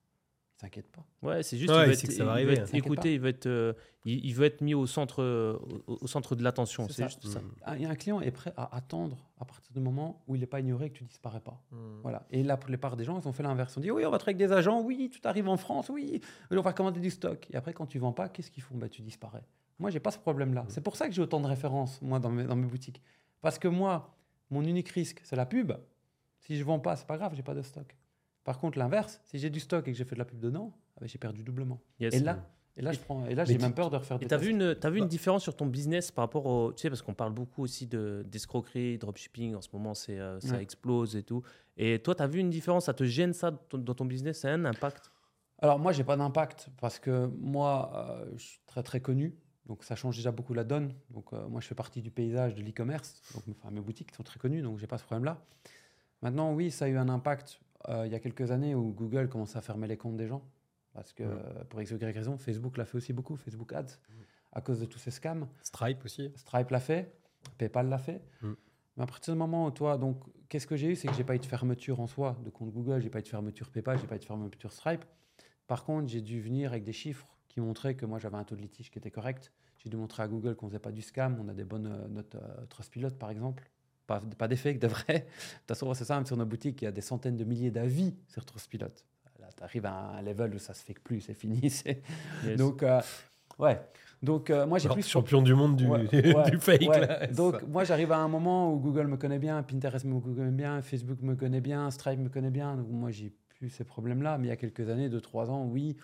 il s'inquiète pas. Ouais, c'est juste Ouais, il c'est être, que ça va il arriver, être écouté, il veut être, euh, il, il veut être mis au centre, euh, au, au centre de l'attention. C'est juste ça. Mm. Un, un client est prêt à attendre à partir du moment où il n'est pas ignoré et que tu disparais pas. Mhm. Voilà. Et la plupart des gens, ils ont fait l'inverse. On dit oui, on va travailler avec des agents, oui, tout arrive en France, oui, on va commander du stock. Et après, quand tu vends pas, qu'est-ce qu'ils font? Bah, Tu disparais. Moi, j'ai pas ce problème-là. C'est pour ça que j'ai autant de références, moi, dans mes, dans mes boutiques. Parce que moi, mon unique risque, c'est la pub. Si je vends pas, c'est pas grave, j'ai pas de stock. Par contre, l'inverse, si j'ai du stock et que j'ai fait de la pub dedans, ah ben, j'ai perdu doublement. Yes. Et là, et là, je prends, et là, j'ai même peur de refaire Et des tu as tests. vu, une, t'as vu Bah. une différence sur ton business par rapport au. Tu sais, parce qu'on parle beaucoup aussi de, d'escroquerie, dropshipping. En ce moment, c'est, euh, ça Ouais. explose et tout. Et toi, tu as vu une différence Ça te gêne ça dans ton- dans ton business Ça a un impact? Alors moi, j'ai pas d'impact parce que moi, euh, je suis très très connu. Donc ça change déjà beaucoup la donne. Donc euh, moi, je fais partie du paysage de l'e-commerce. Donc enfin, mes boutiques sont très connues, donc j'ai pas ce problème-là. Maintenant, oui, ça a eu un impact euh, il y a quelques années où Google commençait à fermer les comptes des gens. Parce que Ouais. euh, pour X ou Y raison, Facebook l'a fait aussi beaucoup, Facebook Ads, à cause de tous ces scams. Stripe aussi. Stripe l'a fait, PayPal l'a fait. Mm. Mais à partir du moment où toi, donc, qu'est-ce que j'ai eu? C'est que j'ai pas eu de fermeture en soi de compte Google, j'ai pas eu de fermeture PayPal, j'ai pas eu de fermeture Stripe. Par contre, j'ai dû venir avec des chiffres qui montraient que moi j'avais un taux de litige qui était correct. J'ai dû montrer à Google qu'on faisait pas du scam, on a des bonnes euh, notes euh, Trustpilot par exemple. Pas, pas des fakes, de vrais. De toute façon, c'est même sur nos boutiques, il y a des centaines de milliers d'avis sur Trustpilot. Là, tu arrives à un level où ça se fake plus, c'est fini. c'est- Yes. Donc, euh, ouais. Donc, euh, moi j'ai plus. champion du monde du, Ouais, ouais, du fake. ouais. là. Donc, Ça. moi, j'arrive à un moment où Google me connaît bien, Pinterest me connaît bien, Facebook me connaît bien, Stripe me connaît bien. Donc, moi, j'ai plus ces problèmes-là. Mais il y a quelques années, deux, trois ans, oui,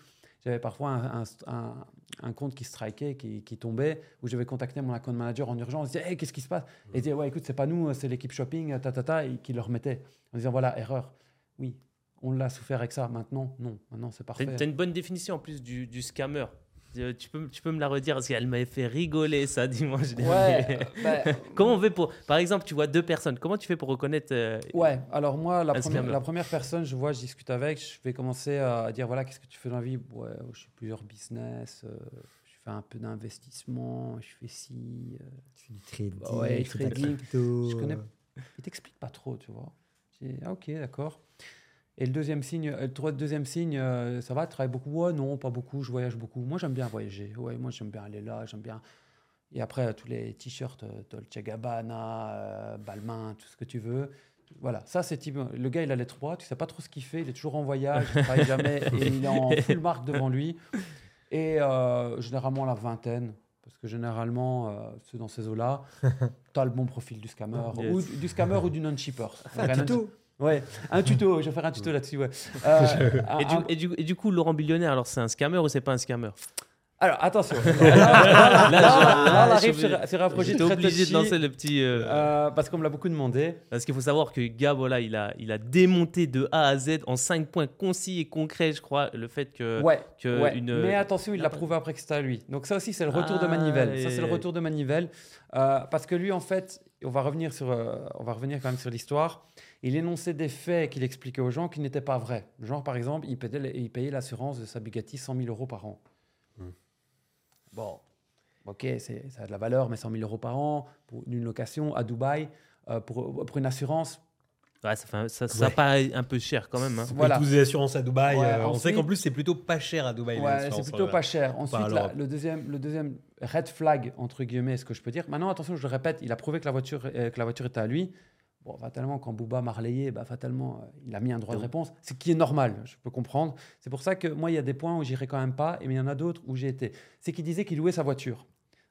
j'avais parfois un, un- un- un compte qui strikait, qui, qui tombait, où je devais contacter mon account manager en urgence, dire hey, qu'est-ce qui se passe? Et il disait ouais, écoute, c'est pas nous, c'est l'équipe shopping, ta, ta, ta, et qui le remettait en disant voilà, erreur. Oui, on l'a souffert avec ça. Maintenant, non, maintenant c'est parfait. une, t'as une bonne définition en plus du, du scammer. Euh, Tu peux, tu peux me la redire parce qu'elle m'avait fait rigoler ça dimanche dernier. Ouais, bah, Comment on fait pour. Par exemple, tu vois deux personnes. Comment tu fais pour reconnaître. euh, Ouais, alors moi, la, première, scammer. la première personne, je vois, je discute avec, je vais commencer à dire voilà, qu'est-ce que tu fais dans la vie? Ouais, je fais plusieurs business, euh, je fais un peu d'investissement, je fais ci. euh. Tu fais du trading, Bah ouais, trading. Je connais- Il t'explique pas trop, tu vois. Je dis, ah, ok, d'accord. Et le deuxième signe, euh, le deuxième signe, euh, ça va, tu travailles beaucoup Ouais, non, pas beaucoup, je voyage beaucoup. Moi, j'aime bien voyager. Ouais, moi, j'aime bien aller là, j'aime bien. Et après, tous les t-shirts euh, Dolce Gabbana, euh, Balmain, tout ce que tu veux. Voilà, ça c'est type. Le gars, il a les trois, tu sais pas trop ce qu'il fait, il est toujours en voyage, il travaille jamais et il est en full marque devant lui. Et euh, généralement la vingtaine, parce que généralement, euh, ceux dans ces eaux-là, tu as le bon profil du scammer, Yes. ou du scammer ou du non-shipper. Tuto. Ouais, un tuto, je vais faire un tuto là-dessus. Ouais. Euh, Et du, un- et, du, et du coup, Laurent Billionnaire, alors c'est un scammer ou c'est pas un scammer Alors attention, là, là, là, là, je- là, on arrive je- sur, sur un projet très obligé de lancer le petit. euh, euh, parce qu'on me l'a beaucoup demandé. Parce qu'il faut savoir que Gab, voilà, il a, il a démonté de A à Z en 5 points concis et concrets, je crois, le fait que. ouais, que ouais. une- mais attention, il l'a prouvé après que c'était à lui. Donc ça aussi, c'est le retour de Ah, manivelle. Ça, c'est le et- retour de manivelle. Euh, parce que lui, en fait, on va revenir, sur, euh, on va revenir quand même sur l'histoire. Il énonçait des faits qu'il expliquait aux gens qui n'étaient pas vrais. Genre, par exemple, il payait, il payait l'assurance de sa Bugatti 100 000 euros par an. Hmm. Bon, ok, c'est, ça a de la valeur, mais 100 000 euros par an pour une location à Dubaï, euh, pour, pour une assurance, Ouais, ça, fait un- ça, ça Ouais. paraît un peu cher quand même. hein. voilà. Tous les assurances à Dubaï. Ouais, euh, on sait qu'en plus, c'est plutôt pas cher à Dubaï. c'est plutôt pas cher. Ensuite, à la- l'Europe. le, deuxième, le deuxième red flag, entre guillemets, ce que je peux dire. Maintenant, attention, je le répète, il a prouvé que la voiture, euh, que la voiture était à lui. Bon, fatalement, quand Booba m'a relayé, bah, fatalement, euh, il a mis un droit de réponse, ce qui est normal, je peux comprendre. C'est pour ça que moi, il y a des points où j'irai quand même pas, et mais il y en a d'autres où j'ai été. C'est qu'il disait qu'il louait sa voiture.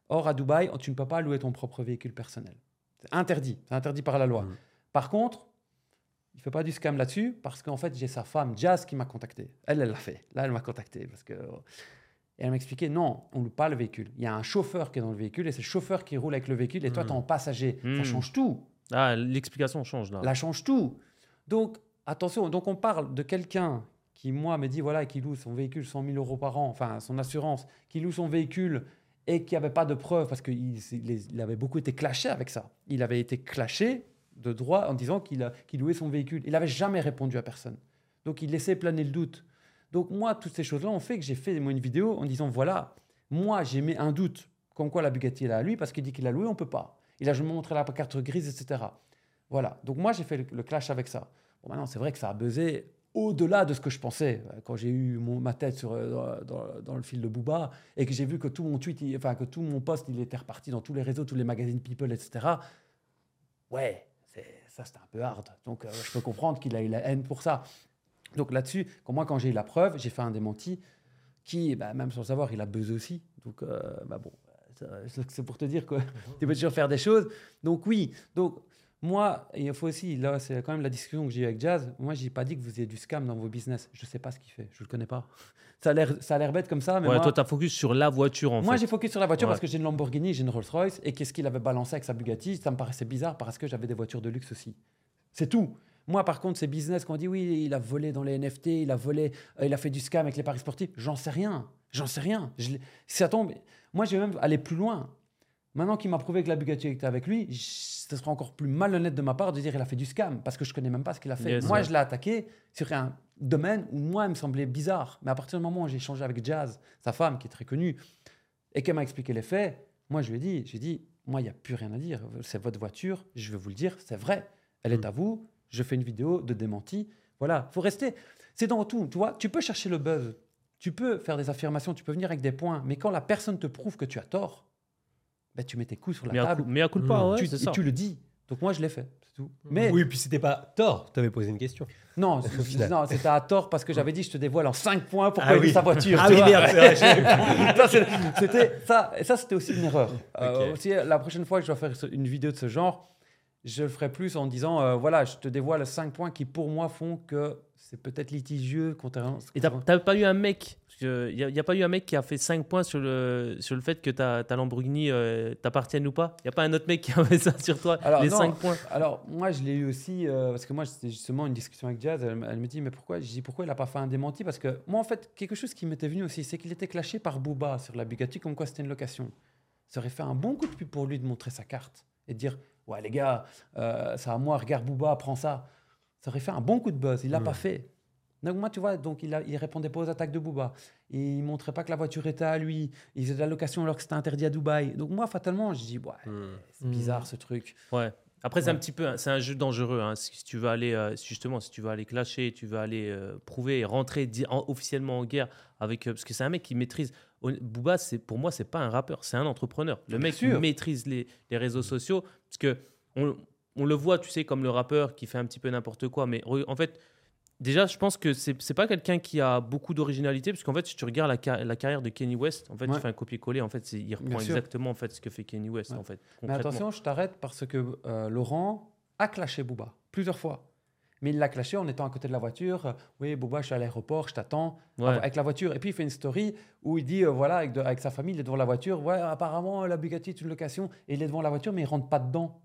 Or, à Dubaï, tu ne peux pas louer ton propre véhicule personnel. C'est interdit, c'est interdit par la loi. Mm. Par contre, il ne fait pas du scam là-dessus, parce qu'en fait, j'ai sa femme, Jazz, qui m'a contacté. Elle, elle l'a fait. Là, elle m'a contacté, parce que... Et elle m'a expliqué, non, on ne loue pas le véhicule. Il y a un chauffeur qui est dans le véhicule, et c'est le chauffeur qui roule avec le véhicule, et toi, Mm. tu es en passager. Ça Mm. change tout. Ah, l'explication change là. Là, change tout. Donc, attention, donc on parle de quelqu'un qui, moi, me dit, voilà, qui loue son véhicule 100 000 euros par an, enfin, son assurance, qui loue son véhicule et qui n'avait pas de preuves parce qu'il il- avait beaucoup été clashé avec ça. Il avait été clashé de droit en disant qu'il louait son véhicule. Il n'avait jamais répondu à personne. Donc, il laissait planer le doute. Donc, moi, toutes ces choses-là ont fait que j'ai fait moi, une vidéo en disant, voilà, moi, j'ai mis un doute comme quoi la Bugatti est là à lui parce qu'il dit qu'il l'a loué, on peut pas. Il a je me la carte grise, etc. Voilà. Donc moi, j'ai fait le, clash avec ça. Bon, maintenant, c'est vrai que ça a buzzé au-delà de ce que je pensais. Euh, Quand j'ai eu ma tête sur, euh, dans, le fil de Booba et que j'ai vu que tout mon tweet, il- enfin que tout mon post, il était reparti dans tous les réseaux, tous les magazines People, etc. Ouais, ça c'était un peu hard. Donc euh, je peux comprendre qu'il a eu la haine pour ça. Donc là-dessus, quand moi, quand j'ai eu la preuve, j'ai fait un démenti qui, bah, même sans savoir, il a buzzé aussi. Donc, bah bon, c'est pour te dire que tu peux toujours faire des choses. Donc oui, donc moi, il faut aussi, là, c'est quand même la discussion que j'ai eu avec Jazz. Moi, j'ai pas dit que vous ayez du scam dans vos business. Je sais pas ce qu'il fait, je le connais pas. Ça a l'air, bête comme ça, mais Ouais, moi, toi, tu as focus sur la voiture en moi, fait. j'ai focus sur la voiture Ouais. parce que j'ai une Lamborghini, j'ai une Rolls-Royce, et qu'est-ce qu'il avait balancé avec sa Bugatti, ça me paraissait bizarre parce que j'avais des voitures de luxe aussi. C'est tout. Moi, par contre, ces business qu'on dit oui, il a volé dans les NFT, il a volé, euh, il a fait du scam avec les paris sportifs, j'en sais rien. J'en sais rien. Je ça tombe, moi, je vais même aller plus loin. Maintenant qu'il m'a prouvé que la Bugatti était avec lui, ce sera encore plus malhonnête de ma part de dire qu'il a fait du scam parce que je connais même pas ce qu'il a fait. Yes, moi, ouais. je l'ai attaqué sur un domaine où moi, il me semblait bizarre. Mais à partir du moment où j'ai échangé avec Jazz, sa femme, qui est très connue, et qu'elle m'a expliqué les faits, moi, je lui ai dit, j'ai dit, moi, il n'y a plus rien à dire. C'est votre voiture, je vais vous le dire, c'est vrai. Elle est Mm. à vous, je fais une vidéo de démenti. Voilà, faut rester. C'est dans tout, tu vois. Tu peux chercher le buzz, tu peux faire des affirmations, tu peux venir avec des points, mais quand la personne te prouve que tu as tort, ben, tu mets tes coups sur la Mais à, table, coup, mais à coup de pas, Mm. ouais, tu, c'est et ça. tu le dis. Donc moi, je l'ai fait, c'est tout. Mais Oui, puis c'était pas tort. Tu avais posé une question. non, non, c'était à tort parce que j'avais dit, je te dévoile en 5 points pourquoi Ah oui. sa voiture. Ah oui, merde, Ça, c'était ça, et ça c'était aussi une erreur. Euh, aussi, la prochaine fois que je dois faire une vidéo de ce genre, je le ferai plus en disant euh, voilà, je te dévoile cinq points qui pour moi font que c'est peut-être litigieux. contrairement- Et t'as pas eu un mec, il n'y a, pas eu un mec qui a fait 5 points sur le, sur le fait que ta, ta Lamborghini euh, t'appartienne ou pas? Il n'y a pas un autre mec qui a fait ça sur toi, Alors, les non. 5 points? Alors, moi, je l'ai eu aussi, euh, parce que moi, c'était justement une discussion avec Jazz. Elle me dit, mais pourquoi? Je dis, pourquoi il n'a pas fait un démenti? Parce que moi, en fait, quelque chose qui m'était venu aussi, c'est qu'il était clashé par Booba sur la Bugatti, comme quoi c'était une location. Ça aurait fait un bon coup de pub pour lui de montrer sa carte et de dire, ouais, les gars, euh, c'est à moi, regarde Booba, prends ça. Ça aurait fait un bon coup de buzz. Il l'a pas fait. Donc, moi, tu vois, donc il, a, il répondait pas aux attaques de Booba. Il montrait pas que la voiture était à lui. Il faisait de la location alors que c'était interdit à Dubaï. Donc, moi, fatalement, je dis, ouais, c'est Mm. bizarre ce truc. Ouais. Après, c'est un petit peu, c'est un jeu dangereux. hein. Si tu veux aller, euh, justement, si tu veux aller clasher, tu veux aller euh, prouver et rentrer en- officiellement en guerre avec, euh, parce que c'est un mec qui maîtrise. Booba, c'est pour moi, c'est pas un rappeur, c'est un entrepreneur. Le Bien mec sûr. maîtrise les, les réseaux sociaux, parce que on, on le voit, tu sais, comme le rappeur qui fait un petit peu n'importe quoi. Mais en fait, déjà, je pense que c'est c'est pas quelqu'un qui a beaucoup d'originalité, parce qu'en fait, si tu regardes la, la carrière de Kenny West, en fait, Ouais. il fait un copier-coller. En fait, il reprend exactement en fait ce que fait Kenny West. Ouais. En fait, Mais attention, je t'arrête parce que euh, Laurent a clashé Booba plusieurs fois. Mais il l'a clashé en étant à côté de la voiture. Oui, Booba, je suis à l'aéroport, je t'attends. Ouais. Avec la voiture. Et puis il fait une story où il dit euh, voilà, avec, de- avec sa famille, il est devant la voiture. Ouais, apparemment, la Bugatti est une location. Et il est devant la voiture, mais il rentre pas dedans.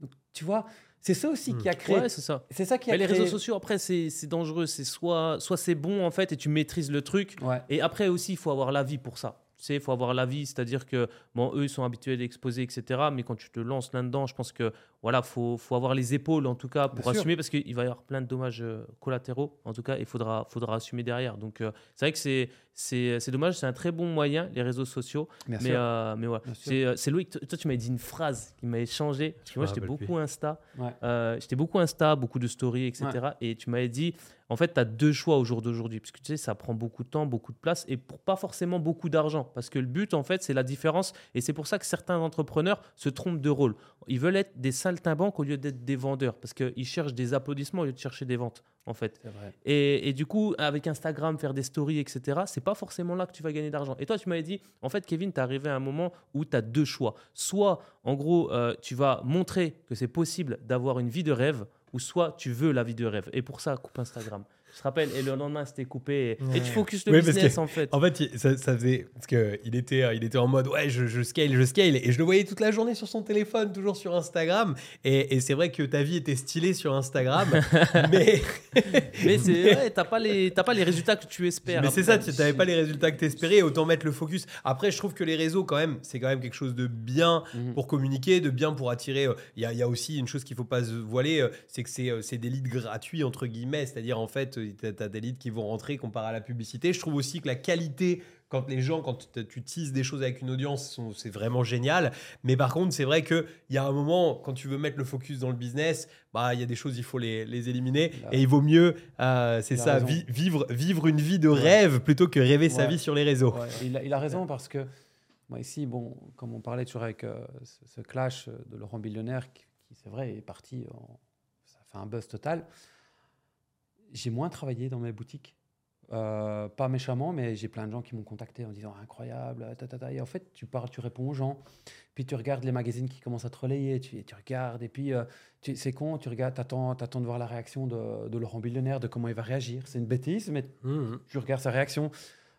Donc, tu vois, c'est ça aussi Hmm. qui a créé. Ouais, c'est ça. c'est ça qui a Mais les créé- réseaux sociaux, après, c'est c'est dangereux. C'est soit, soit c'est bon, en fait, et tu maîtrises le truc. Ouais. Et après aussi, il faut avoir l'avis pour ça. Tu sais, il faut avoir l'avis, c'est-à-dire que, bon, eux, ils sont habitués d'exposer, etc. Mais quand tu te lances là-dedans, je pense que, voilà, faut, faut avoir les épaules, en tout cas, pour Bien sûr. assumer, parce qu'il va y avoir plein de dommages euh, collatéraux. En tout cas, il faudra, faudra assumer derrière. Donc, euh, c'est vrai que c'est- c'est c'est dommage. C'est un très bon moyen, les réseaux sociaux. Bien mais, euh, mais voilà. C'est euh, c'est Loïc, toi, tu m'avais dit une phrase qui m'avait changé. Parce que moi, me j'étais rappelle beaucoup Insta. Ouais. Euh, j'étais beaucoup Insta, beaucoup de stories, etc. Et tu m'avais dit, en fait, tu as deux choix au jour d'aujourd'hui. Parce que tu sais, ça prend beaucoup de temps, beaucoup de place et pour pas forcément beaucoup d'argent. Parce que le but, en fait, c'est la différence. Et c'est pour ça que certains entrepreneurs se trompent de rôle. Ils veulent être des saltimbanques au lieu d'être des vendeurs. Parce qu'ils cherchent des applaudissements au lieu de chercher des ventes, en fait. Vrai. Et, et du coup, avec Instagram, faire des stories, etc., c'est pas forcément là que tu vas gagner d'argent. Et toi, tu m'avais dit, en fait, Kevin, tu arrivé à un moment où tu as deux choix. Soit, en gros, euh, tu vas montrer que c'est possible d'avoir une vie de rêve, ou soit tu veux la vie de rêve. Et pour ça, coupe Instagram. Je te rappelle, et le lendemain, c'était coupé. Et, tu focuses le Ouais, business, que- en fait. En fait, ça, ça faisait. Parce qu'il était, euh, il était en mode Ouais, je, je scale, je scale. Et je le voyais toute la journée sur son téléphone, toujours sur Instagram. Et, et c'est vrai que ta vie était stylée sur Instagram. mais Mais c'est ouais, t'as pas, les- t'as pas les résultats que tu espères. mais c'est ça, tu n'avais pas les résultats que tu espérais. Autant mettre le focus. Après, je trouve que les réseaux, quand même, c'est quand même quelque chose de bien Mhm. pour communiquer, de bien pour attirer. euh, Il y, a, il y a aussi une chose qu'il faut pas se voiler euh, c'est que c'est c'est des leads gratuits, entre guillemets. C'est-à-dire, en fait, tu as, des leads qui vont rentrer comparé à la publicité. Je trouve aussi que la qualité quand les gens, quand tu- teases des choses avec une audience, c'est vraiment génial. Mais par contre, c'est vrai qu'il y a un moment, quand tu veux mettre le focus dans le business, bah, il y a des choses, il faut les, les éliminer. Et il vaut mieux, euh, c'est ça, vi- vivre, vivre une vie de rêve plutôt que rêver sa vie sur les réseaux. Ouais, il, a, il a raison parce que moi ici, bon, comme on parlait toujours avec euh, ce, ce clash euh, de Laurent Billionnaire, qui, qui, c'est vrai est parti, en- ça fait un buzz total. J'ai moins travaillé dans mes boutiques. Euh, pas méchamment, mais j'ai plein de gens qui m'ont contacté en disant incroyable, ta, ta, ta. et en fait tu parles, tu réponds aux gens, puis tu regardes les magazines qui commencent à te relayer, tu, tu regardes, et puis euh, c'est con, tu regardes, t'attends, t'attends de voir la réaction de, de Laurent Billionnaire, de comment il va réagir. C'est une bêtise, mais Mhm. tu regardes sa réaction.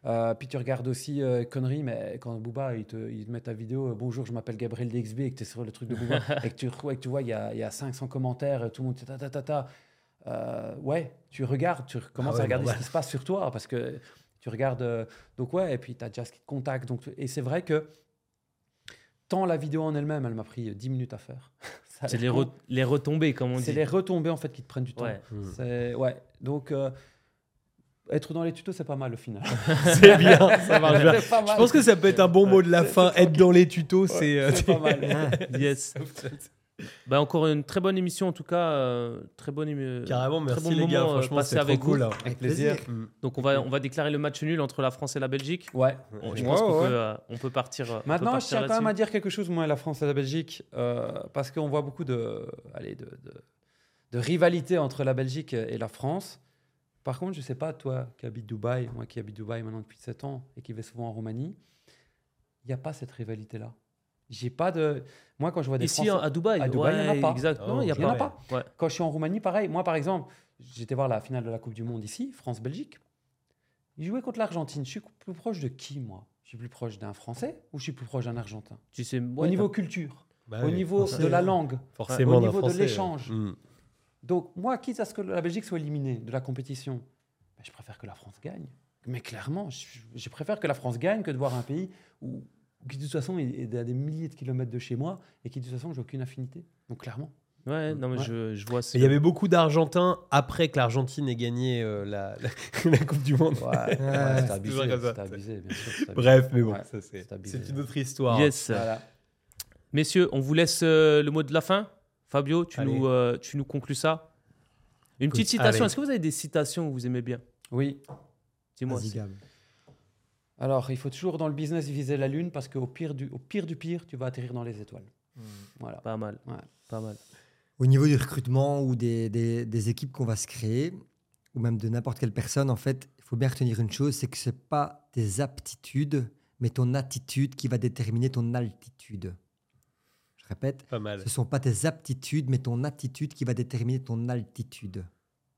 Euh, puis tu regardes aussi euh, conneries, mais quand Booba, il te, il te met ta vidéo, euh, bonjour, je m'appelle Gabriel DXB, et que tu es sur le truc de Booba, et que tu, ouais, que tu vois, il y a, y a 500 commentaires, et tout le monde, ta ta ta ta. Euh, ouais, tu regardes, tu commences Ah ouais, à regarder ce qui se passe sur toi, parce que tu regardes. euh, donc, ouais, et puis tu as Jazz qui te contacte. Donc, et c'est vrai que tant la vidéo en elle-même, elle m'a pris 10 minutes à faire. C'est les, re- les retombées, comme on C'est dit. les retombées, en fait, qui te prennent du temps. Ouais. C'est- ouais. Donc, euh, être dans les tutos, c'est pas mal au final. C'est bien, ça marche bien. C'est. Je pense que ça peut être un bon mot de la C'est- fin. c'est Être dans les tutos, c'est. euh, c'est pas mal. Yes. Bah, encore une très bonne émission, en tout cas. euh, très bonne émi- Carrément, très merci bon les gars. moment, euh, Franchement, c'est trop avec cool. vous. hein. Avec plaisir. Mhm. Donc, on va, on va déclarer le match nul entre la France et la Belgique. Ouais. Je Ouais, pense qu'on peut, euh, on peut partir. euh, peut Maintenant, je tiens quand même à dire quelque chose, moi, la France et la Belgique, euh, parce qu'on voit beaucoup de, allez, de, de, de rivalité entre la Belgique et la France. Par contre, je sais pas, toi qui habites Dubaï, moi qui habite Dubaï maintenant depuis 7 ans et qui vais souvent en Roumanie, il n'y a pas cette rivalité-là. J'ai pas de. Moi, quand je vois des Ici, Français- à Dubaï, à Dubaï, il y en a pas. Exactement, Oh, il n'y en a pas. Ouais. Quand je suis en Roumanie, pareil. Moi, par exemple, j'étais voir la finale de la Coupe du Monde ici, France-Belgique. Ils jouaient contre l'Argentine. Je suis plus proche de qui, moi? Je suis plus proche d'un Français ou je suis plus proche d'un Argentin? Tu sais, Au niveau culture, Bah au oui, niveau Français, de la langue. forcément au niveau de l'échange. mm. Donc, moi, quitte à ce que la Belgique soit éliminée de la compétition, ben, je préfère que la France gagne. Mais clairement, je, je préfère que la France gagne que de voir un pays où, qui de toute façon est, est à des milliers de kilomètres de chez moi et qui de toute façon j'ai aucune affinité. Donc clairement. Ouais, non, mais Ouais. je, je vois. Il y avait beaucoup d'Argentins après que l'Argentine ait gagné euh, la, la- la Coupe du Monde. Ouais, toujours abusé, abusé, bien sûr. c'est abusé. Bref, mais bon, Ouais, ça c'est c'est abusé, c'est une ouais. autre histoire. Yes. Voilà. Messieurs, on vous laisse euh, le mot de la fin. Fabio, tu, Allez. nous, euh, tu nous conclus ça. Une petite citation. Est-ce que vous avez des citations que vous aimez bien? Oui. Dis-moi. Alors, il faut toujours dans le business viser la lune parce qu'au pire du, au pire du pire, tu vas atterrir dans les étoiles. Voilà. Pas mal. Ouais. Pas mal. Au niveau du recrutement ou des, des- des équipes qu'on va se créer, ou même de n'importe quelle personne, en fait, il faut bien retenir une chose, c'est que ce n'est pas tes aptitudes, mais ton attitude qui va déterminer ton altitude. Je répète, Pas mal. ce ne sont pas tes aptitudes, mais ton attitude qui va déterminer ton altitude.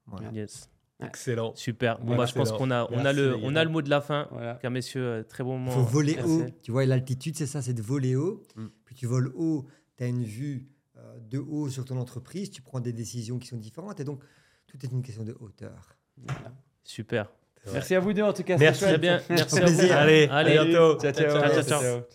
Voilà. Yes. Excellent. Super. Bon, bah, je pense qu'on a, on a, le, on a le mot de la fin. Voilà. Car messieurs, euh, très bon Il moment. faut voler Merci. haut. Tu vois, l'altitude, c'est ça, c'est de voler haut. Mm. Puis tu voles haut, tu as une vue euh, de haut sur ton entreprise, tu prends des décisions qui sont différentes. Et donc, tout est une question de hauteur. Voilà. Super. Merci à vous deux en tout cas. Merci. bien. Merci à vous. Allez, Allez. à bientôt. Ciao, ciao. Ciao, ciao, ciao.